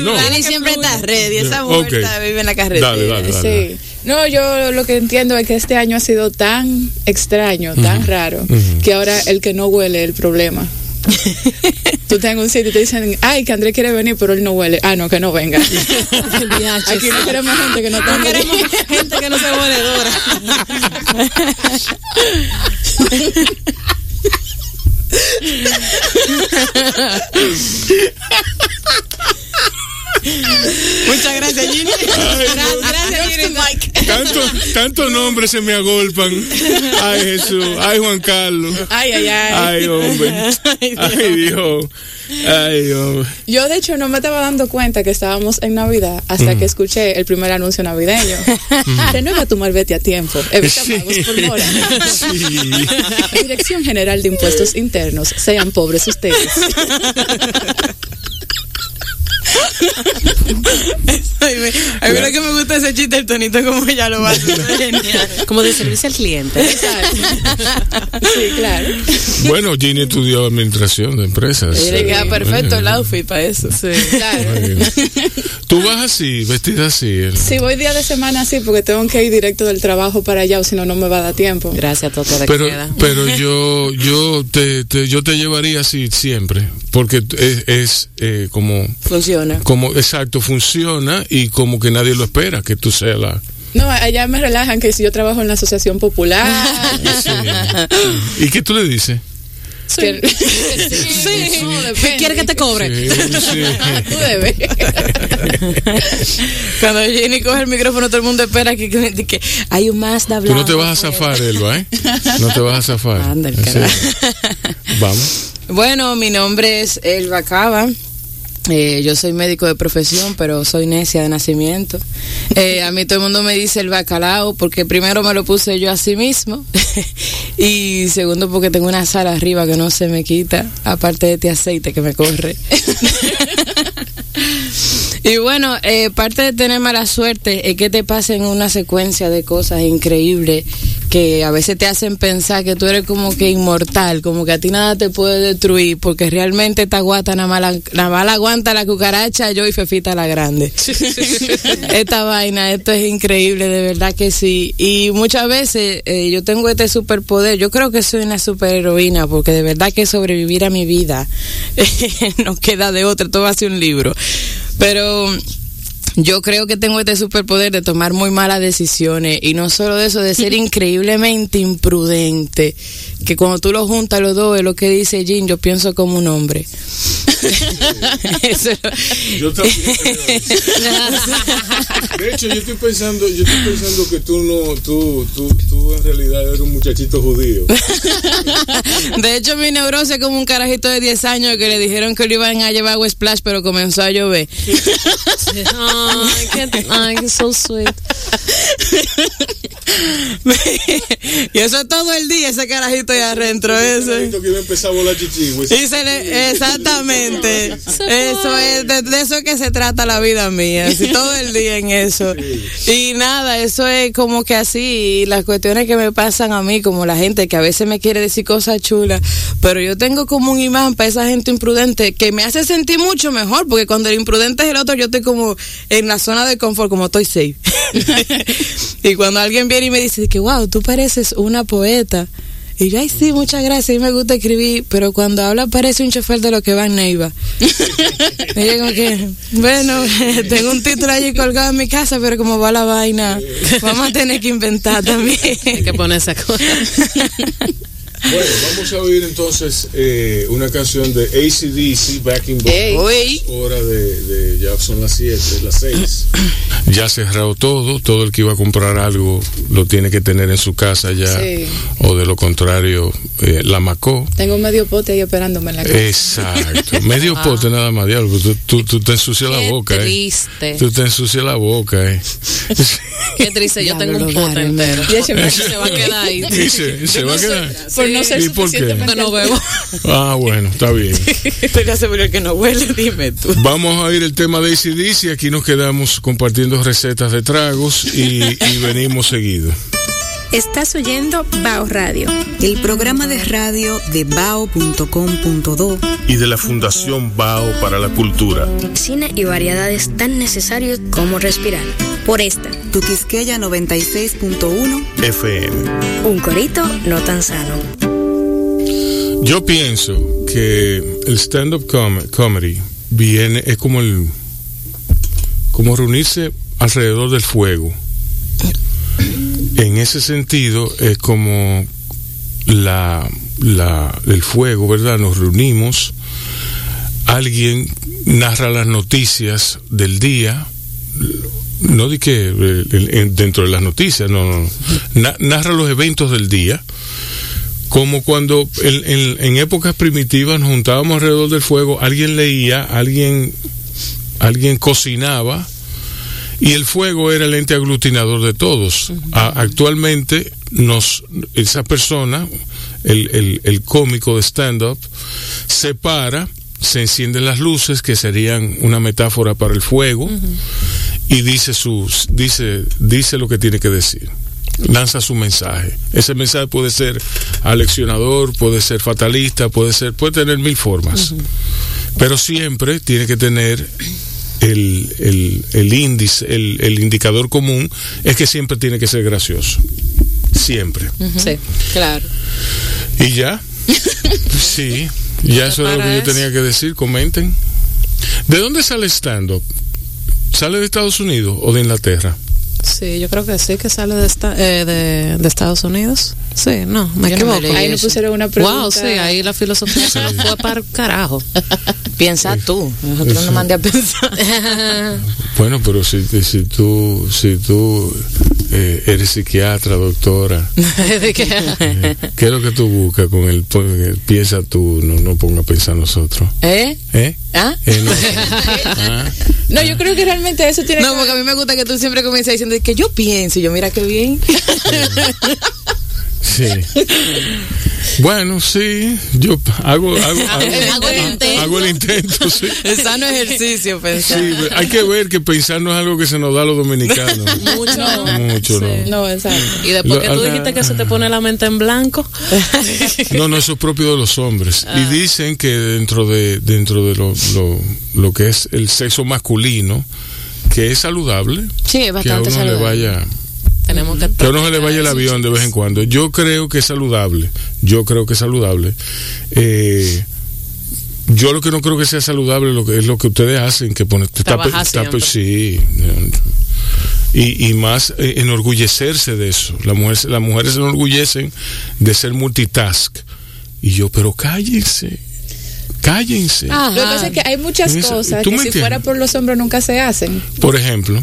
Speaker 2: No.
Speaker 4: Dani siempre está ready. Esa mujer
Speaker 2: Ok.
Speaker 4: está- vive en la carretera.
Speaker 2: Dale, dale, dale.
Speaker 8: Sí. No, yo lo que entiendo es que este año ha sido tan extraño, tan raro, que ahora el que no huele es el problema. [LAUGHS] Tú te en un sitio y te dicen, ay, que Andrés quiere venir, pero él no huele. Ah, no, que no venga. [LAUGHS] Aquí no queremos gente que no tenga.
Speaker 3: gente que no se voledora. [LAUGHS]
Speaker 4: Muchas gracias, Ginny.
Speaker 3: Gracias, Ginny.
Speaker 2: Tanto, tanto nombres se me agolpan. Ay, Jesús. Ay, Juan Carlos.
Speaker 8: Ay, ay, ay.
Speaker 2: Ay, hombre. [LAUGHS] Ay, Dios. Ay, hombre.
Speaker 8: Yo, de hecho, no me estaba dando cuenta que estábamos en Navidad hasta que escuché el primer anuncio navideño. Renueva tu malvete a tiempo. Evita
Speaker 2: Sí.
Speaker 8: pagos por mora.
Speaker 2: Sí.
Speaker 8: Dirección General de Impuestos Internos. Sean pobres ustedes.
Speaker 4: A mí lo que me gusta ese chiste, el tonito como ella lo va a hacer. [LAUGHS] Genial.
Speaker 3: Como de servicio al cliente.
Speaker 8: Sí, claro.
Speaker 2: Bueno, Ginny estudió administración de empresas.
Speaker 4: Y le queda
Speaker 2: Sí.
Speaker 4: perfecto el outfit para eso.
Speaker 8: Claro.
Speaker 2: Muy bien. Tú vas así, vestida así.
Speaker 8: Si voy día de semana así, porque tengo que ir directo del trabajo para allá, o si no, no me va a dar tiempo.
Speaker 3: Gracias, Toto de
Speaker 2: Pero,
Speaker 3: queda.
Speaker 2: pero yo, yo te, te- yo te llevaría así siempre, porque es, es eh, como,
Speaker 4: Funciona.
Speaker 2: Como, exacto, funciona y como que nadie lo espera, que tú seas la...
Speaker 8: No, allá me relajan que si yo trabajo en la asociación popular.
Speaker 2: ¿Y qué tú le dices?
Speaker 8: que- [LAUGHS]
Speaker 3: Sí.
Speaker 8: no, depende.
Speaker 3: ¿Quiere que te cobre?
Speaker 2: Sí, sí.
Speaker 8: Tú debes. [LAUGHS]
Speaker 4: Cuando Jenny coge el micrófono, todo el mundo espera que, que, que hay un más de hablar.
Speaker 2: Tú no te vas a zafar, Elba, ¿eh? No te vas a zafar.
Speaker 4: Anda, el.
Speaker 2: Vamos.
Speaker 4: Bueno, mi nombre es Elba Cava. Eh, yo soy médico de profesión, pero soy necia de nacimiento. Eh, a mí todo el mundo me dice el bacalao porque primero me lo puse yo a sí mismo [LAUGHS] y segundo porque tengo una sal arriba que no se me quita, aparte de este aceite que me corre. [LAUGHS] Y bueno, eh, parte de tener mala suerte es que te pasen una secuencia de cosas increíbles que a veces te hacen pensar que tú eres como que inmortal, como que a ti nada te puede destruir, porque realmente esta guata nada más, la, nada más la aguanta la cucaracha, yo y Fefita la grande. [LAUGHS] esta vaina, esto es increíble, de verdad que sí. Y muchas veces eh, yo tengo este superpoder, yo creo que soy una superheroína, porque de verdad que sobrevivir a mi vida [LAUGHS] no queda de otra, todo va a ser un libro. Pero yo creo que tengo este superpoder de tomar muy malas decisiones y no solo de eso, de ser [LAUGHS] increíblemente imprudente, que cuando tú lo juntas los dos es lo que dice Jim, yo pienso como un hombre. [LAUGHS] Eso-
Speaker 2: Yo también. [LAUGHS] De hecho, yo estoy pensando, yo estoy pensando que tú no, tú, tú, tú en realidad eres un muchachito judío.
Speaker 4: De hecho, mi neurosis es como un carajito de 10 años que le dijeron que lo iban a llevar a Splash, pero comenzó a llover.
Speaker 3: Ay, qué, [LAUGHS] ay, qué so sweet. [LAUGHS]
Speaker 4: y eso es todo el día, ese carajito ahí adentro,
Speaker 2: chichigüe.
Speaker 4: Y se le, exactamente. [LAUGHS] Eso es, de, de eso es que se trata la vida mía, así, todo el día en eso. Y nada, eso es como que así, y las cuestiones que me pasan a mí, como la gente que a veces me quiere decir cosas chulas, pero yo tengo como un imán para esa gente imprudente que me hace sentir mucho mejor, porque cuando el imprudente es el otro, yo estoy como en la zona de confort, como estoy safe. [LAUGHS] y cuando alguien viene y me dice que, wow, tú pareces una poeta. Y yo, ay, sí, muchas gracias, a mí me gusta escribir, pero cuando habla parece un chofer de lo que va en Neiva. [LAUGHS] y yo como que, bueno, tengo un título allí colgado en mi casa, pero como va la vaina, vamos a tener que inventar también.
Speaker 3: Hay que poner esa cosa. [LAUGHS]
Speaker 2: Bueno, vamos a oír entonces eh, una canción de ACDC, Back in Black.
Speaker 4: Uy.
Speaker 2: Hora de, de- ya son las 7, las 6. [CLEARS THROAT] Ya cerrado todo, todo el que iba a comprar algo lo tiene que tener en su casa ya,
Speaker 8: Sí.
Speaker 2: o de lo contrario, eh, la macó.
Speaker 8: Tengo medio pote ahí esperándome en la casa.
Speaker 2: Exacto, [LAUGHS] medio pote nada más, diablo, tú, tú, tú te ensucias la boca, eh.
Speaker 3: triste.
Speaker 2: Tú te ensucias la boca, eh. [LAUGHS] [LAUGHS]
Speaker 3: Qué triste, yo tengo un
Speaker 4: Diablo,
Speaker 3: pote
Speaker 4: Gáreme.
Speaker 3: entero.
Speaker 8: Y ese me-
Speaker 3: Se va a quedar ahí.
Speaker 2: Y se, se va a quedar.
Speaker 8: Por no ser
Speaker 2: ¿Y por qué?
Speaker 8: suficientemente
Speaker 3: Porque no bebo.
Speaker 2: Ah, bueno, está bien. [LAUGHS]
Speaker 4: Estoy seguro que no huele, dime tú.
Speaker 2: Vamos a oír el tema de ACDC. Aquí nos quedamos compartiendo recetas de tragos y, y venimos seguido.
Speaker 9: Estás oyendo Bao Radio.
Speaker 7: El programa de radio de bao.com.do
Speaker 2: Y de la Fundación Bao para la Cultura.
Speaker 1: Cine y variedades tan necesarios como respirar.
Speaker 9: Por esta.
Speaker 7: Tu Quisqueya 96.1
Speaker 2: FM.
Speaker 1: Un corito no tan sano.
Speaker 2: Yo pienso que el stand-up com- comedy viene, es como el, como reunirse alrededor del fuego. En ese sentido, es como la, la, el fuego, ¿verdad? Nos reunimos, alguien narra las noticias del día, no di que eh, en- en- dentro de las noticias, no, no, no. Na- narra los eventos del día, como cuando en, en- en épocas primitivas nos juntábamos alrededor del fuego, alguien leía, alguien, alguien cocinaba, y el fuego era el ente aglutinador de todos. A- actualmente nos, esa persona, el, el- el cómico de stand-up, se para, se encienden las luces, que serían una metáfora para el fuego, y dice sus, dice, dice lo que tiene que decir. Lanza su mensaje. Ese mensaje puede ser aleccionador, puede ser fatalista, puede ser, puede tener mil formas. Pero siempre tiene que tener el, el, el índice, el, el indicador común, es que siempre tiene que ser gracioso. Siempre.
Speaker 3: Sí.
Speaker 4: Claro.
Speaker 2: ¿Y ya? [LAUGHS] Sí, ya eso era lo que yo tenía que decir. Comenten. ¿De dónde sale stand-up? ¿Sale de Estados Unidos o de Inglaterra?
Speaker 3: Sí, yo creo que sí, que sale de, esta- eh, de, de Estados Unidos. Sí, no, me
Speaker 4: Yo no me
Speaker 8: Ahí pusieron una pregunta.
Speaker 3: Wow, sí, ahí la filosofía se nos fue [LAUGHS] para el carajo.
Speaker 4: Piensa tú, nosotros no mandé a pensar. [LAUGHS]
Speaker 2: Bueno, pero si, si tú, si tú eh, eres psiquiatra, doctora, [LAUGHS]
Speaker 3: De que-
Speaker 2: eh, ¿qué es lo que tú buscas con el, pon- piensa tú, no, no ponga a pensar nosotros?
Speaker 4: ¿Eh?
Speaker 2: ¿Eh?
Speaker 4: ¿Ah?
Speaker 2: Eh, no. Ah,
Speaker 8: No, yo creo que realmente eso tiene
Speaker 4: No,
Speaker 8: que
Speaker 4: porque a mí me gusta que tú siempre comiences diciendo que yo pienso y yo mira qué bien.
Speaker 2: Sí. Bueno, sí, yo hago, hago, hago,
Speaker 3: Hago el intento.
Speaker 2: hago el intento, sí.
Speaker 4: El sano ejercicio, pensar.
Speaker 2: Sí, hay que ver que pensar no es algo que se nos da a los dominicanos.
Speaker 3: Mucho.
Speaker 2: Mucho, no.
Speaker 8: No, exacto.
Speaker 3: Y después
Speaker 2: Lo-
Speaker 3: que tú
Speaker 2: ah,
Speaker 3: dijiste que se te pone la mente en blanco. [LAUGHS]
Speaker 2: No, no, eso es propio de los hombres. Y dicen que dentro de dentro de lo, lo, lo que es el sexo masculino, que es saludable,
Speaker 4: Sí, es
Speaker 2: que a
Speaker 4: bastante
Speaker 2: uno le
Speaker 4: saludable.
Speaker 2: vaya
Speaker 3: Tenemos que
Speaker 2: que a uno se le vaya el avión de vez en cuando. Yo creo que es saludable. Yo creo que es saludable. Eh, yo lo que no creo que sea saludable lo que es lo que ustedes hacen, que ponen sí. Y, y más eh, enorgullecerse de eso. La mujer, las mujeres se enorgullecen de ser multitask. Y yo, pero cállense. Cállense.
Speaker 8: Lo que pasa es que hay muchas cosas
Speaker 2: ¿tú
Speaker 8: que
Speaker 2: me
Speaker 8: si
Speaker 2: entiendes?
Speaker 8: fuera por los hombres nunca se hacen.
Speaker 2: Por ejemplo.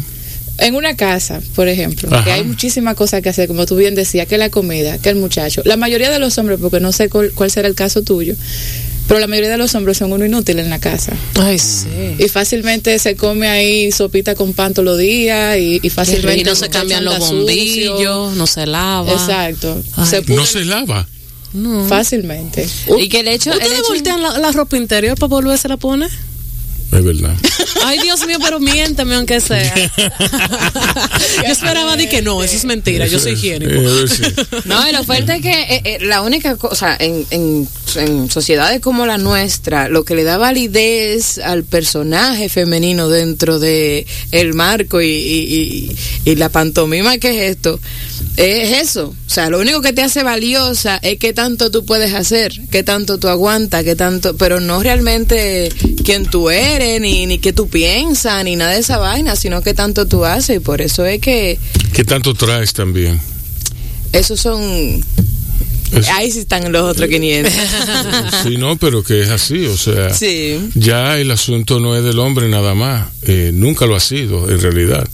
Speaker 8: En una casa, por ejemplo,
Speaker 2: Ajá.
Speaker 8: que hay muchísimas cosas que hacer, como tú bien decías, que la comida, que el muchacho. La mayoría de los hombres, porque no sé cuál, cuál será el caso tuyo, pero la mayoría de los hombres son uno inútil en la casa.
Speaker 3: Ay, sí.
Speaker 8: Y fácilmente se come ahí sopita con pan todos los días y, y fácilmente
Speaker 3: Y no se
Speaker 8: el
Speaker 3: cambian los
Speaker 8: sucio.
Speaker 3: bombillos, no se lava.
Speaker 8: Exacto. Se
Speaker 2: No se lava.
Speaker 8: fácilmente.
Speaker 4: Y que el hecho, el
Speaker 3: ¿Ustedes
Speaker 4: hecho
Speaker 3: voltean la, la ropa interior para volverse a poner?
Speaker 2: Es verdad.
Speaker 3: Ay, Dios mío, pero miénteme aunque sea. [LAUGHS] Yo esperaba de que no, eso es mentira, yo soy higiénico. [LAUGHS]
Speaker 4: No, y lo fuerte es que eh, eh, la única cosa, en, en, en sociedades como la nuestra, lo que le da validez al personaje femenino dentro de el marco y, y, y- y la pantomima que es esto, es eso. O sea, lo único que te hace valiosa es qué tanto tú puedes hacer, qué tanto tú aguantas, qué tanto, pero no realmente quién tú eres, ni, ni qué tú piensas, ni nada de esa vaina, sino qué tanto tú haces. Y por eso es que
Speaker 2: ¿Qué tanto traes también?
Speaker 4: esos son
Speaker 2: Es-
Speaker 4: Ahí sí están los otros 500. [LAUGHS]
Speaker 2: Sí, no, pero que es así, o sea,
Speaker 4: Sí.
Speaker 2: ya el asunto no es del hombre nada más, eh, nunca lo ha sido, en realidad.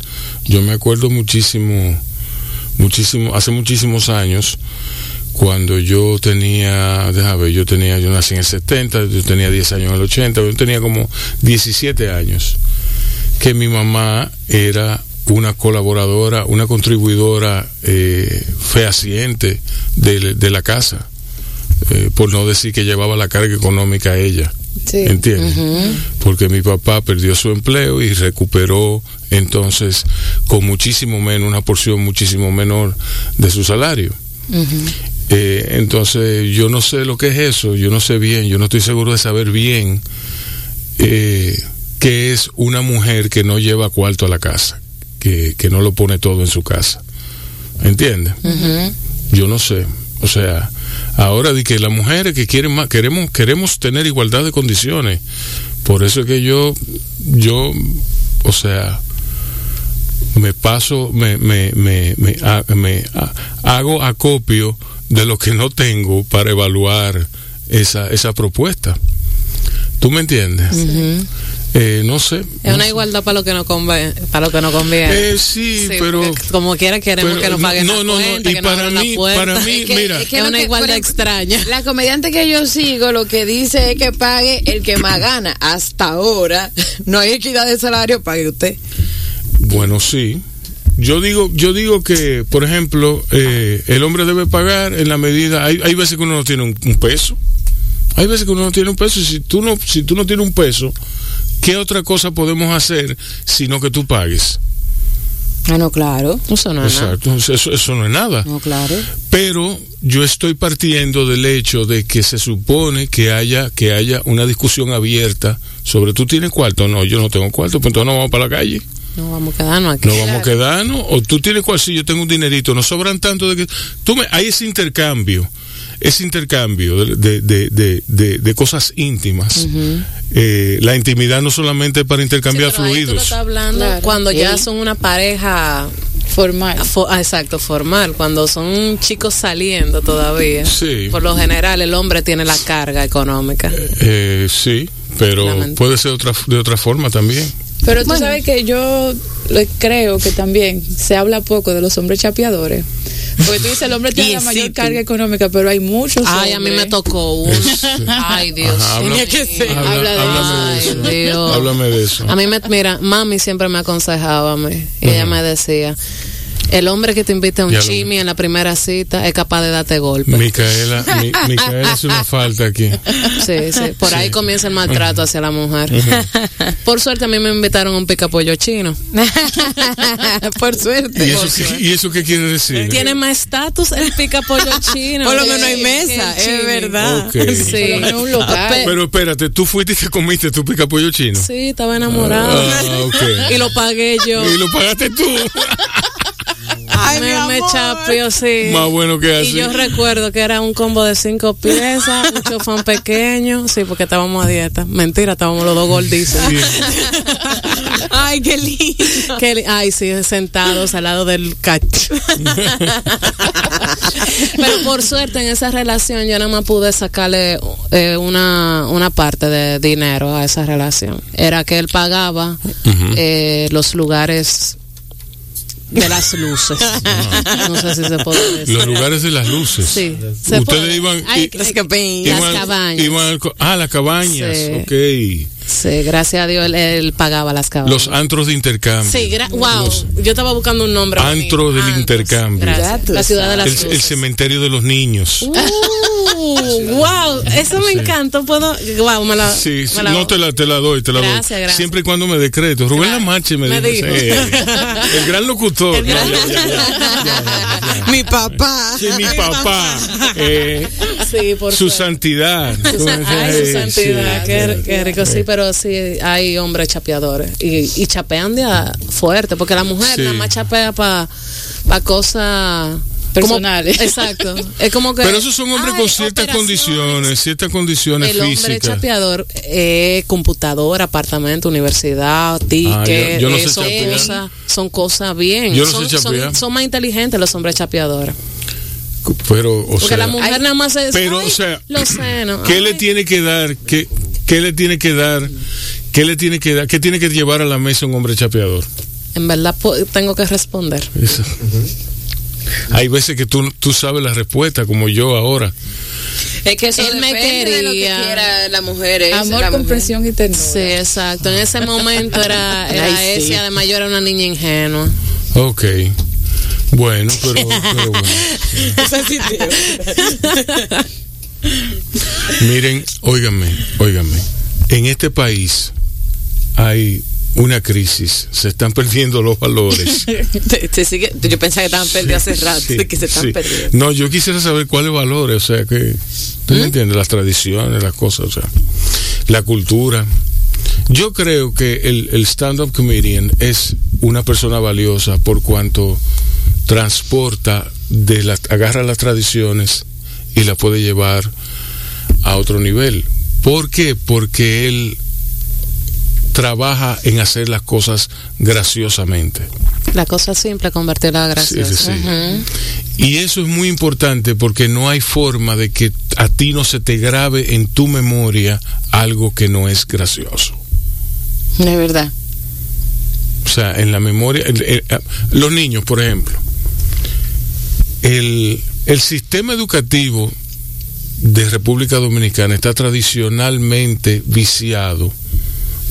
Speaker 2: Yo me acuerdo muchísimo, muchísimo, hace muchísimos años, cuando yo tenía, déjame ver, yo tenía, yo nací en el 70, yo tenía 10 años en el 80, yo tenía como 17 años, que mi mamá era una colaboradora, una contribuidora eh, fehaciente de, de la casa, eh, por no decir que llevaba la carga económica a ella.
Speaker 8: Sí.
Speaker 2: ¿Entiendes? Porque mi papá perdió su empleo y recuperó entonces con muchísimo menos, una porción muchísimo menor de su salario. Eh, entonces yo no sé lo que es eso, yo no sé bien, yo no estoy seguro de saber bien eh, qué es una mujer que no lleva cuarto a la casa, que, que no lo pone todo en su casa. ¿Entiendes? Yo no sé. O sea, ahora de que las mujeres que quieren más, queremos, queremos tener igualdad de condiciones. Por eso es que yo, yo, o sea, me paso, me, me, me, me, ha- me ha- hago acopio de lo que no tengo para evaluar esa, esa propuesta. ¿Tú me entiendes? Eh, no sé.
Speaker 3: Es
Speaker 2: no
Speaker 3: una
Speaker 2: sé.
Speaker 3: igualdad para lo que no conviene. Para lo que no conviene.
Speaker 2: Eh, sí, pero...
Speaker 3: como quiera queremos
Speaker 2: pero
Speaker 3: que nos paguen
Speaker 2: no,
Speaker 3: la
Speaker 2: no, no, y para mí- para mí,
Speaker 4: Es que-
Speaker 2: mira.
Speaker 4: es que
Speaker 3: Es
Speaker 4: lo
Speaker 3: una
Speaker 4: que-
Speaker 3: igualdad
Speaker 4: ejemplo,
Speaker 3: extraña.
Speaker 4: La comediante que yo sigo lo que dice es que pague el que más gana. Hasta ahora no hay equidad de salario, pague usted.
Speaker 2: Bueno, sí. Yo digo, yo digo que, por ejemplo, eh, el hombre debe pagar en la medida. Hay, hay veces que uno no tiene un, un peso. Hay veces que uno no tiene un peso. Y si tú no, si tú no tienes un peso, ¿qué otra cosa podemos hacer sino que tú pagues?
Speaker 4: Ah, no, claro.
Speaker 3: Eso no es nada.
Speaker 2: Exacto. Eso, eso no es nada.
Speaker 4: No, claro.
Speaker 2: Pero yo estoy partiendo del hecho de que se supone que haya que haya una discusión abierta sobre tú tienes cuarto, no, yo no tengo cuarto, pues entonces no vamos para la calle.
Speaker 3: No vamos a quedarnos aquí.
Speaker 2: No vamos a quedarnos. O tú tienes cual, si yo tengo un dinerito, no sobran tanto de que. Tú me, hay ese intercambio, ese intercambio de, de, de, de, de- de cosas íntimas. Eh, la intimidad no solamente es para intercambiar
Speaker 3: Sí, pero ahí tú lo
Speaker 2: fluidos.
Speaker 3: estás hablando
Speaker 8: Claro.
Speaker 3: cuando ya son una pareja
Speaker 8: Formal.
Speaker 3: fo- ah, exacto formal cuando son chicos saliendo todavía
Speaker 2: Sí.
Speaker 3: por lo general el hombre tiene la carga económica
Speaker 2: Eh, sí, pero puede ser otra, de otra forma también.
Speaker 8: Pero tú
Speaker 3: Bueno.
Speaker 8: sabes que yo le creo que también se habla poco de los hombres chapeadores. Porque tú dices, el hombre tiene la mayor carga económica, pero hay muchos
Speaker 3: ay a mí me tocó uno ay Dios
Speaker 2: Ajá, habla-
Speaker 3: tenía que ser.
Speaker 2: habla-
Speaker 8: Habla de
Speaker 2: háblame de
Speaker 3: eso. Ay, Dios.
Speaker 2: Háblame de eso.
Speaker 3: A mí me, mira, mami siempre me aconsejaba a mí, y ella me decía, el hombre que te invita a un chimi en la primera cita es capaz de darte golpe.
Speaker 2: Micaela, mi- [LAUGHS] Micaela hace una falta aquí.
Speaker 3: Sí, sí, por ahí comienza el maltrato hacia la mujer. Por suerte a mí me invitaron a un picapollo chino. [LAUGHS]
Speaker 4: Por suerte.
Speaker 2: ¿Y eso, qué, ¿Y eso qué quiere decir?
Speaker 3: Tiene más estatus el picapollo [LAUGHS] chino.
Speaker 4: Por lo
Speaker 3: que-
Speaker 4: menos hay mesa, es
Speaker 3: chimi.
Speaker 4: verdad.
Speaker 2: Ok.
Speaker 3: Sí.
Speaker 8: Por lo menos un
Speaker 2: Pero espérate, tú fuiste y te comiste tu picapollo chino.
Speaker 3: Sí, estaba enamorada.
Speaker 2: Ah, ok.
Speaker 3: Y lo pagué yo.
Speaker 2: Y lo pagaste tú.
Speaker 3: Ay, me, me chapió, sí.
Speaker 2: Más bueno que así.
Speaker 3: Y yo recuerdo que era un combo de cinco piezas, [LAUGHS] un chofán pequeño, sí, porque estábamos a dieta. Mentira, estábamos los dos gordísimos. [LAUGHS]
Speaker 5: Ay, qué lindo.
Speaker 3: Qué li- Ay, sí, sentados al lado del cacho. [LAUGHS] Pero por suerte en esa relación yo nada más pude sacarle eh, una, una parte de dinero a esa relación. Era que él pagaba eh, los lugares de las luces. [LAUGHS] No sé si se puede decir.
Speaker 2: Los lugares de las luces.
Speaker 3: Sí. se
Speaker 2: Ustedes
Speaker 3: puede.
Speaker 2: iban.
Speaker 3: Ay,
Speaker 2: i-
Speaker 5: Las cabañas.
Speaker 3: Las
Speaker 2: iban-
Speaker 3: cabañas.
Speaker 2: iban ah, las cabañas.
Speaker 3: Sí.
Speaker 2: Ok.
Speaker 3: Sí, gracias a Dios él, él pagaba las cabañas.
Speaker 2: Los antros de intercambio.
Speaker 3: Sí, wow.
Speaker 2: Los-
Speaker 3: Yo estaba buscando un nombre.
Speaker 2: Antro
Speaker 3: bonito.
Speaker 2: del intercambio.
Speaker 3: Gracias. La ciudad de las
Speaker 2: el, el
Speaker 3: luces.
Speaker 2: cementerio de los niños.
Speaker 3: Uh, [LAUGHS] wow, eso me encanta. Puedo, wow, me la,
Speaker 2: Sí, sí,
Speaker 3: me la-
Speaker 2: no te la, te la doy, te la
Speaker 3: Gracias,
Speaker 2: doy.
Speaker 3: gracias.
Speaker 2: Siempre y cuando me decreto. Rubén
Speaker 3: Claro.
Speaker 2: Lamarche me,
Speaker 3: Me
Speaker 2: dijo.
Speaker 3: dijo.
Speaker 2: sí. [LAUGHS] el gran locutor.
Speaker 3: El gran-
Speaker 2: No, ya, ya, ya, ya, ya, ya.
Speaker 5: Mi papá.
Speaker 2: Sí, mi papá. Eh, [LAUGHS]
Speaker 3: Sí, por
Speaker 2: su santidad.
Speaker 3: Su
Speaker 2: ¿Cómo
Speaker 3: san-
Speaker 2: se
Speaker 3: Ay, su santidad,
Speaker 2: Sí.
Speaker 3: qué, qué rico, sí, pero sí hay hombres chapeadores y, y chapean de a fuerte, porque la mujer
Speaker 2: Sí.
Speaker 3: nada más chapea para pa cosas como-
Speaker 5: Personales.
Speaker 3: exacto. Es como que.
Speaker 2: Pero esos son hombres con ciertas condiciones, ciertas condiciones
Speaker 3: El hombre
Speaker 2: físicas.
Speaker 3: chapeador, eh, computadora, apartamento, universidad, ticket,
Speaker 2: Ah, yo- yo no
Speaker 3: eh, son, cosas, son cosas bien.
Speaker 2: Yo no
Speaker 3: son,
Speaker 2: sé chapear.
Speaker 3: son, son más inteligentes los hombres chapeadores.
Speaker 2: Pero, o
Speaker 3: Porque
Speaker 2: sea,
Speaker 3: la mujer nada más es.
Speaker 2: pero,
Speaker 3: ay,
Speaker 2: o sea,
Speaker 3: los senos.
Speaker 2: ¿qué
Speaker 3: ay.
Speaker 2: le tiene que dar? ¿Qué, qué le tiene que dar? ¿Qué le tiene que dar? ¿Qué tiene que llevar a la mesa un hombre chapeador?
Speaker 3: En verdad po- tengo que responder.
Speaker 2: Eso. Hay veces que tú, tú sabes la respuesta, como yo ahora.
Speaker 5: Es que eso
Speaker 3: Él me
Speaker 5: de lo que
Speaker 3: quería.
Speaker 5: quiera la mujer. esa es
Speaker 8: Amor,
Speaker 5: la mujer.
Speaker 8: comprensión y ternura.
Speaker 3: Sí, exacto. En ese momento era, [LAUGHS] era
Speaker 5: Ay, sí.
Speaker 3: ese, además yo era una niña ingenua.
Speaker 2: Ok. Bueno, pero, pero bueno. [LAUGHS] Miren, óiganme, óiganme. En este país hay una crisis, se están perdiendo los valores. [LAUGHS]
Speaker 5: Te- te sigue- yo pensaba que estaban perdidos hace rato,
Speaker 2: Sí,
Speaker 5: que se están
Speaker 2: sí.
Speaker 5: perdiendo.
Speaker 2: No, yo quisiera saber cuáles valores, o sea, que tú
Speaker 5: ¿Mm?
Speaker 2: me entiendes, las tradiciones, las cosas, o sea, la cultura. Yo creo que el, el stand-up comedian es una persona valiosa por cuanto transporta, de las, agarra las tradiciones y las puede llevar a otro nivel. ¿Por qué? Porque él trabaja en hacer las cosas graciosamente.
Speaker 3: La cosa simple, convertirla a graciosa.
Speaker 2: sí, sí. Y eso es muy importante porque no hay forma de que a ti no se te grabe en tu memoria algo que no es gracioso.
Speaker 5: Es verdad.
Speaker 2: O sea, en la memoria, el- el- los niños, por ejemplo, el, el sistema educativo de República Dominicana está tradicionalmente viciado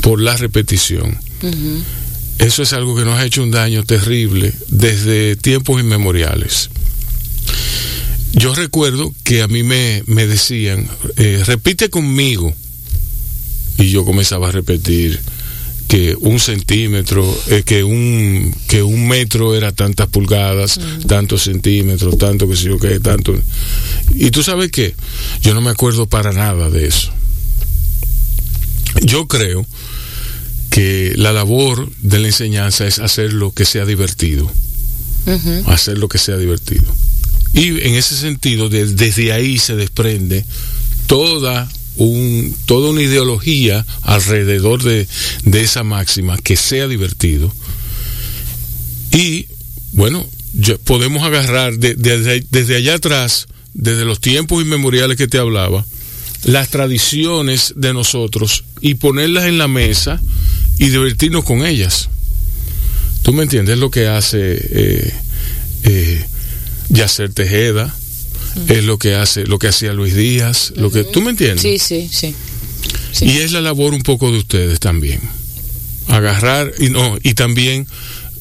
Speaker 2: por la repetición. Eso es algo que nos ha hecho un daño terrible desde tiempos inmemoriales. Yo recuerdo que a mí me, me decían, eh, repite conmigo. Y yo comenzaba a repetir que un centímetro, eh, que un que un metro era tantas pulgadas, tantos centímetros, tanto que sé yo qué, tanto. Y tú sabes qué, yo no me acuerdo para nada de eso. Yo creo que la labor de la enseñanza es hacer lo que sea divertido, hacer lo que sea divertido. Y en ese sentido, de- desde ahí se desprende toda un, toda una ideología alrededor de, de esa máxima, que sea divertido. Y bueno, yo- podemos agarrar de- desde, desde allá atrás, desde los tiempos inmemoriales que te hablaba, las tradiciones de nosotros y ponerlas en la mesa y divertirnos con ellas. ¿Tú me entiendes lo que hace eh, eh, Yacer Tejeda? Es lo que hace, lo que hacía Luis Díaz, lo que tú me entiendes.
Speaker 5: Sí, sí, sí. Sí.
Speaker 2: Y es la labor un poco de ustedes también. Agarrar y no, y también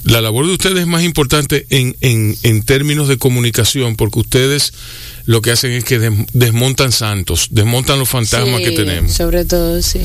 Speaker 2: la labor de ustedes es más importante en, en, en términos de comunicación, porque ustedes lo que hacen es que des- desmontan santos, desmontan los fantasmas
Speaker 5: Sí,
Speaker 2: que tenemos.
Speaker 5: Sobre todo, sí.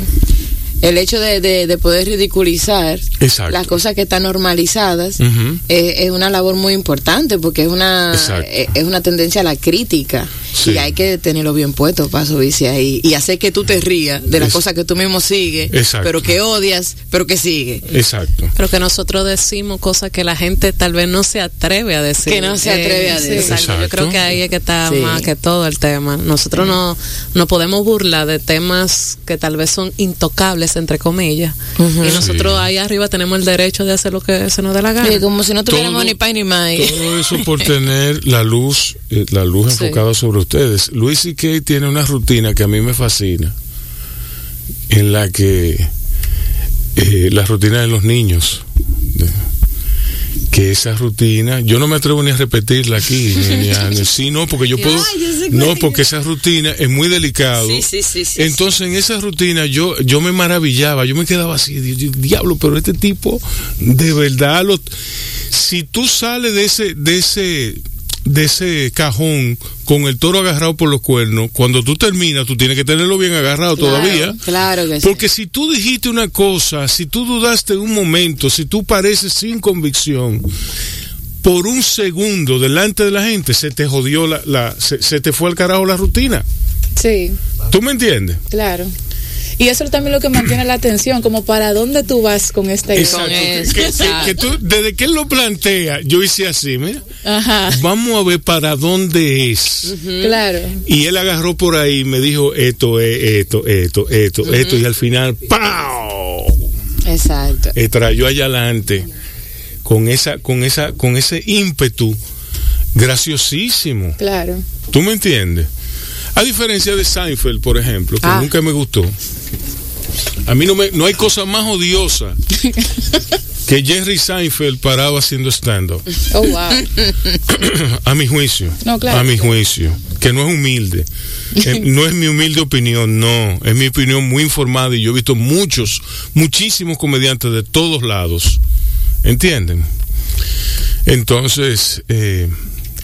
Speaker 5: El hecho de, de, de poder ridiculizar
Speaker 2: Exacto.
Speaker 5: las cosas que están normalizadas eh, es una labor muy importante porque es una eh, es una tendencia a la crítica
Speaker 2: Sí.
Speaker 5: Y hay que tenerlo bien puesto para subirse ahí y hacer que tú te rías de las
Speaker 2: Es-
Speaker 5: cosas que tú mismo sigues,
Speaker 2: Exacto.
Speaker 5: pero que odias, pero que sigue.
Speaker 2: Exacto.
Speaker 3: Pero que nosotros decimos cosas que la gente tal vez no se atreve a decir.
Speaker 5: Que no se atreve a
Speaker 3: sí,
Speaker 5: decir.
Speaker 3: exacto. Yo creo que ahí es que está
Speaker 5: Sí.
Speaker 3: más que todo el tema. Nosotros no, no podemos burlar de temas que tal vez son intocables, entre comillas. Y nosotros
Speaker 2: Sí.
Speaker 3: ahí arriba tenemos el derecho de hacer lo que se nos dé la gana.
Speaker 5: Como si no tuviéramos
Speaker 2: Todo-
Speaker 5: ni pan ni maíz.
Speaker 2: Todo [LAUGHS] eso por tener la luz, eh, la luz
Speaker 3: Sí.
Speaker 2: enfocada sobre ustedes. Luis y Kay tiene una rutina que a mí me fascina, en la que eh, la rutina de los niños, de- que esa rutina, yo no me atrevo ni a repetirla aquí, [LAUGHS] ni, a- sí, no, porque yo puedo, no, porque esa rutina es muy delicado.
Speaker 5: Sí, sí, sí, sí,
Speaker 2: Entonces en esa rutina yo, yo me maravillaba, yo me quedaba así, di- di- diablo, pero este tipo de verdad lo, si tú sales de ese, de ese, de ese cajón con el toro agarrado por los cuernos, cuando tú terminas, tú tienes que tenerlo bien agarrado todavía.
Speaker 5: Claro que sí.
Speaker 2: Porque si tú dijiste una cosa, si tú dudaste un momento, si tú pareces sin convicción, por un segundo delante de la gente, se te jodió la, la se, se te fue al carajo la rutina.
Speaker 8: Sí,
Speaker 2: ¿Tú me entiendes?
Speaker 8: claro. Y eso es también lo que mantiene la atención, como para dónde tú vas con esta.
Speaker 2: Exacto. Que, que- que-
Speaker 5: exacto.
Speaker 2: que tú, desde que él lo plantea, yo hice así, mira,
Speaker 8: Ajá,
Speaker 2: vamos a ver para dónde es.
Speaker 8: claro.
Speaker 2: Y él agarró por ahí y me dijo esto, es esto, esto, esto, esto, y al final, ¡pau!
Speaker 5: Exacto.
Speaker 2: Eh, trayó allá adelante con esa, con esa, con ese ímpetu graciosísimo.
Speaker 8: Claro.
Speaker 2: ¿Tú me entiendes? A diferencia de Seinfeld, por ejemplo, que
Speaker 5: Ah.
Speaker 2: nunca me gustó. A mí no me, no hay cosa más odiosa [LAUGHS] que Jerry Seinfeld parado haciendo stand-up.
Speaker 8: Oh, wow. [CLEARS THROAT]
Speaker 2: a mi juicio.
Speaker 8: No, claro.
Speaker 2: A mi juicio. Que no es humilde. Eh, [LAUGHS] no es mi humilde opinión, no. Es mi opinión muy informada y yo he visto muchos, muchísimos comediantes de todos lados. ¿Entienden? Entonces, eh,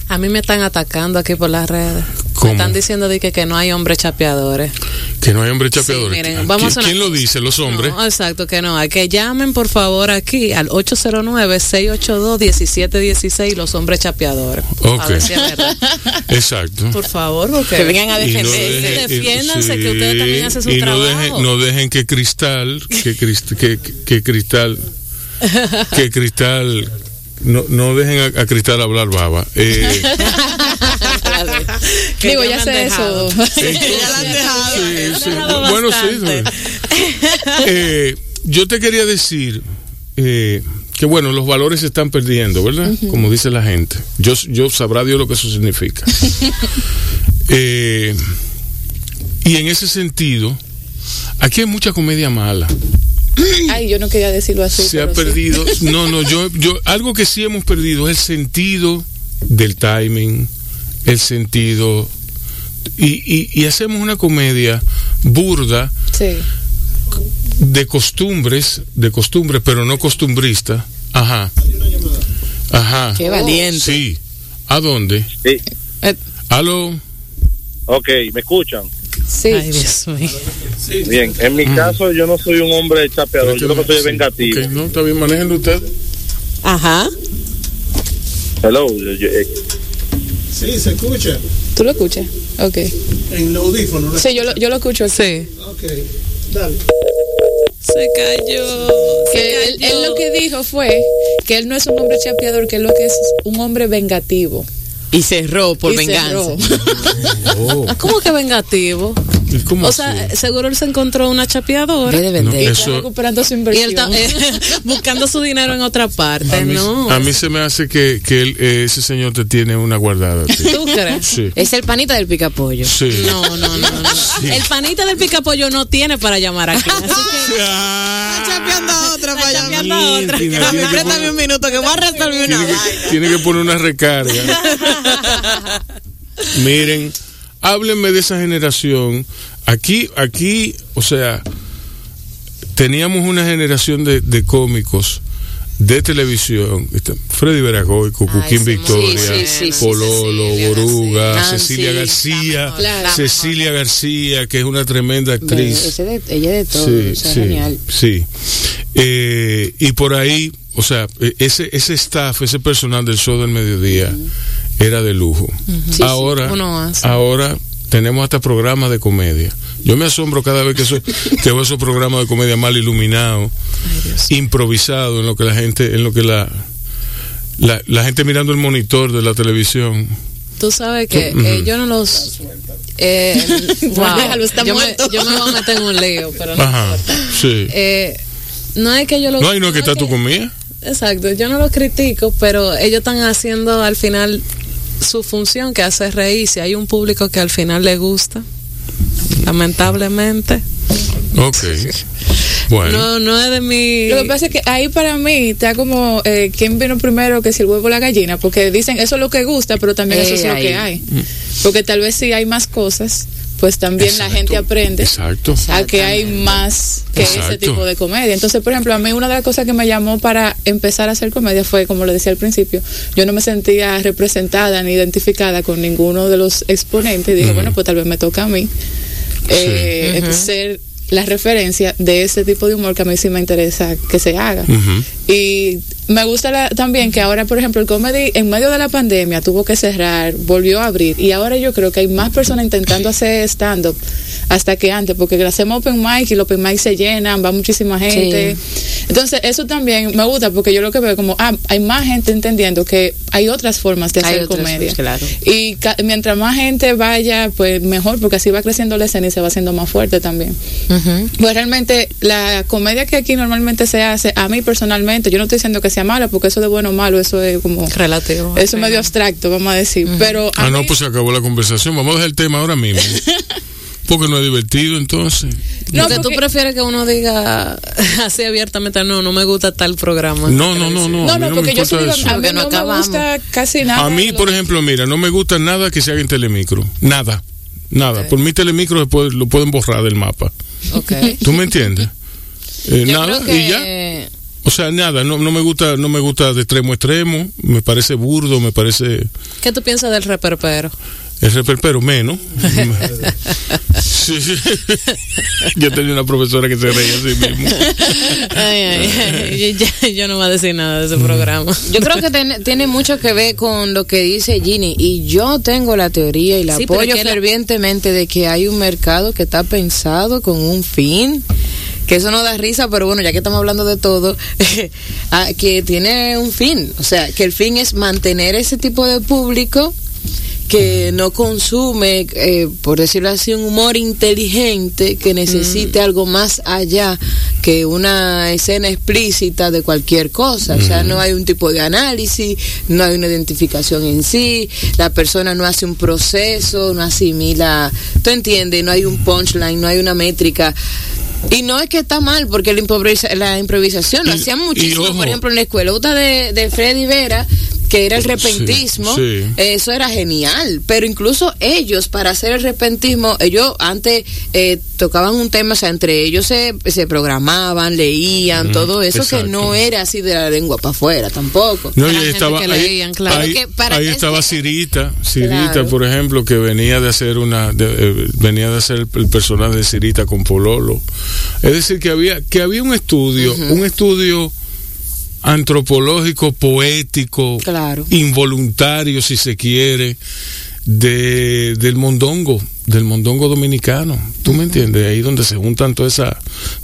Speaker 3: A mí me están atacando aquí por las redes.
Speaker 2: ¿Cómo?
Speaker 3: Me están diciendo de que, que no hay hombres chapeadores.
Speaker 2: que no hay hombres chapeadores.
Speaker 3: Sí, miren,
Speaker 2: ¿Qui-
Speaker 3: vamos a hacer
Speaker 2: ¿Quién lo dice? ¿Los hombres?
Speaker 3: No, exacto, que no. Hay que llamen por favor aquí al 809-682-1716 los hombres chapeadores.
Speaker 2: Ok.
Speaker 3: A ver si es verdad. [LAUGHS]
Speaker 2: Exacto.
Speaker 3: Por favor, porque
Speaker 5: Que vengan a
Speaker 2: no
Speaker 5: defenderse.
Speaker 2: dejen-
Speaker 3: defiéndanse, que ustedes también hacen su
Speaker 2: y no
Speaker 3: trabajo.
Speaker 2: dejen, no dejen que Cristal, que, Crist- que, que Cristal, que Cristal, no, no dejen a, a Cristal hablar baba. Eh, [LAUGHS]
Speaker 3: Que
Speaker 8: Digo,
Speaker 3: ya
Speaker 8: ya
Speaker 3: me han
Speaker 8: sé
Speaker 3: dejado. [LAUGHS]
Speaker 8: eso.
Speaker 2: Sí, sí,
Speaker 3: dejado
Speaker 2: Bueno, sí. [LAUGHS] Eh, yo te quería decir eh, que, bueno, los valores se están perdiendo, ¿verdad? Como dice la gente. Yo, yo sabrá Dios lo que eso significa. Eh, y en ese sentido, aquí hay mucha comedia mala. [CLEARS THROAT]
Speaker 8: Ay, yo no quería decirlo así.
Speaker 2: se ha
Speaker 8: sí.
Speaker 2: perdido. [LAUGHS] No, no, yo, yo, algo que sí hemos perdido es el sentido del timing, el sentido. Y, y, y hacemos una comedia burda
Speaker 8: Sí.
Speaker 2: de costumbres, de costumbres, pero no costumbrista. Ajá. Ajá.
Speaker 5: Qué valiente.
Speaker 2: Sí. ¿A dónde?
Speaker 10: Sí,
Speaker 5: Eh,
Speaker 2: ¿Aló?
Speaker 10: ok, ¿me escuchan?
Speaker 8: Sí.
Speaker 3: Ay, Dios mío.
Speaker 10: Bien, en mi caso yo no soy un hombre chapeador, yo lo que soy es vengativo.
Speaker 2: Ok, no, está bien, manéjenlo ustedes.
Speaker 5: Ajá.
Speaker 10: Hello, yo- yo- eh,
Speaker 11: Sí, se escucha
Speaker 8: ¿Tú lo escuchas? Ok.
Speaker 11: en el audífono. ¿no?
Speaker 8: Sí, yo lo, yo lo escucho aquí.
Speaker 3: Sí.
Speaker 11: Ok, dale.
Speaker 3: Se cayó.
Speaker 8: Que él, él lo que dijo fue que él no es un hombre chapeador, que él lo que es un hombre vengativo.
Speaker 5: Y cerró por
Speaker 8: Y
Speaker 5: venganza.
Speaker 8: cerró. [LAUGHS]
Speaker 2: Oh,
Speaker 3: ¿Cómo que vengativo?
Speaker 2: ¿y cómo
Speaker 3: O
Speaker 2: así?
Speaker 3: sea, seguro él se encontró una chapeadora.
Speaker 5: De
Speaker 2: No, eso,
Speaker 8: recuperando su
Speaker 3: Y
Speaker 8: inversión.
Speaker 3: él está eh, [LAUGHS] buscando su dinero en otra parte,
Speaker 2: a, mí,
Speaker 3: ¿no?
Speaker 2: a mí se me hace que, que él, eh, ese señor te tiene una guardada. [LAUGHS]
Speaker 3: ¿Tú crees?
Speaker 2: Sí.
Speaker 5: Es el panita del picapollo.
Speaker 2: Sí.
Speaker 3: No, no, no, no. El panita del picapollo no tiene para llamar aquí. Así que
Speaker 5: chapeando a otra
Speaker 3: para allá. otra.
Speaker 2: Que poner-
Speaker 5: un minuto que voy a resolver
Speaker 2: tiene que, tiene que poner una recarga. [LAUGHS] Miren, háblenme de esa generación. Aquí, aquí, o sea, teníamos una generación de, de cómicos de televisión. Este, Freddy Veragoy, Cucuquín Victoria,
Speaker 5: sí, sí, sí,
Speaker 2: Pololo, Boruga,
Speaker 5: García.
Speaker 2: Cecilia García,
Speaker 8: Claro.
Speaker 2: Cecilia García, que es una tremenda actriz.
Speaker 5: Ese de- ella de todo.
Speaker 2: Sí,
Speaker 5: o sea,
Speaker 2: sí,
Speaker 5: genial.
Speaker 2: sí. Eh, y por ahí, o sea, eh, ese, ese staff, ese personal del show del mediodía, era de lujo. ahora, ahora tenemos hasta programas de comedia. Yo me asombro cada vez que, eso, que veo esos programas de comedia mal iluminados, improvisados, en lo que la gente, en lo que la, la, gente mirando el monitor de la televisión.
Speaker 3: Tú sabes que eh, yo no los... Eh, [LAUGHS] yo, me, yo, me, voy a meter en un lío, pero no Ajá, sí. Eh, no es que yo lo...
Speaker 2: No, y no es que está tu comida.
Speaker 3: Exacto, yo no lo critico, pero ellos están haciendo al final su función que hace reír. Si hay un público que al final le gusta, lamentablemente.
Speaker 2: Ok. Bueno.
Speaker 3: No, no es de mi.
Speaker 8: Lo que pasa es que ahí para mí está como eh, quién vino primero que si el huevo o la gallina, porque dicen eso es lo que gusta, pero también eso es lo que hay. Porque tal vez si hay más cosas, pues también la gente aprende
Speaker 2: Exacto.
Speaker 8: a que hay más que ese tipo de comedia. Entonces, por ejemplo, a mí una de las cosas que me llamó para empezar a hacer comedia fue, como le decía al principio, yo no me sentía representada ni identificada con ninguno de los exponentes. Y dije, bueno, pues tal vez me toca a mí eh, ser la referencia de ese tipo de humor que a mí sí me interesa que se haga. Y me gusta también que ahora, por ejemplo, el comedy en medio de la pandemia tuvo que cerrar, volvió a abrir y ahora yo creo que hay más personas intentando hacer stand-up hasta que antes, porque hacemos open mic y los open mic se llenan, va muchísima gente. Entonces, eso también me gusta porque yo lo que veo como, ah, hay más gente entendiendo que hay otras formas de hacer comedia. Y mientras más gente vaya, pues mejor, porque así va creciendo la escena y se va haciendo más fuerte también. Pues realmente la comedia que aquí normalmente se hace, a mí personalmente, yo no estoy diciendo que sea mala, porque eso de bueno o malo, eso es como...
Speaker 3: Relativo.
Speaker 8: Eso es medio abstracto, vamos a decir. Pero...
Speaker 2: ah, no, pues se acabó la conversación. Vamos a dejar el tema ahora mismo. [LAUGHS] Porque no es divertido entonces.
Speaker 3: No, porque, tú prefieres que uno diga [LAUGHS] así abiertamente, no, no me gusta tal programa.
Speaker 2: No, no, no, no.
Speaker 8: No, no, porque yo digo, a mí no, me gusta casi nada.
Speaker 2: A mí, por ejemplo, mira, no me gusta nada que se haga en telemicro. Nada. Nada. Por mi telemicro lo pueden borrar del mapa.
Speaker 3: Okay.
Speaker 2: ¿Tú me entiendes? Eh, nada, y ya. O sea, nada, no, no me gusta, no me gusta de extremo a extremo, me parece burdo, me parece.
Speaker 3: ¿Qué tú piensas del reperpero?
Speaker 2: El reperpero menos. [LAUGHS] Yo tenía una profesora que se reía así mismo.
Speaker 3: Yo, no voy a decir nada de ese programa.
Speaker 4: Yo creo que tiene mucho que ver con lo que dice Ginny. Y yo tengo la teoría y la apoyo fervientemente de que hay un mercado que está pensado con un fin que eso no da risa, pero bueno, ya que estamos hablando de todo, [LAUGHS] ah, que tiene un fin, o sea, que el fin es mantener ese tipo de público que no consume, eh, por decirlo así, un humor inteligente que necesite mm. algo más allá que una escena explícita de cualquier cosa. O sea, no hay un tipo de análisis, no hay una identificación en sí, la persona no hace un proceso, no asimila, ¿tú entiendes? No hay un punchline, no hay una métrica. Y no es que está mal, porque la, la improvisación lo hacían muchísimo, por ejemplo, en la escuela. De, de Freddy Vera que era el repentismo, eso era genial. Pero incluso ellos, para hacer el repentismo, ellos antes eh, tocaban un tema, o sea, entre ellos se, se programaban, leían, todo eso que no era así de la lengua para afuera tampoco.
Speaker 2: No, y estaba, ahí, ahí, estaba Cirita, Cirita, por ejemplo, que venía de hacer una, eh, venía de hacer el personaje de Cirita con Pololo. Es decir, que había, que había un estudio, un estudio antropológico, poético, involuntario, si se quiere, de, del mondongo, del mondongo dominicano. ¿Tú me entiendes? Ahí donde se juntan todas esas,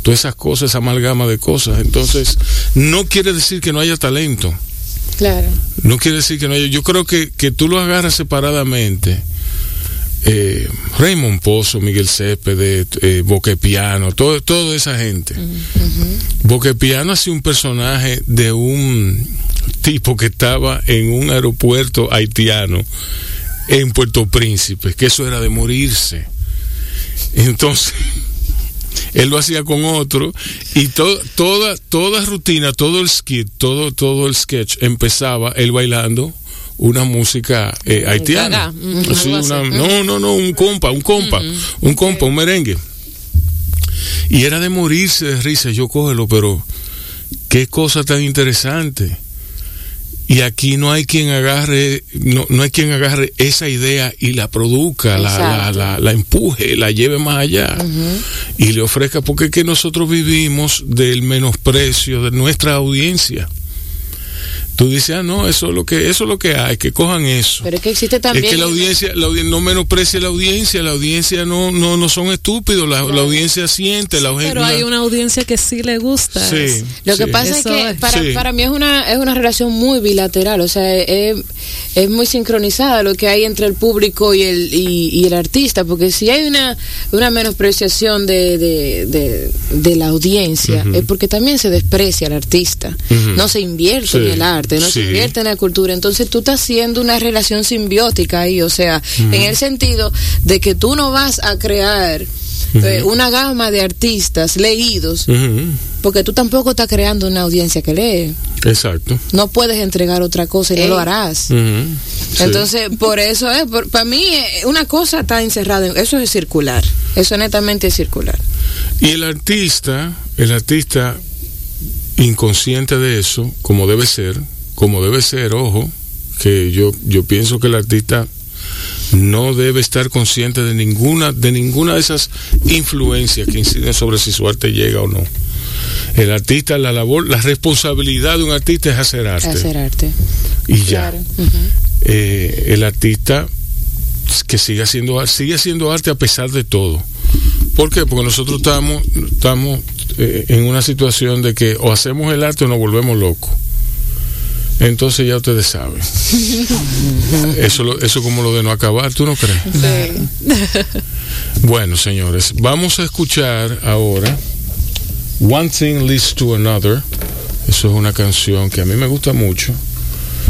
Speaker 2: todas esas cosas, esa amalgama de cosas. Entonces, no quiere decir que no haya talento.
Speaker 8: Claro.
Speaker 2: No quiere decir que no haya. Yo creo que, que tú lo agarras separadamente eh, Raymond Pozo, Miguel Céspedes, eh, Boquepiano, todo, toda esa gente. Boquepiano hacía un personaje de un tipo que estaba en un aeropuerto haitiano en Puerto Príncipe, que eso era de morirse. Entonces, [LAUGHS] él lo hacía con otro y toda toda rutina, todo el skit, todo todo el sketch empezaba él bailando una música eh, haitiana. no, no, no, un compa, un compa, un compa, un merengue. Y era de morirse de risa, yo cógelo, pero qué cosa tan interesante. Y aquí no hay quien agarre, no, no hay quien agarre esa idea y la produzca, la, la, la, empuje, la lleve más allá. Y le ofrezca, porque es que nosotros vivimos del menosprecio de nuestra audiencia Tú dices, ah, no, eso es lo que, eso es lo que hay, que cojan eso.
Speaker 4: Pero es que existe también.
Speaker 2: Es que la audiencia, la audiencia no menosprecia la audiencia, la audiencia no, no, no son estúpidos, la, la audiencia siente, la
Speaker 3: Pero hay una audiencia que sí le gusta.
Speaker 2: Sí.
Speaker 4: Lo que
Speaker 2: sí.
Speaker 4: pasa es que
Speaker 3: es.
Speaker 4: para,
Speaker 2: Sí.
Speaker 4: para mí es una, es una relación muy bilateral, o sea, es, es muy sincronizada lo que hay entre el público y el, y, y el artista, porque si hay una, una menospreciación de, de, de, de la audiencia, es porque también se desprecia al artista, no se invierte
Speaker 2: Sí,
Speaker 4: en el arte, no
Speaker 2: sí.
Speaker 4: se invierte en la cultura, entonces tú estás haciendo una relación simbiótica ahí, o sea, en el sentido de que tú no vas a crear eh, una gama de artistas leídos, porque tú tampoco estás creando una audiencia que lee.
Speaker 2: Exacto.
Speaker 4: No puedes entregar otra cosa y no lo harás.
Speaker 2: Sí.
Speaker 4: Entonces, por eso es, para mí, eh, una cosa está encerrada, en, eso es circular. Eso netamente es circular.
Speaker 2: Y el artista, el artista inconsciente de eso, como debe ser, como debe ser, ojo, que yo, yo pienso que el artista no debe estar consciente de ninguna, de ninguna de esas influencias que inciden sobre si su arte llega o no. El artista, la labor, la responsabilidad de un artista es hacer arte.
Speaker 4: Hacer arte.
Speaker 2: y ya. Eh, el artista que sigue haciendo, sigue haciendo arte a pesar de todo. ¿Por qué? Porque nosotros estamos, estamos eh, en una situación de que o hacemos el arte o nos volvemos locos. Entonces ya ustedes saben. [LAUGHS] Eso, lo- eso como lo de no acabar, ¿tú no crees? [LAUGHS] Bueno, señores, vamos a escuchar ahora One Thing Leads to Another. Eso es una canción que a mí me gusta mucho.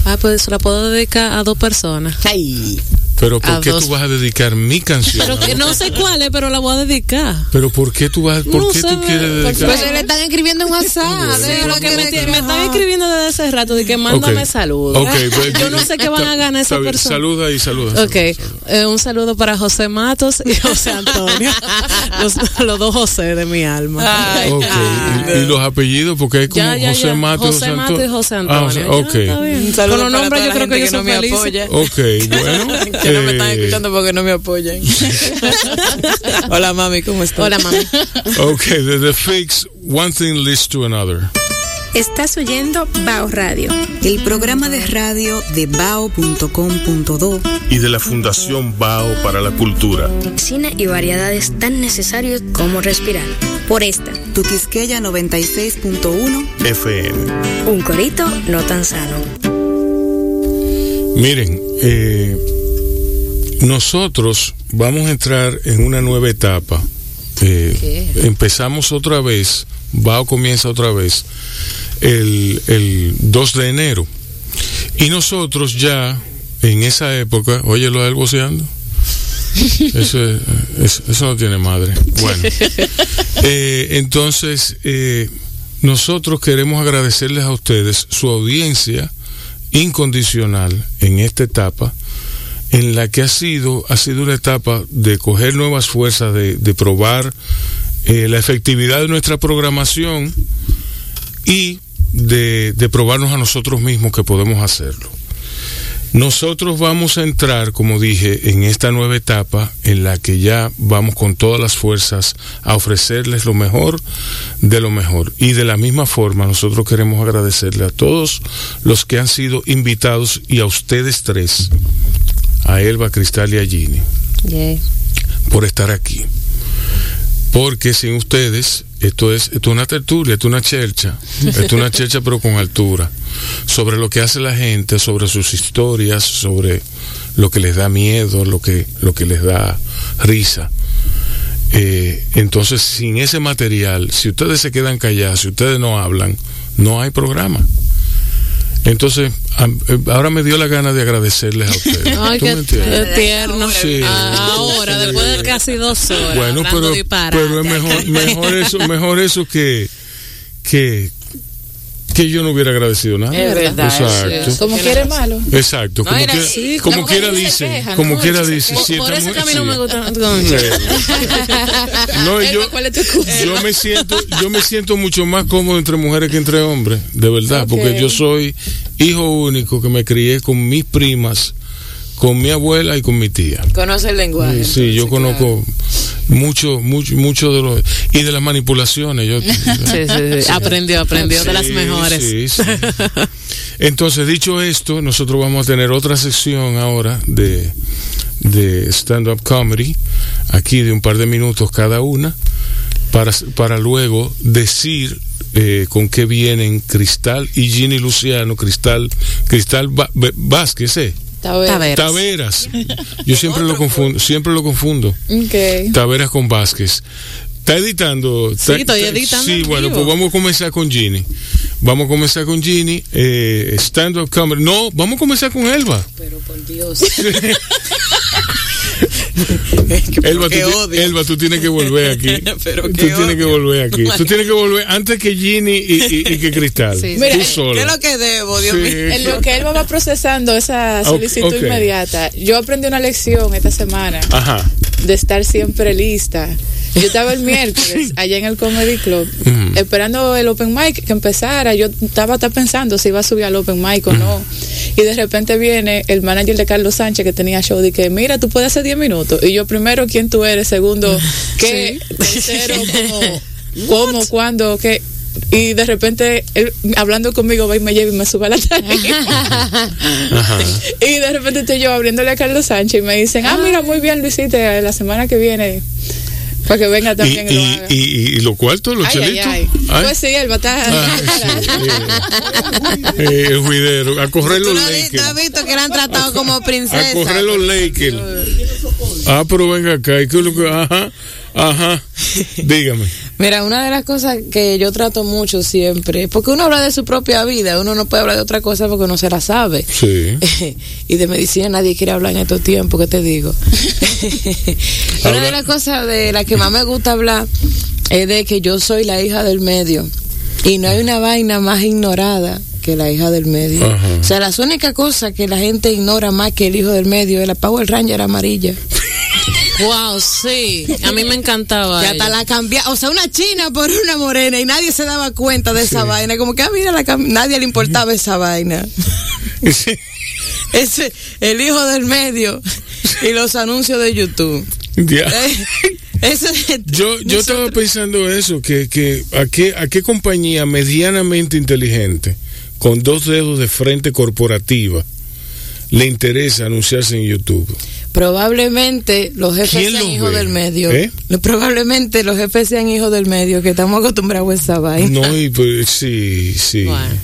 Speaker 3: Ah, pues la puedo dedicar a dos personas.
Speaker 4: Ay.
Speaker 2: Pero ¿por qué
Speaker 3: dos.
Speaker 2: tú vas a dedicar mi canción?
Speaker 3: Pero que no sé cuál es, pero la voy a dedicar.
Speaker 2: Pero ¿por qué tú vas, por
Speaker 3: No
Speaker 2: qué
Speaker 3: sé,
Speaker 2: tú quieres dedicar?
Speaker 4: Pues se le están escribiendo en WhatsApp.
Speaker 3: Sí,
Speaker 4: que
Speaker 3: me, están escribiendo desde hace rato de que mándame saludos.
Speaker 2: Pues,
Speaker 3: Yo no sé qué van a ganar
Speaker 2: está
Speaker 3: esa
Speaker 2: bien,
Speaker 3: persona.
Speaker 2: Saluda y saluda.
Speaker 3: Ok, eh, un saludo para José Matos y José Antonio, [LAUGHS] los, los dos José de mi alma.
Speaker 4: Ay,
Speaker 2: y, y los apellidos, porque hay como
Speaker 3: Ya, ya,
Speaker 2: José
Speaker 3: ya.
Speaker 2: Matos.
Speaker 3: José Matos y José
Speaker 2: Ah,
Speaker 3: Antonio.
Speaker 2: José- ok,
Speaker 3: Con los nombres yo creo que yo soy
Speaker 4: no me
Speaker 3: feliz.
Speaker 2: ok, bueno. [LAUGHS]
Speaker 4: Que no me están escuchando porque no me apoyan. [LAUGHS] Hola mami, ¿cómo estás?
Speaker 3: Hola, mami.
Speaker 2: Ok, de The Fix, One Thing Leads to Another.
Speaker 6: Estás oyendo Bao Radio.
Speaker 7: El programa de radio de bao.com.do
Speaker 12: y de la Fundación Bao para la Cultura.
Speaker 1: Cine y variedades tan necesarios como respirar.
Speaker 6: Por esta.
Speaker 7: Tuquisqueya 96.1
Speaker 12: FM.
Speaker 1: Un corito no tan sano.
Speaker 2: Miren, eh, nosotros vamos a entrar en una nueva etapa. Eh, empezamos otra vez, Bao comienza otra vez el, el 2 de enero. Y nosotros ya en esa época, oye lo del boceando. [LAUGHS] Eso, es- eso, eso no tiene madre. Bueno, [LAUGHS] eh, entonces eh, nosotros queremos agradecerles a ustedes su audiencia incondicional en esta etapa en la que ha sido ha sido una etapa de coger nuevas fuerzas de, de probar eh, la efectividad de nuestra programación y de, de probarnos a nosotros mismos que podemos hacerlo nosotros vamos a entrar, como dije, en esta nueva etapa en la que ya vamos con todas las fuerzas a ofrecerles lo mejor de lo mejor. Y de la misma forma, nosotros queremos agradecerle a todos los que han sido invitados y a ustedes tres, a Elba, Cristal y a Ginny, por estar aquí. Porque sin ustedes, esto es, esto es una tertulia, esto es una chercha, esto es una [LAUGHS] chercha pero con altura, sobre lo que hace la gente, sobre sus historias, sobre lo que les da miedo, lo que, lo que les da risa. Eh, entonces, sin ese material, si ustedes se quedan callados, si ustedes no hablan, no hay programa. Entonces, eh, ahora me dio la gana de agradecerles a ustedes. [LAUGHS]
Speaker 3: Ay,
Speaker 2: ¿Tú
Speaker 3: qué
Speaker 2: me entiendes?
Speaker 3: qué tierno.
Speaker 2: Sí.
Speaker 3: Ahora, después de casi dos horas.
Speaker 2: Bueno, pero, pero es mejor, mejor eso, mejor eso que, que, que yo no hubiera agradecido nada.
Speaker 4: Es verdad,
Speaker 2: Exacto.
Speaker 4: Como quiere malo.
Speaker 2: Exacto.
Speaker 4: No,
Speaker 2: Como,
Speaker 4: era
Speaker 2: quiera, como quiera dice,
Speaker 4: queja,
Speaker 2: como
Speaker 4: ¿no?
Speaker 2: quiera dice.
Speaker 3: Por,
Speaker 2: si
Speaker 3: por eso que a mí
Speaker 2: mujer-
Speaker 3: no me
Speaker 2: sí.
Speaker 3: gusta. [LAUGHS]
Speaker 2: No, yo,
Speaker 4: ¿cuál es tu excusa?
Speaker 2: yo me siento, yo me siento mucho más cómodo entre mujeres que entre hombres, de verdad, porque yo soy hijo único que me crié con mis primas, con mi abuela y con mi tía.
Speaker 4: Conoce el lenguaje.
Speaker 2: Sí, yo conozco mucho, mucho, mucho de los y de las manipulaciones. Yo, [LAUGHS]
Speaker 3: sí, sí, sí. Aprendió, aprendió de las mejores.
Speaker 2: Sí, sí. [LAUGHS] Entonces, dicho esto, nosotros vamos a tener otra sección ahora de, de stand-up comedy, aquí de un par de minutos cada una, para, para luego decir eh, con qué vienen Cristal y Ginny Luciano, Cristal, Cristal Vázquez, ¿eh?
Speaker 4: Taveras.
Speaker 2: Taveras. Yo siempre lo confundo, siempre lo confundo.
Speaker 4: Okay.
Speaker 2: Taveras con Vázquez. Está editando.
Speaker 3: Sí, estoy editando.
Speaker 2: Sí, bueno, pues vamos a comenzar con Ginny. Vamos a comenzar con Ginny. Eh, stand up comedy. No, vamos a comenzar con Elba.
Speaker 4: Pero por Dios. [LAUGHS] [LAUGHS]
Speaker 2: Elba, tú, Elba, tú tienes que volver aquí. [LAUGHS] Pero tú tienes que volver aquí. Tú tienes que volver antes que Ginny y, y, y que [LAUGHS] Cristal. Sí,
Speaker 4: Mira,
Speaker 2: tú solo.
Speaker 4: ¿qué es lo que debo, Dios mío?
Speaker 8: En lo que Elba va procesando esa solicitud okay. inmediata, yo aprendí una lección esta semana
Speaker 2: Ajá.
Speaker 8: De estar siempre lista. Yo estaba el [LAUGHS] miércoles allá en el Comedy Club
Speaker 2: Mm.
Speaker 8: esperando el open mic que empezara. Yo estaba hasta pensando si iba a subir al open mic o no. Y de repente viene el manager de Carlos Sánchez que tenía show y que, mira, tú puedes hacer 10 minutos. Y yo, primero, ¿quién tú eres? Segundo, ¿qué? Tercero, [LAUGHS] ¿cómo? ¿Cómo? ¿Cuándo? ¿Qué? Y de repente él hablando conmigo va y me lleva y me sube a la [LAUGHS] tarima y de repente estoy yo abriéndole a Carlos Sánchez y me dicen ah mira muy bien lo hiciste la semana que viene para que venga también
Speaker 2: y,
Speaker 8: y, lo
Speaker 2: haga. y, y, y los cuartos, los
Speaker 8: ay,
Speaker 2: chelitos.
Speaker 8: Ay, ay. Pues sí, él va a estar.
Speaker 2: Ah, sí, [LAUGHS] eh, el juidero, a correr los Lakers.
Speaker 4: ¿Tú has visto que le han tratado como princesa?
Speaker 2: A correr los Lakers. Ah, pero venga acá. ¿y qué es lo que, ajá, ajá. Dígame.
Speaker 4: Mira, una de las cosas que yo trato mucho siempre, porque uno habla de su propia vida, uno no puede hablar de otra cosa porque no se la sabe.
Speaker 2: Sí. [LAUGHS]
Speaker 4: y de medicina nadie quiere hablar en estos tiempos, ¿qué te digo? [LAUGHS] una de las cosas de las que más me gusta hablar es de que yo soy la hija del medio. Y no hay una vaina más ignorada que la hija del medio.
Speaker 2: Ajá.
Speaker 4: O sea, las únicas cosas que la gente ignora más que el hijo del medio es la Power Ranger amarilla.
Speaker 3: Wow, sí. A mí me encantaba.
Speaker 4: Que hasta la cambia, o sea, una china por una morena y nadie se daba cuenta de esa vaina. Como que, ah, mira, la nadie le importaba esa vaina. [LAUGHS]
Speaker 2: Sí.
Speaker 4: Ese, el hijo del medio y los anuncios de YouTube.
Speaker 2: Ya.
Speaker 4: Eh, Ese,
Speaker 2: Yo, yo estaba pensando eso, que, que a, qué, a qué compañía medianamente inteligente, con dos dedos de frente corporativa, le interesa anunciarse en YouTube.
Speaker 4: Probablemente los jefes
Speaker 2: ¿Quién
Speaker 4: sean hijos del medio.
Speaker 2: ¿Eh?
Speaker 4: Probablemente los jefes sean hijos del medio, que estamos acostumbrados a esa vaina.
Speaker 2: No, y pues, sí, sí.
Speaker 3: Bueno.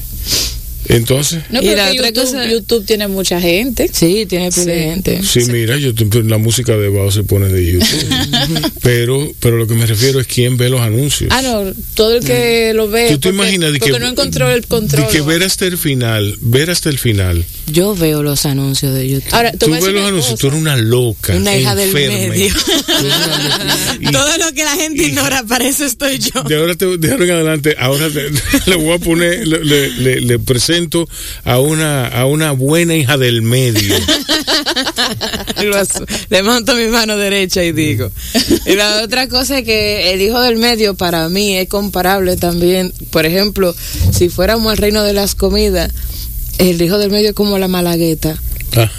Speaker 2: Entonces,
Speaker 8: No,
Speaker 4: Y
Speaker 8: pero
Speaker 4: la otra
Speaker 8: YouTube,
Speaker 4: cosa-
Speaker 8: YouTube tiene mucha gente.
Speaker 4: Sí, tiene de gente.
Speaker 2: sí, mira, yo, la música de Bao se pone de YouTube. [LAUGHS] pero, pero lo que me refiero es quién ve los anuncios.
Speaker 8: Ah, no, todo el que lo ve.
Speaker 2: ¿Tú te
Speaker 8: porque-
Speaker 2: imaginas de
Speaker 8: porque
Speaker 2: que,
Speaker 8: no encontró el control.
Speaker 2: de que ver hasta el final, ver hasta el final?
Speaker 4: Yo veo los anuncios de YouTube.
Speaker 8: Ahora,
Speaker 2: Tú
Speaker 8: a
Speaker 2: ves los
Speaker 8: una
Speaker 2: anuncios,
Speaker 8: cosa.
Speaker 2: tú eres una loca.
Speaker 4: Una hija del medio.
Speaker 2: Tú. [LAUGHS] Y-
Speaker 4: Todo lo que la gente ignora, para eso estoy yo.
Speaker 2: De ahora, te, de ahora en adelante, ahora te- [LAUGHS] le voy a poner, le, le- le- le presento a una, a una buena hija del medio. [LAUGHS]
Speaker 4: Le monto mi mano derecha y digo. Y la otra cosa es que el hijo del medio para mí es comparable también. Por ejemplo, si fuéramos al reino de las comidas, el hijo del medio es como la malagueta.
Speaker 2: Ah,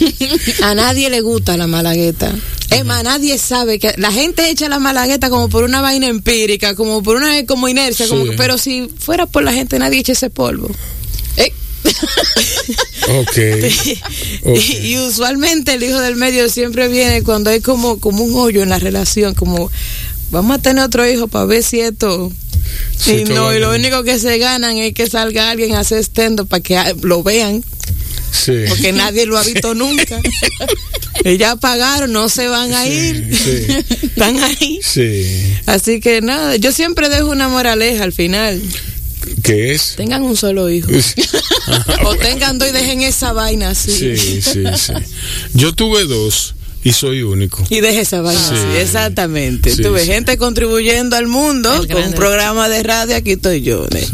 Speaker 2: [LAUGHS]
Speaker 4: A nadie le gusta la malagueta. Es más, nadie sabe que la gente echa la malagueta como por una vaina empírica, como por una como inercia, como que- pero si fuera por la gente nadie echa ese polvo. Eh,
Speaker 2: ok. [LAUGHS] ok.
Speaker 4: Y, y usualmente el hijo del medio siempre viene cuando hay como, como un hoyo en la relación, como vamos a tener otro hijo para ver si esto...
Speaker 2: Sí,
Speaker 4: y no, y lo único que se ganan es que salga alguien a hacer estendo para que lo vean,
Speaker 2: Sí.
Speaker 4: porque nadie lo ha [LAUGHS] visto nunca. ya pagaron, no se van a ir,
Speaker 2: Sí. [LAUGHS]
Speaker 4: están ahí.
Speaker 2: Sí.
Speaker 4: Así que nada, yo siempre dejo una moraleja al final.
Speaker 2: ¿Qué es?
Speaker 4: Tengan un solo hijo. [LAUGHS] o tengan dos y dejen esa vaina así.
Speaker 2: Sí, sí, sí. Yo tuve dos y soy único.
Speaker 4: Y deje esa vaina
Speaker 2: Sí.
Speaker 4: así, exactamente.
Speaker 2: Sí,
Speaker 4: Tuve
Speaker 2: sí.
Speaker 4: gente contribuyendo al mundo
Speaker 3: El
Speaker 4: con un programa de radio, aquí estoy yo. ¿eh?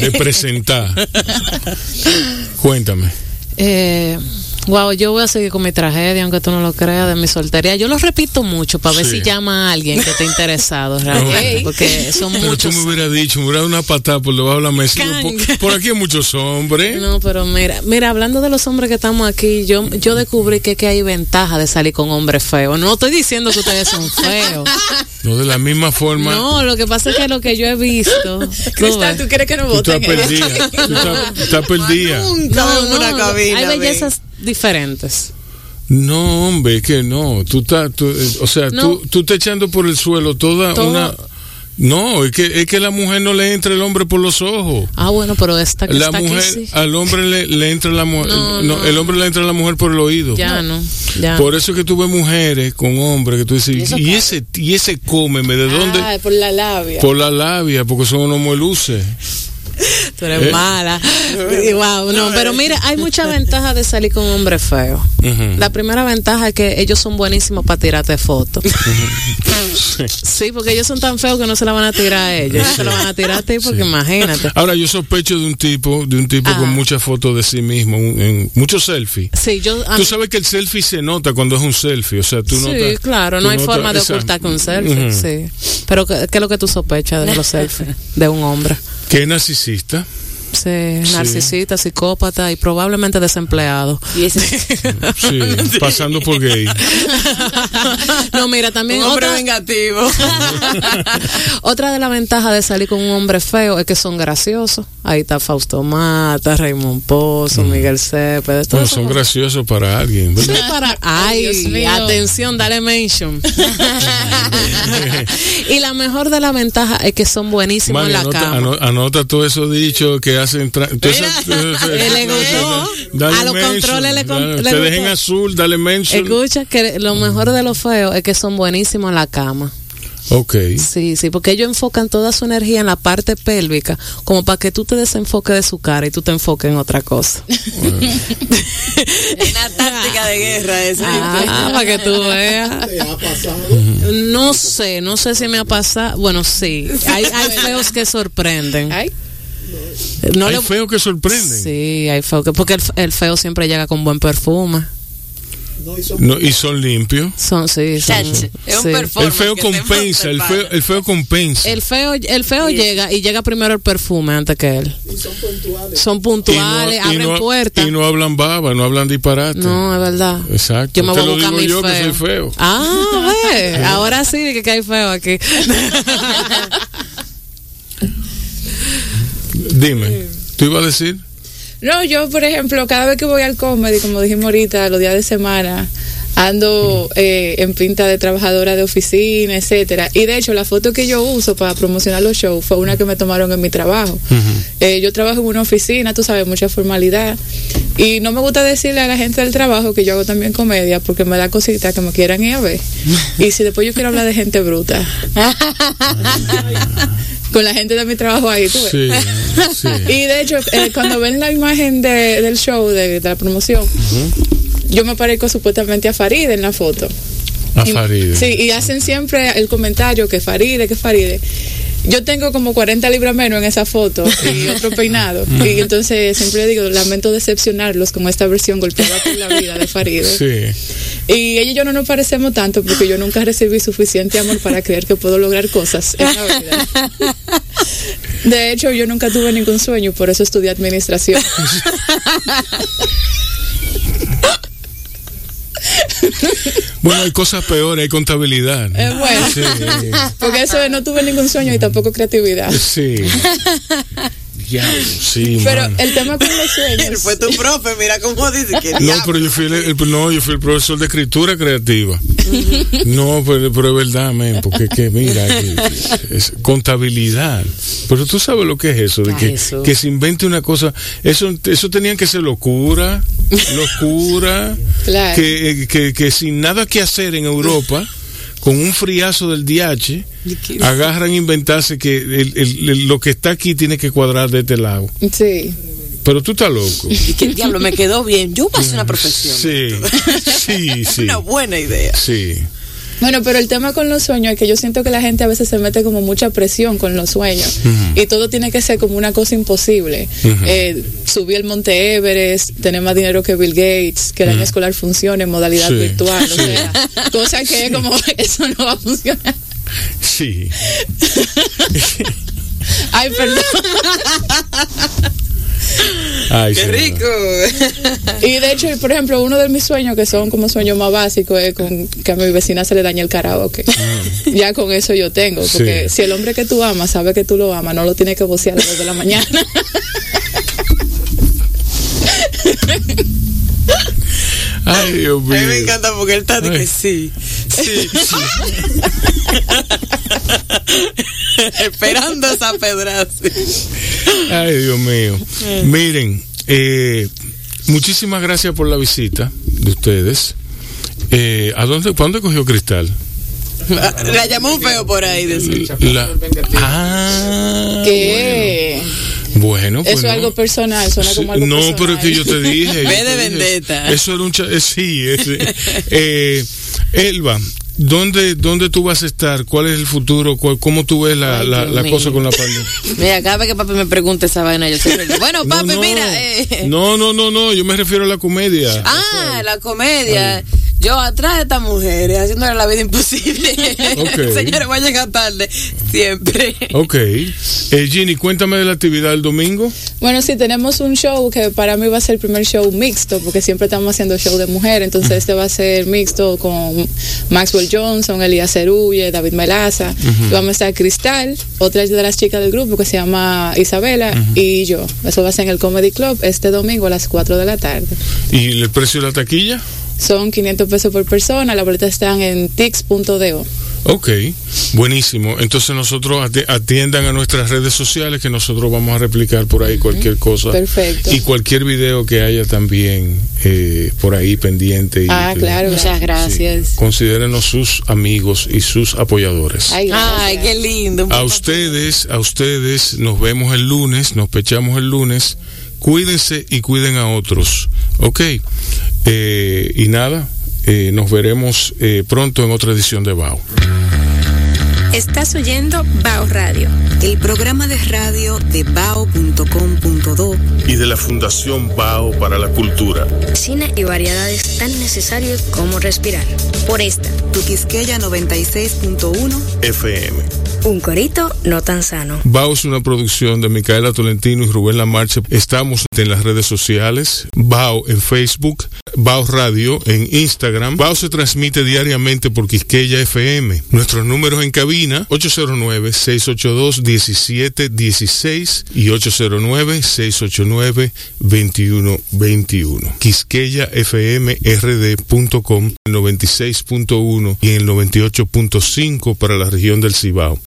Speaker 2: De presentar. [LAUGHS] Cuéntame.
Speaker 4: Eh,
Speaker 3: Wow, yo voy a seguir con mi tragedia, aunque tú no lo creas, de mi soltería. Yo lo repito mucho para ver
Speaker 2: Sí.
Speaker 3: si llama a alguien que esté interesado [LAUGHS] realmente, porque son
Speaker 2: Pero tú
Speaker 3: muchos.
Speaker 2: me hubieras dicho, me hubiera dado una patada por debajo de la mesa. Por, por aquí hay muchos hombres.
Speaker 3: No, pero mira, mira, hablando de los hombres que estamos aquí, yo yo descubrí que, que hay ventaja de salir con hombres feos. No estoy diciendo que ustedes son feos. [LAUGHS]
Speaker 2: No, de la misma forma.
Speaker 3: No, lo que pasa es que lo que yo he visto. [LAUGHS]
Speaker 8: Cristal, ¿tú quieres que nos
Speaker 2: Tú estás
Speaker 8: voten?
Speaker 2: perdida. Tú estás, estás perdida.
Speaker 3: No, no,
Speaker 5: una
Speaker 3: no,
Speaker 5: cabina,
Speaker 3: hay bellezas diferentes.
Speaker 2: No, hombre, es que no. Tú estás, tú, eh, o sea,
Speaker 3: No.
Speaker 2: tú, tú estás echando por el suelo toda
Speaker 3: Todo-
Speaker 2: una. No, es que, es que la mujer no le entra el hombre por los ojos.
Speaker 3: Ah, bueno, pero esta que
Speaker 2: La
Speaker 3: está
Speaker 2: mujer,
Speaker 3: aquí sí.
Speaker 2: al hombre le, le entra la mujer,
Speaker 3: No,
Speaker 2: no,
Speaker 3: no.
Speaker 2: el hombre le entra a la mujer por el oído.
Speaker 3: Ya no, ya.
Speaker 2: Por eso es que tuve mujeres con hombres que tú dices, y ese, y ese cómeme, ¿de dónde?
Speaker 8: Ah, por la labia.
Speaker 2: Por la labia, porque son unos mueluces.
Speaker 3: Tú eres
Speaker 2: Eh.
Speaker 3: mala. Y wow, no, pero mira, hay mucha ventaja de salir con hombres feos.
Speaker 2: Ujú.
Speaker 3: La primera ventaja es que ellos son buenísimos para tirarte fotos. [LAUGHS] Sí, porque ellos son tan feos que no se la van a tirar a ellos. Se la van a tirar a ti porque imagínate.
Speaker 2: Ahora, yo sospecho de un tipo, de un tipo
Speaker 3: Ah.
Speaker 2: con muchas fotos de sí mismo, un- en muchos selfies.
Speaker 3: Sí, yo.
Speaker 2: Tú
Speaker 3: mí-
Speaker 2: sabes que el selfie se nota cuando es un selfie, o sea, tú
Speaker 3: sí,
Speaker 2: notas.
Speaker 3: claro,
Speaker 2: tú
Speaker 3: no hay
Speaker 2: notas
Speaker 3: forma de
Speaker 2: esa-
Speaker 3: ocultar con selfie.
Speaker 2: Ujú.
Speaker 3: Sí. Pero, ¿qué, qué es lo que tú sospechas de los [LAUGHS] selfies de un hombre?
Speaker 2: Es narcisista.
Speaker 3: Sí, narcisista, psicópata y probablemente desempleado.
Speaker 8: Y ese, [LAUGHS]
Speaker 2: Sí, pasando por gay. [LAUGHS]
Speaker 3: No, mira, también
Speaker 5: Un hombre
Speaker 3: otra,
Speaker 5: vengativo. [LAUGHS]
Speaker 3: otra de las ventajas de salir con un hombre feo es que son graciosos. Ahí está Fausto Mata, Raymond Pozo, Miguel Cepeda.
Speaker 2: Bueno, son graciosos para alguien.
Speaker 3: Sí,
Speaker 2: ¿verdad?
Speaker 3: para... Ay, atención, dale mention. y la mejor de la ventaja es que son buenísimos en la
Speaker 2: anota,
Speaker 3: cama.
Speaker 2: ano- anota todo eso dicho que hacen. [LAUGHS]
Speaker 3: le gustó.
Speaker 2: Dale
Speaker 3: A los
Speaker 2: mention,
Speaker 3: controles le con-
Speaker 2: dale-
Speaker 3: le
Speaker 2: Te dejen azul, dale mention.
Speaker 3: Escucha que lo mejor de lo feo es que son buenísimos en la cama.
Speaker 2: Ok.
Speaker 3: Sí, sí, porque ellos enfocan toda su energía en la parte pélvica, como para que tú te desenfoques de su cara y tú te enfoques en otra cosa. [LAUGHS]
Speaker 5: Una táctica de guerra esa.
Speaker 3: Ah, para que tú veas.
Speaker 11: ¿Te ha pasado?
Speaker 3: No sé, no sé si me ha pasado. Bueno, sí, hay, hay [LAUGHS] feos que sorprenden.
Speaker 8: ay,
Speaker 3: No
Speaker 2: Hay
Speaker 3: le-
Speaker 2: feos que sorprenden.
Speaker 3: Sí, hay feos que. Porque el, el feo siempre llega con buen perfume.
Speaker 11: No, y son
Speaker 2: No, y son limpios.
Speaker 3: Son, sí, son.
Speaker 5: Chache, es un
Speaker 3: sí.
Speaker 5: perfume.
Speaker 2: El feo compensa, el feo, el feo compensa.
Speaker 3: El feo, el feo llega y llega primero el perfume antes que él.
Speaker 11: y son puntuales.
Speaker 3: Son
Speaker 2: Y no- y
Speaker 3: abren
Speaker 2: no,
Speaker 3: puertas.
Speaker 2: Y no hablan baba, no hablan disparate.
Speaker 3: No, es verdad.
Speaker 2: Exacto.
Speaker 3: Yo me
Speaker 2: Te
Speaker 3: voy a buscar
Speaker 2: digo
Speaker 3: mi
Speaker 2: yo
Speaker 3: feo.
Speaker 2: que soy feo.
Speaker 3: Ah, ve. [LAUGHS] Ahora sí que hay feo aquí. [LAUGHS]
Speaker 2: Dime, ¿tú ibas a decir?
Speaker 8: No, yo, por ejemplo, cada vez que voy al comedy, como dijimos ahorita, los días de semana, ando eh, en pinta de trabajadora de oficina, etcétera. Y de hecho, la foto que yo uso para promocionar los shows fue una que me tomaron en mi trabajo. Eh, yo trabajo en una oficina, tú sabes, mucha formalidad. Y no me gusta decirle a la gente del trabajo que yo hago también comedia porque me da cosita que me quieran ir a ver. Y si después yo quiero hablar de gente bruta. [LAUGHS] Con la gente de mi trabajo ahí, tú ves.
Speaker 2: Sí, sí. [LAUGHS]
Speaker 8: Y de hecho, eh, cuando ven la imagen de- del show, de, de la promoción, yo me parezco supuestamente a Faride en la foto.
Speaker 2: A
Speaker 8: Y-
Speaker 2: Faride.
Speaker 8: Sí, y hacen siempre el comentario que Faride, que Faride. Yo tengo como 40 libras menos en esa foto y otro peinado. [LAUGHS] y entonces siempre digo, lamento decepcionarlos con esta versión golpeada por la vida de Faride.
Speaker 2: Sí.
Speaker 8: Y ella y yo no nos parecemos tanto porque yo nunca recibí suficiente amor para creer que puedo lograr cosas en la vida. [LAUGHS] De hecho, yo nunca tuve ningún sueño, por eso estudié administración. [LAUGHS]
Speaker 2: Bueno, hay cosas peores, hay contabilidad.
Speaker 8: Es bueno.
Speaker 2: Sí,
Speaker 8: Porque eso no tuve ningún sueño y tampoco creatividad.
Speaker 2: sí. Diablo, sí,
Speaker 8: Pero
Speaker 2: mano.
Speaker 8: el tema con los [LAUGHS] sueños.
Speaker 5: fue tu profe, mira cómo dice que
Speaker 2: No, pero yo fui el, el- no, yo fui el profesor de escritura creativa. No, pero, pero es verdad, men, porque que mira, que- es contabilidad. Pero tú sabes lo que es eso, de
Speaker 3: Ah,
Speaker 2: que,
Speaker 3: eso.
Speaker 2: que se invente una cosa. Eso, eso tenían que ser locura, locura, [LAUGHS]
Speaker 8: Claro.
Speaker 2: que, eh, que, que sin nada que hacer en Europa, con un friazo del DH, agarran a inventarse que el- el- el- lo que está aquí tiene que cuadrar de este lado.
Speaker 8: Sí.
Speaker 2: Pero tú estás loco. [LAUGHS]
Speaker 5: Y que el diablo me quedó bien. Yo pasé una profesión.
Speaker 2: Sí, sí, [LAUGHS] sí.
Speaker 5: Una buena idea.
Speaker 2: Sí.
Speaker 8: Bueno, pero el tema con los sueños es que yo siento que la gente a veces se mete como mucha presión con los sueños y todo tiene que ser como una cosa imposible. Eh, subir el Monte Everest, tener más dinero que Bill Gates, que el año escolar funcione en modalidad
Speaker 2: Sí.
Speaker 8: virtual, o
Speaker 2: Sí.
Speaker 8: sea, cosa que como [LAUGHS] eso no va a funcionar.
Speaker 2: Sí. [LAUGHS]
Speaker 8: Ay, perdón.
Speaker 2: Ay,
Speaker 5: ¡Qué rico!
Speaker 8: Y de hecho, por ejemplo, uno de mis sueños, que son como sueños más básicos, es con que a mi vecina se le dañe el karaoke. Ya con eso yo tengo, porque.
Speaker 2: Sí.
Speaker 8: si el hombre que tú amas sabe que tú lo amas, no lo tiene que vocear a las dos de la mañana.
Speaker 2: Ay, Dios
Speaker 5: A mí me
Speaker 2: mío.
Speaker 5: encanta porque él está de que sí.
Speaker 2: Sí, sí. [LAUGHS] [LAUGHS]
Speaker 5: Esperando esa pedraza.
Speaker 2: Ay, Dios mío. Miren, eh, muchísimas gracias por la visita de ustedes. Eh, ¿A dónde, ¿para dónde cogió Cristal?
Speaker 5: La llamó un feo por ahí. decir.
Speaker 2: La- ah,
Speaker 8: que
Speaker 2: bueno, pues
Speaker 8: eso es
Speaker 2: no.
Speaker 8: algo personal, suena como algo
Speaker 2: no,
Speaker 8: personal.
Speaker 2: pero es que yo te dije. [LAUGHS]
Speaker 5: Ve de
Speaker 2: dije.
Speaker 5: vendetta.
Speaker 2: Eso era un cha- eh, sí, ese. Eh, Elba, ¿dónde, ¿dónde tú vas a estar? ¿Cuál es el futuro? ¿Cuál- ¿Cómo tú ves la,
Speaker 5: Ay,
Speaker 2: la, cosa con la [LAUGHS] pandemia?
Speaker 5: Mira, cada vez que papi me pregunta esa vaina, yo siempre digo, bueno, [LAUGHS]
Speaker 2: No,
Speaker 5: papi,
Speaker 2: no.
Speaker 5: mira. eh.
Speaker 2: No, no, no, no, yo me refiero a la comedia.
Speaker 5: Ah, la comedia. Yo atrás de estas mujeres, haciéndole la vida imposible. [LAUGHS]
Speaker 2: Ok. [LAUGHS]
Speaker 5: Señores, va a llegar tarde. Siempre.
Speaker 2: Ok. Eh, Ginny, cuéntame de la actividad del domingo.
Speaker 8: Bueno, sí, tenemos un show que para mí va a ser el primer show mixto, porque siempre estamos haciendo show de mujer, entonces este va a ser mixto con Maxwell Johnson, Elías Cerulle, David Melaza, vamos a estar Cristal, otra de las chicas del grupo que se llama Isabela, y yo. Eso va a ser en el Comedy Club este domingo a las 4 de la tarde.
Speaker 2: ¿Y el precio de la taquilla?
Speaker 8: Son 500 pesos por persona, las boletas están en tix.do.
Speaker 2: Ok, buenísimo. Entonces nosotros ati- atiendan a nuestras redes sociales que nosotros vamos a replicar por ahí cualquier cosa.
Speaker 8: Perfecto.
Speaker 2: Y cualquier video que haya también eh, por ahí pendiente. y
Speaker 8: Ah,
Speaker 2: que-
Speaker 8: claro.
Speaker 5: Muchas
Speaker 2: Sí.
Speaker 5: gracias.
Speaker 2: Considérenos sus amigos y sus apoyadores.
Speaker 5: Ay, qué lindo.
Speaker 2: A ustedes, a ustedes nos vemos el lunes, nos pechamos el lunes. Cuídense y cuiden a otros. Ok. Eh, y nada, eh, nos veremos eh, pronto en otra edición de BAO.
Speaker 6: Estás oyendo Bao Radio.
Speaker 7: El programa de radio de bao.com.do
Speaker 12: y de la Fundación Bao para la Cultura.
Speaker 1: Cine y variedades tan necesarios como respirar. Por esta,
Speaker 7: Tu Quisqueya 96.1
Speaker 12: FM.
Speaker 1: un corito no tan sano.
Speaker 2: BAO es una producción de Micaela Tolentino y Rubén Lamarche. Estamos en las redes sociales, BAO en Facebook, BAO Radio en Instagram. BAO se transmite diariamente por Quisqueya FM. Nuestros números en cabina 809-682-1716 y 809-689-2121. QuisqueyaFMRD.com 96.1 y en el 98.5 para la región del Cibao.